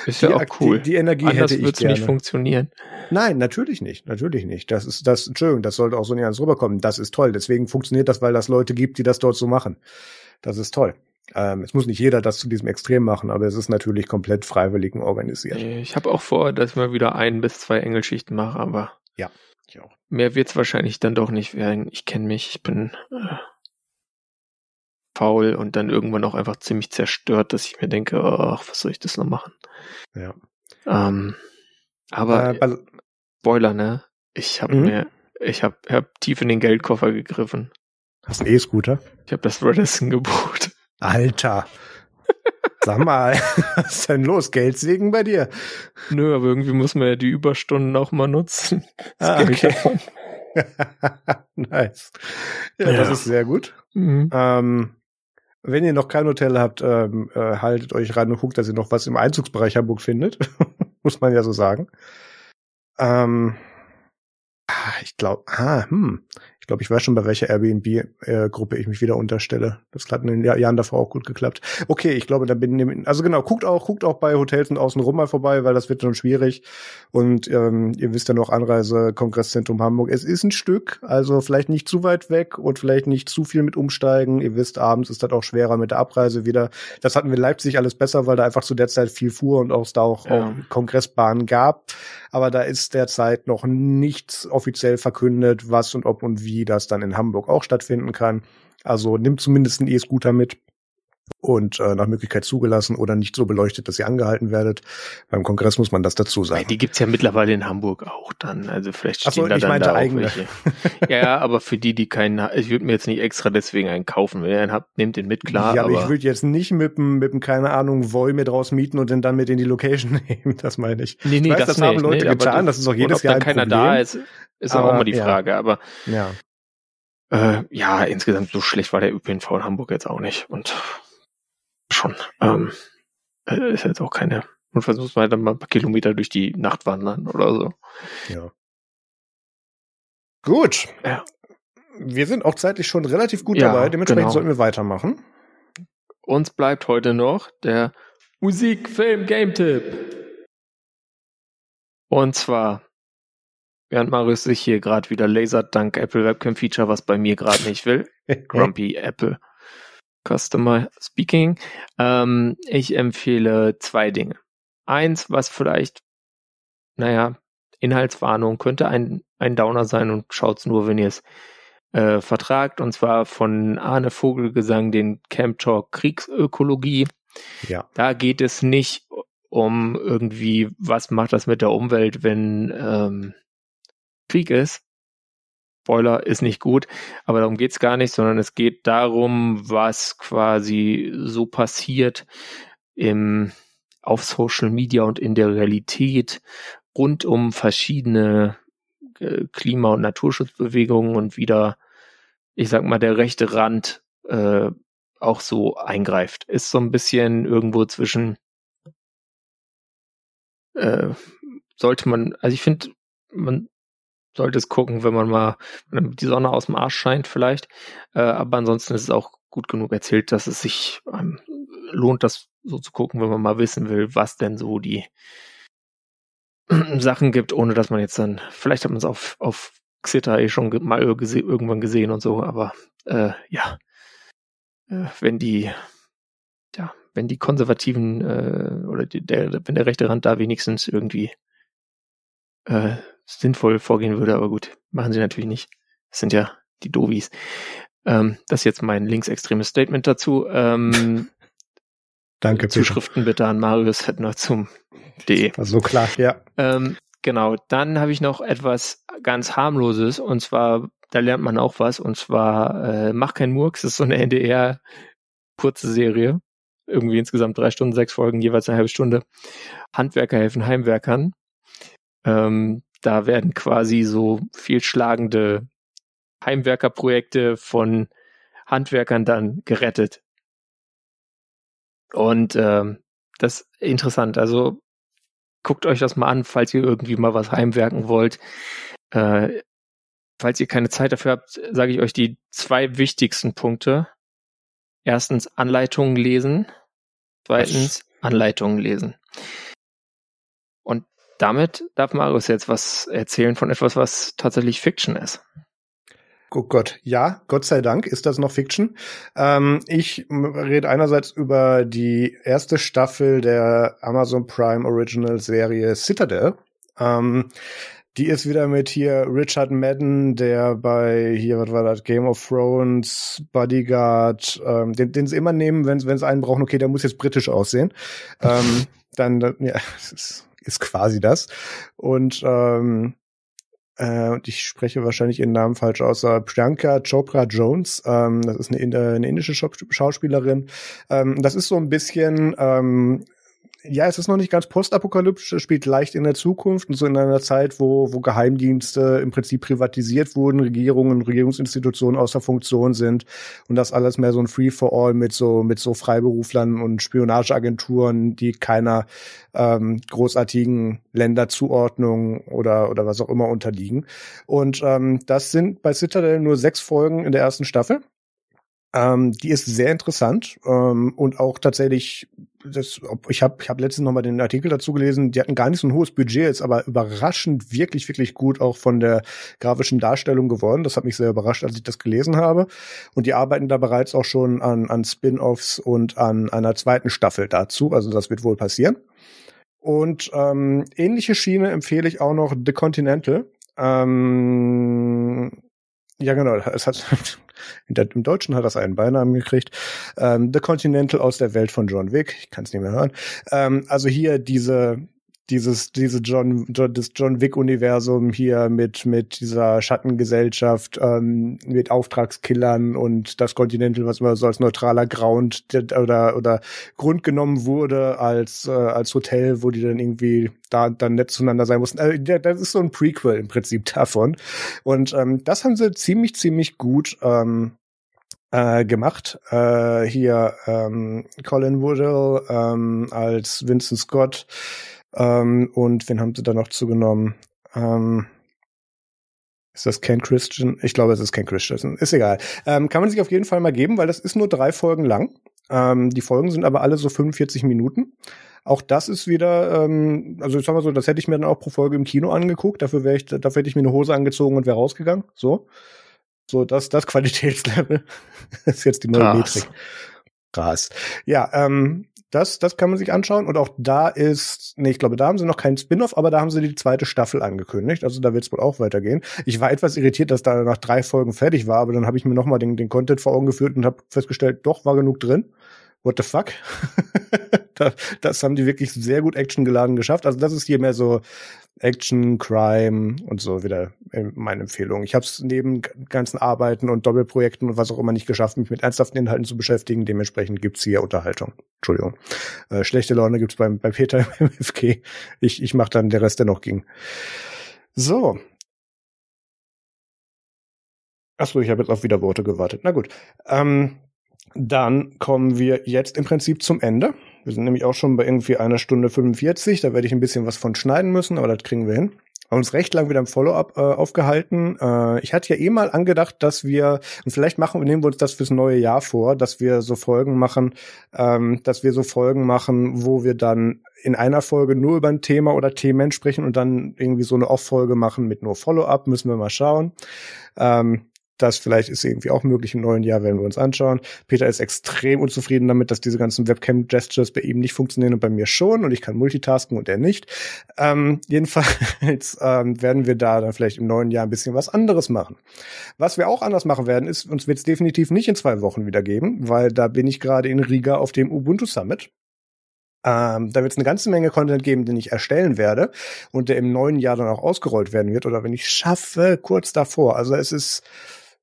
ist ja die, auch Ak- cool. Die, die Energie Anders hätte ich gerne. nicht funktionieren. Nein, natürlich nicht, natürlich nicht. Das ist das, Entschuldigung, das sollte auch so nicht ans rüberkommen. Das ist toll. Deswegen funktioniert das, weil das Leute gibt, die das dort so machen. Das ist toll. Ähm, es muss nicht jeder das zu diesem Extrem machen, aber es ist natürlich komplett freiwillig organisiert. Ich habe auch vor, dass ich mal wieder ein bis zwei Engelschichten mache, aber Ich auch. mehr wird's wahrscheinlich dann doch nicht werden. Ich kenne mich, ich bin äh, faul und dann irgendwann auch einfach ziemlich zerstört, dass ich mir denke, ach, was soll ich das noch machen? Ja. Ähm, aber Äh, bei- Spoiler, ne? Ich habe Mhm. mir, ich habe hab tief in den Geldkoffer gegriffen. hast du einen E-Scooter? Ich habe das Radisson gebucht. Alter. Sag mal, was ist denn los? Geldsegen bei dir? Nö, aber irgendwie muss man ja die Überstunden auch mal nutzen. Das Ah, okay. nice. Ja, das Ja. ist sehr gut. Mhm. Ähm, wenn ihr noch kein Hotel habt, ähm, äh, haltet euch ran und guckt, dass ihr noch was im Einzugsbereich Hamburg findet. Muss man ja so sagen. Ähm, ah, ich glaube, ah, hm. Ich glaube, ich weiß schon, bei welcher Airbnb-Gruppe ich mich wieder unterstelle. Das hat in den Jahr- Jahren davor auch gut geklappt. Okay, ich glaube, da bin also genau, guckt auch, guckt auch bei Hotels und außenrum mal vorbei, weil das wird schon schwierig. Und ähm, ihr wisst ja noch, Anreise, Kongresszentrum Hamburg. Es ist ein Stück, also vielleicht nicht zu weit weg und vielleicht nicht zu viel mit umsteigen. Ihr wisst, abends ist das auch schwerer mit der Abreise wieder. Das hatten wir in Leipzig alles besser, weil da einfach zu der Zeit viel fuhr und auch es da auch, Ja. auch Kongressbahnen gab. Aber da ist derzeit noch nichts offiziell verkündet, was und ob und wie das dann in Hamburg auch stattfinden kann. Also nimmt zumindest einen E-Scooter mit. Und äh, nach Möglichkeit zugelassen oder nicht so beleuchtet, dass ihr angehalten werdet. Beim Kongress muss man das dazu sagen. Die gibt's ja mittlerweile in Hamburg auch dann. Also vielleicht stehen so, da ich dann meinte da auch eigene. welche. Ja, aber für die, die keinen, ich würde mir jetzt nicht extra deswegen einen kaufen. Wenn ihr einen habt, nehmt den mit, klar. ja, aber, aber ich würde jetzt nicht mit dem, mit dem, keine Ahnung, Voy mir draus mieten und den dann mit in die Location nehmen. Das meine ich. nee, nee, ich weiß, das, das haben nicht, Leute nee, getan, das ist auch jedes Jahr ein keiner Problem. da ist, ist auch Aber, immer die ja. Frage. Aber Ja. äh, ja, insgesamt so schlecht war der ÖPNV in Hamburg jetzt auch nicht. Und schon, ähm, äh, ist jetzt auch keine. Und versuchst mal dann mal ein paar Kilometer durch die Nacht wandern oder so. Ja. Gut. Ja. Wir sind auch zeitlich schon relativ gut Ja, dabei, dementsprechend genau. sollten wir weitermachen. Uns bleibt heute noch der Musik, Film, Game-Tipp. Und zwar, während Marius sich hier gerade wieder lasert dank Apple Webcam Feature, was bei mir gerade nicht will. Grumpy Apple Customer Speaking. Ähm, ich empfehle zwei Dinge. Eins, was vielleicht, naja, Inhaltswarnung könnte ein, ein Downer sein und schaut's nur, wenn ihr es äh, vertragt. Und zwar von Arne Vogelgesang, den Camp Talk Kriegsökologie. Ja. Da geht es nicht um irgendwie, was macht das mit der Umwelt, wenn ähm, Krieg ist. Spoiler ist nicht gut, aber darum geht's gar nicht, sondern es geht darum, was quasi so passiert im, auf Social Media und in der Realität rund um verschiedene äh, Klima- und Naturschutzbewegungen und wieder, ich sag mal, der rechte Rand äh, auch so eingreift. Ist so ein bisschen irgendwo zwischen äh, sollte man, also ich finde, man sollte es gucken, wenn man mal wenn die Sonne aus dem Arsch scheint vielleicht. Äh, aber ansonsten ist es auch gut genug erzählt, dass es sich ähm, lohnt, das so zu gucken, wenn man mal wissen will, was denn so die Sachen gibt, ohne dass man jetzt dann, vielleicht hat man es auf, auf Xitter eh schon mal gese irgendwann gesehen und so, aber äh, ja, äh, wenn die, ja, wenn die Konservativen äh, oder die, der, wenn der rechte Rand da wenigstens irgendwie äh, sinnvoll vorgehen würde, aber gut, machen sie natürlich nicht. Das sind ja die Dovis. Ähm, das ist jetzt mein linksextremes Statement dazu. Ähm, Danke. Zuschriften bitte an Marius Fettner zum De. Also klar, ja. Ähm, genau, dann habe ich noch etwas ganz harmloses und zwar, da lernt man auch was und zwar äh, Mach kein Murks, das ist so eine NDR kurze Serie, irgendwie insgesamt drei Stunden, sechs Folgen, jeweils eine halbe Stunde. Handwerker helfen Heimwerkern. Ähm, da werden quasi so vielschlagende Heimwerkerprojekte von Handwerkern dann gerettet. Und ähm, das ist interessant. Also guckt euch das mal an, falls ihr irgendwie mal was heimwerken wollt. Äh, falls ihr keine Zeit dafür habt, sage ich euch die zwei wichtigsten Punkte. Erstens Anleitungen lesen. Zweitens Anleitungen lesen. Damit darf Marius jetzt was erzählen von etwas, was tatsächlich Fiction ist. Oh Gott, ja, Gott sei Dank ist das noch Fiction. Ähm, ich rede einerseits über die erste Staffel der Amazon Prime Original Serie Citadel. Ähm, die ist wieder mit hier Richard Madden, der bei hier, was war das, Game of Thrones, Bodyguard, ähm, den, den sie immer nehmen, wenn sie einen brauchen, okay, der muss jetzt britisch aussehen. ähm, dann, ja, es ist, ist quasi das. Und ähm, äh, und ich spreche wahrscheinlich ihren Namen falsch aus, äh, Priyanka Chopra Jones, ähm, das ist eine, äh, eine indische Schau- Schauspielerin. Ähm, das ist so ein bisschen, ähm, ja, es ist noch nicht ganz postapokalyptisch, es spielt leicht in der Zukunft und so in einer Zeit, wo, wo Geheimdienste im Prinzip privatisiert wurden, Regierungen, Regierungsinstitutionen außer Funktion sind und das alles mehr so ein Free-for-all mit so, mit so Freiberuflern und Spionageagenturen, die keiner ähm, großartigen Länderzuordnung oder, oder was auch immer unterliegen. Und ähm, das sind bei Citadel nur sechs Folgen in der ersten Staffel. Ähm, die ist sehr interessant ähm, und auch tatsächlich, das, ich habe ich hab letztens noch mal den Artikel dazu gelesen, die hatten gar nicht so ein hohes Budget, ist aber überraschend wirklich, wirklich gut auch von der grafischen Darstellung geworden. Das hat mich sehr überrascht, als ich das gelesen habe. Und die arbeiten da bereits auch schon an, an Spin-offs und an einer zweiten Staffel dazu. Also das wird wohl passieren. Und ähm, ähnliche Schiene empfehle ich auch noch The Continental. Ähm, ja, genau. Es hat, Im Deutschen hat das einen Beinamen gekriegt. Ähm, The Continental aus der Welt von John Wick. Ich kann es nicht mehr hören. Ähm, also hier diese dieses, diese John, das John Wick-Universum hier mit, mit dieser Schattengesellschaft, ähm, mit Auftragskillern und das Continental, was immer so als neutraler Ground oder, oder Grund genommen wurde als, äh, als Hotel, wo die dann irgendwie da dann nett zueinander sein mussten. Also, das ist so ein Prequel im Prinzip davon. Und ähm, das haben sie ziemlich, ziemlich gut ähm, äh, gemacht. Äh, hier ähm, Colin Woodall ähm, als Vincent Scott ähm, und wen haben sie da noch zugenommen? Ähm, ist das Ken Christian? Ich glaube, es ist Ken Christian. Ist egal. Ähm, kann man sich auf jeden Fall mal geben, weil das ist nur drei Folgen lang. Ähm, die Folgen sind aber alle so 45 Minuten. Auch das ist wieder, ähm, also ich sag mal so, das hätte ich mir dann auch pro Folge im Kino angeguckt. Dafür wäre ich, dafür hätte ich mir eine Hose angezogen und wäre rausgegangen. So, so das, das Qualitätslevel ist jetzt die neue Krass. Metrik. Krass. Ja, ähm, das, das kann man sich anschauen. Und auch da ist, nee, ich glaube, da haben sie noch keinen Spin-off, aber da haben sie die zweite Staffel angekündigt. Also da wird es wohl auch weitergehen. Ich war etwas irritiert, dass da nach drei Folgen fertig war, aber dann habe ich mir nochmal den, den Content vor Augen geführt und habe festgestellt, doch, war genug drin what the fuck? das, haben die wirklich sehr gut actiongeladen geschafft. Also das ist hier mehr so Action, Crime und so wieder meine Empfehlung. Ich habe es neben ganzen Arbeiten und Doppelprojekten und was auch immer nicht geschafft, mich mit ernsthaften Inhalten zu beschäftigen. Dementsprechend gibt's hier Unterhaltung. Entschuldigung. Äh, schlechte Laune gibt's beim, bei Peter im MFG. Ich, ich mache dann der Rest, der noch ging. So. Achso, ich habe jetzt auf Wiederworte gewartet. Na gut. Ähm, dann kommen wir jetzt im Prinzip zum Ende. Wir sind nämlich auch schon bei irgendwie einer Stunde 45. Da werde ich ein bisschen was von schneiden müssen, aber das kriegen wir hin. Haben uns recht lang wieder im Follow-up äh, aufgehalten. Äh, ich hatte ja eh mal angedacht, dass wir, und vielleicht machen, nehmen wir uns das fürs neue Jahr vor, dass wir so Folgen machen, ähm, dass wir so Folgen machen, wo wir dann in einer Folge nur über ein Thema oder Themen sprechen und dann irgendwie so eine Off-Folge machen mit nur Follow-up, müssen wir mal schauen. Ähm, das vielleicht ist irgendwie auch möglich im neuen Jahr, werden wir uns anschauen. Peter ist extrem unzufrieden damit, dass diese ganzen Webcam-Gestures bei ihm nicht funktionieren und bei mir schon und ich kann multitasken und er nicht. Ähm, jedenfalls ähm, werden wir da dann vielleicht im neuen Jahr ein bisschen was anderes machen. Was wir auch anders machen werden, ist, uns wird es definitiv nicht in zwei Wochen wieder geben, weil da bin ich gerade in Riga auf dem Ubuntu Summit. Ähm, da wird es eine ganze Menge Content geben, den ich erstellen werde und der im neuen Jahr dann auch ausgerollt werden wird oder wenn ich schaffe, kurz davor. Also es ist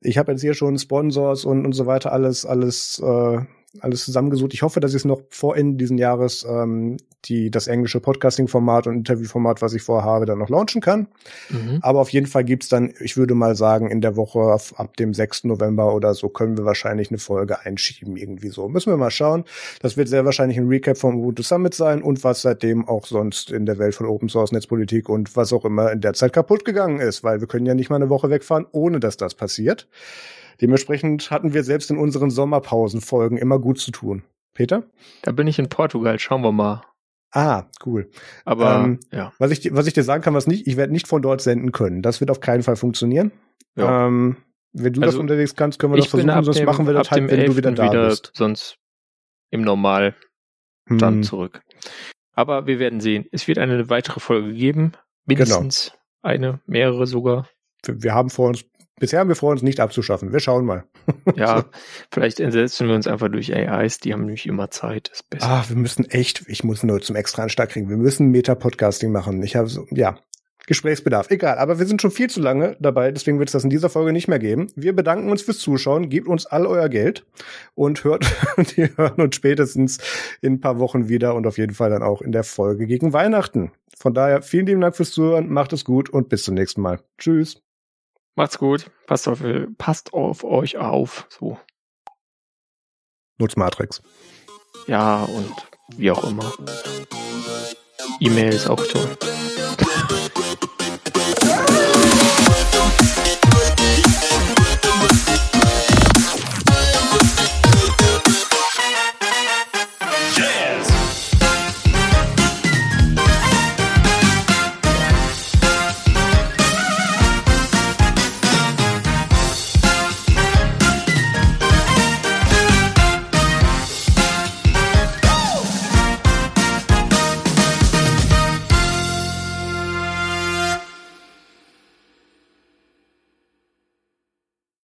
ich habe jetzt hier schon Sponsors und, und so weiter alles, alles äh, alles zusammengesucht. Ich hoffe, dass ich es noch vor Ende diesen Jahres ähm, die das englische Podcasting-Format und Interview-Format, was ich vorhabe, dann noch launchen kann. Mhm. Aber auf jeden Fall gibt's dann, ich würde mal sagen, in der Woche ab, ab dem 6. November oder so können wir wahrscheinlich eine Folge einschieben, irgendwie so. Müssen wir mal schauen. Das wird sehr wahrscheinlich ein Recap vom Ubuntu Summit sein und was seitdem auch sonst in der Welt von Open Source Netzpolitik und was auch immer in der Zeit kaputt gegangen ist, weil wir können ja nicht mal eine Woche wegfahren, ohne dass das passiert. Dementsprechend hatten wir selbst in unseren Sommerpausenfolgen immer gut zu tun. Peter? Da bin ich in Portugal, schauen wir mal. Ah, cool. Aber ähm, ja. was ich was ich dir sagen kann, was nicht, ich werde nicht von dort senden können. Das wird auf keinen Fall funktionieren. Ja. Ähm, wenn du also, das unterwegs kannst, können wir das versuchen, sonst dem, machen wir das halt, wenn du wieder da wieder bist. Sonst im Normal hm. dann zurück. Aber wir werden sehen. Es wird eine weitere Folge geben. Mindestens genau. eine, mehrere sogar. Wir, wir haben vor uns Bisher haben wir vor, uns nicht abzuschaffen. Wir schauen mal. Ja, vielleicht entsetzen wir uns einfach durch AIs, die haben nämlich immer Zeit. Ist besser. Ah, wir müssen echt, ich muss nur zum extra Anstart kriegen. Wir müssen Meta-Podcasting machen. Ich habe so, ja, Gesprächsbedarf. Egal, aber wir sind schon viel zu lange dabei, deswegen wird es das in dieser Folge nicht mehr geben. Wir bedanken uns fürs Zuschauen, gebt uns all euer Geld und hört, wir hören uns spätestens in ein paar Wochen wieder und auf jeden Fall dann auch in der Folge gegen Weihnachten. Von daher vielen lieben Dank fürs Zuhören, macht es gut und bis zum nächsten Mal. Tschüss. Macht's gut. Passt auf, passt auf euch auf. So. Nutzt Matrix. Ja, und wie auch immer. E-Mail ist auch toll.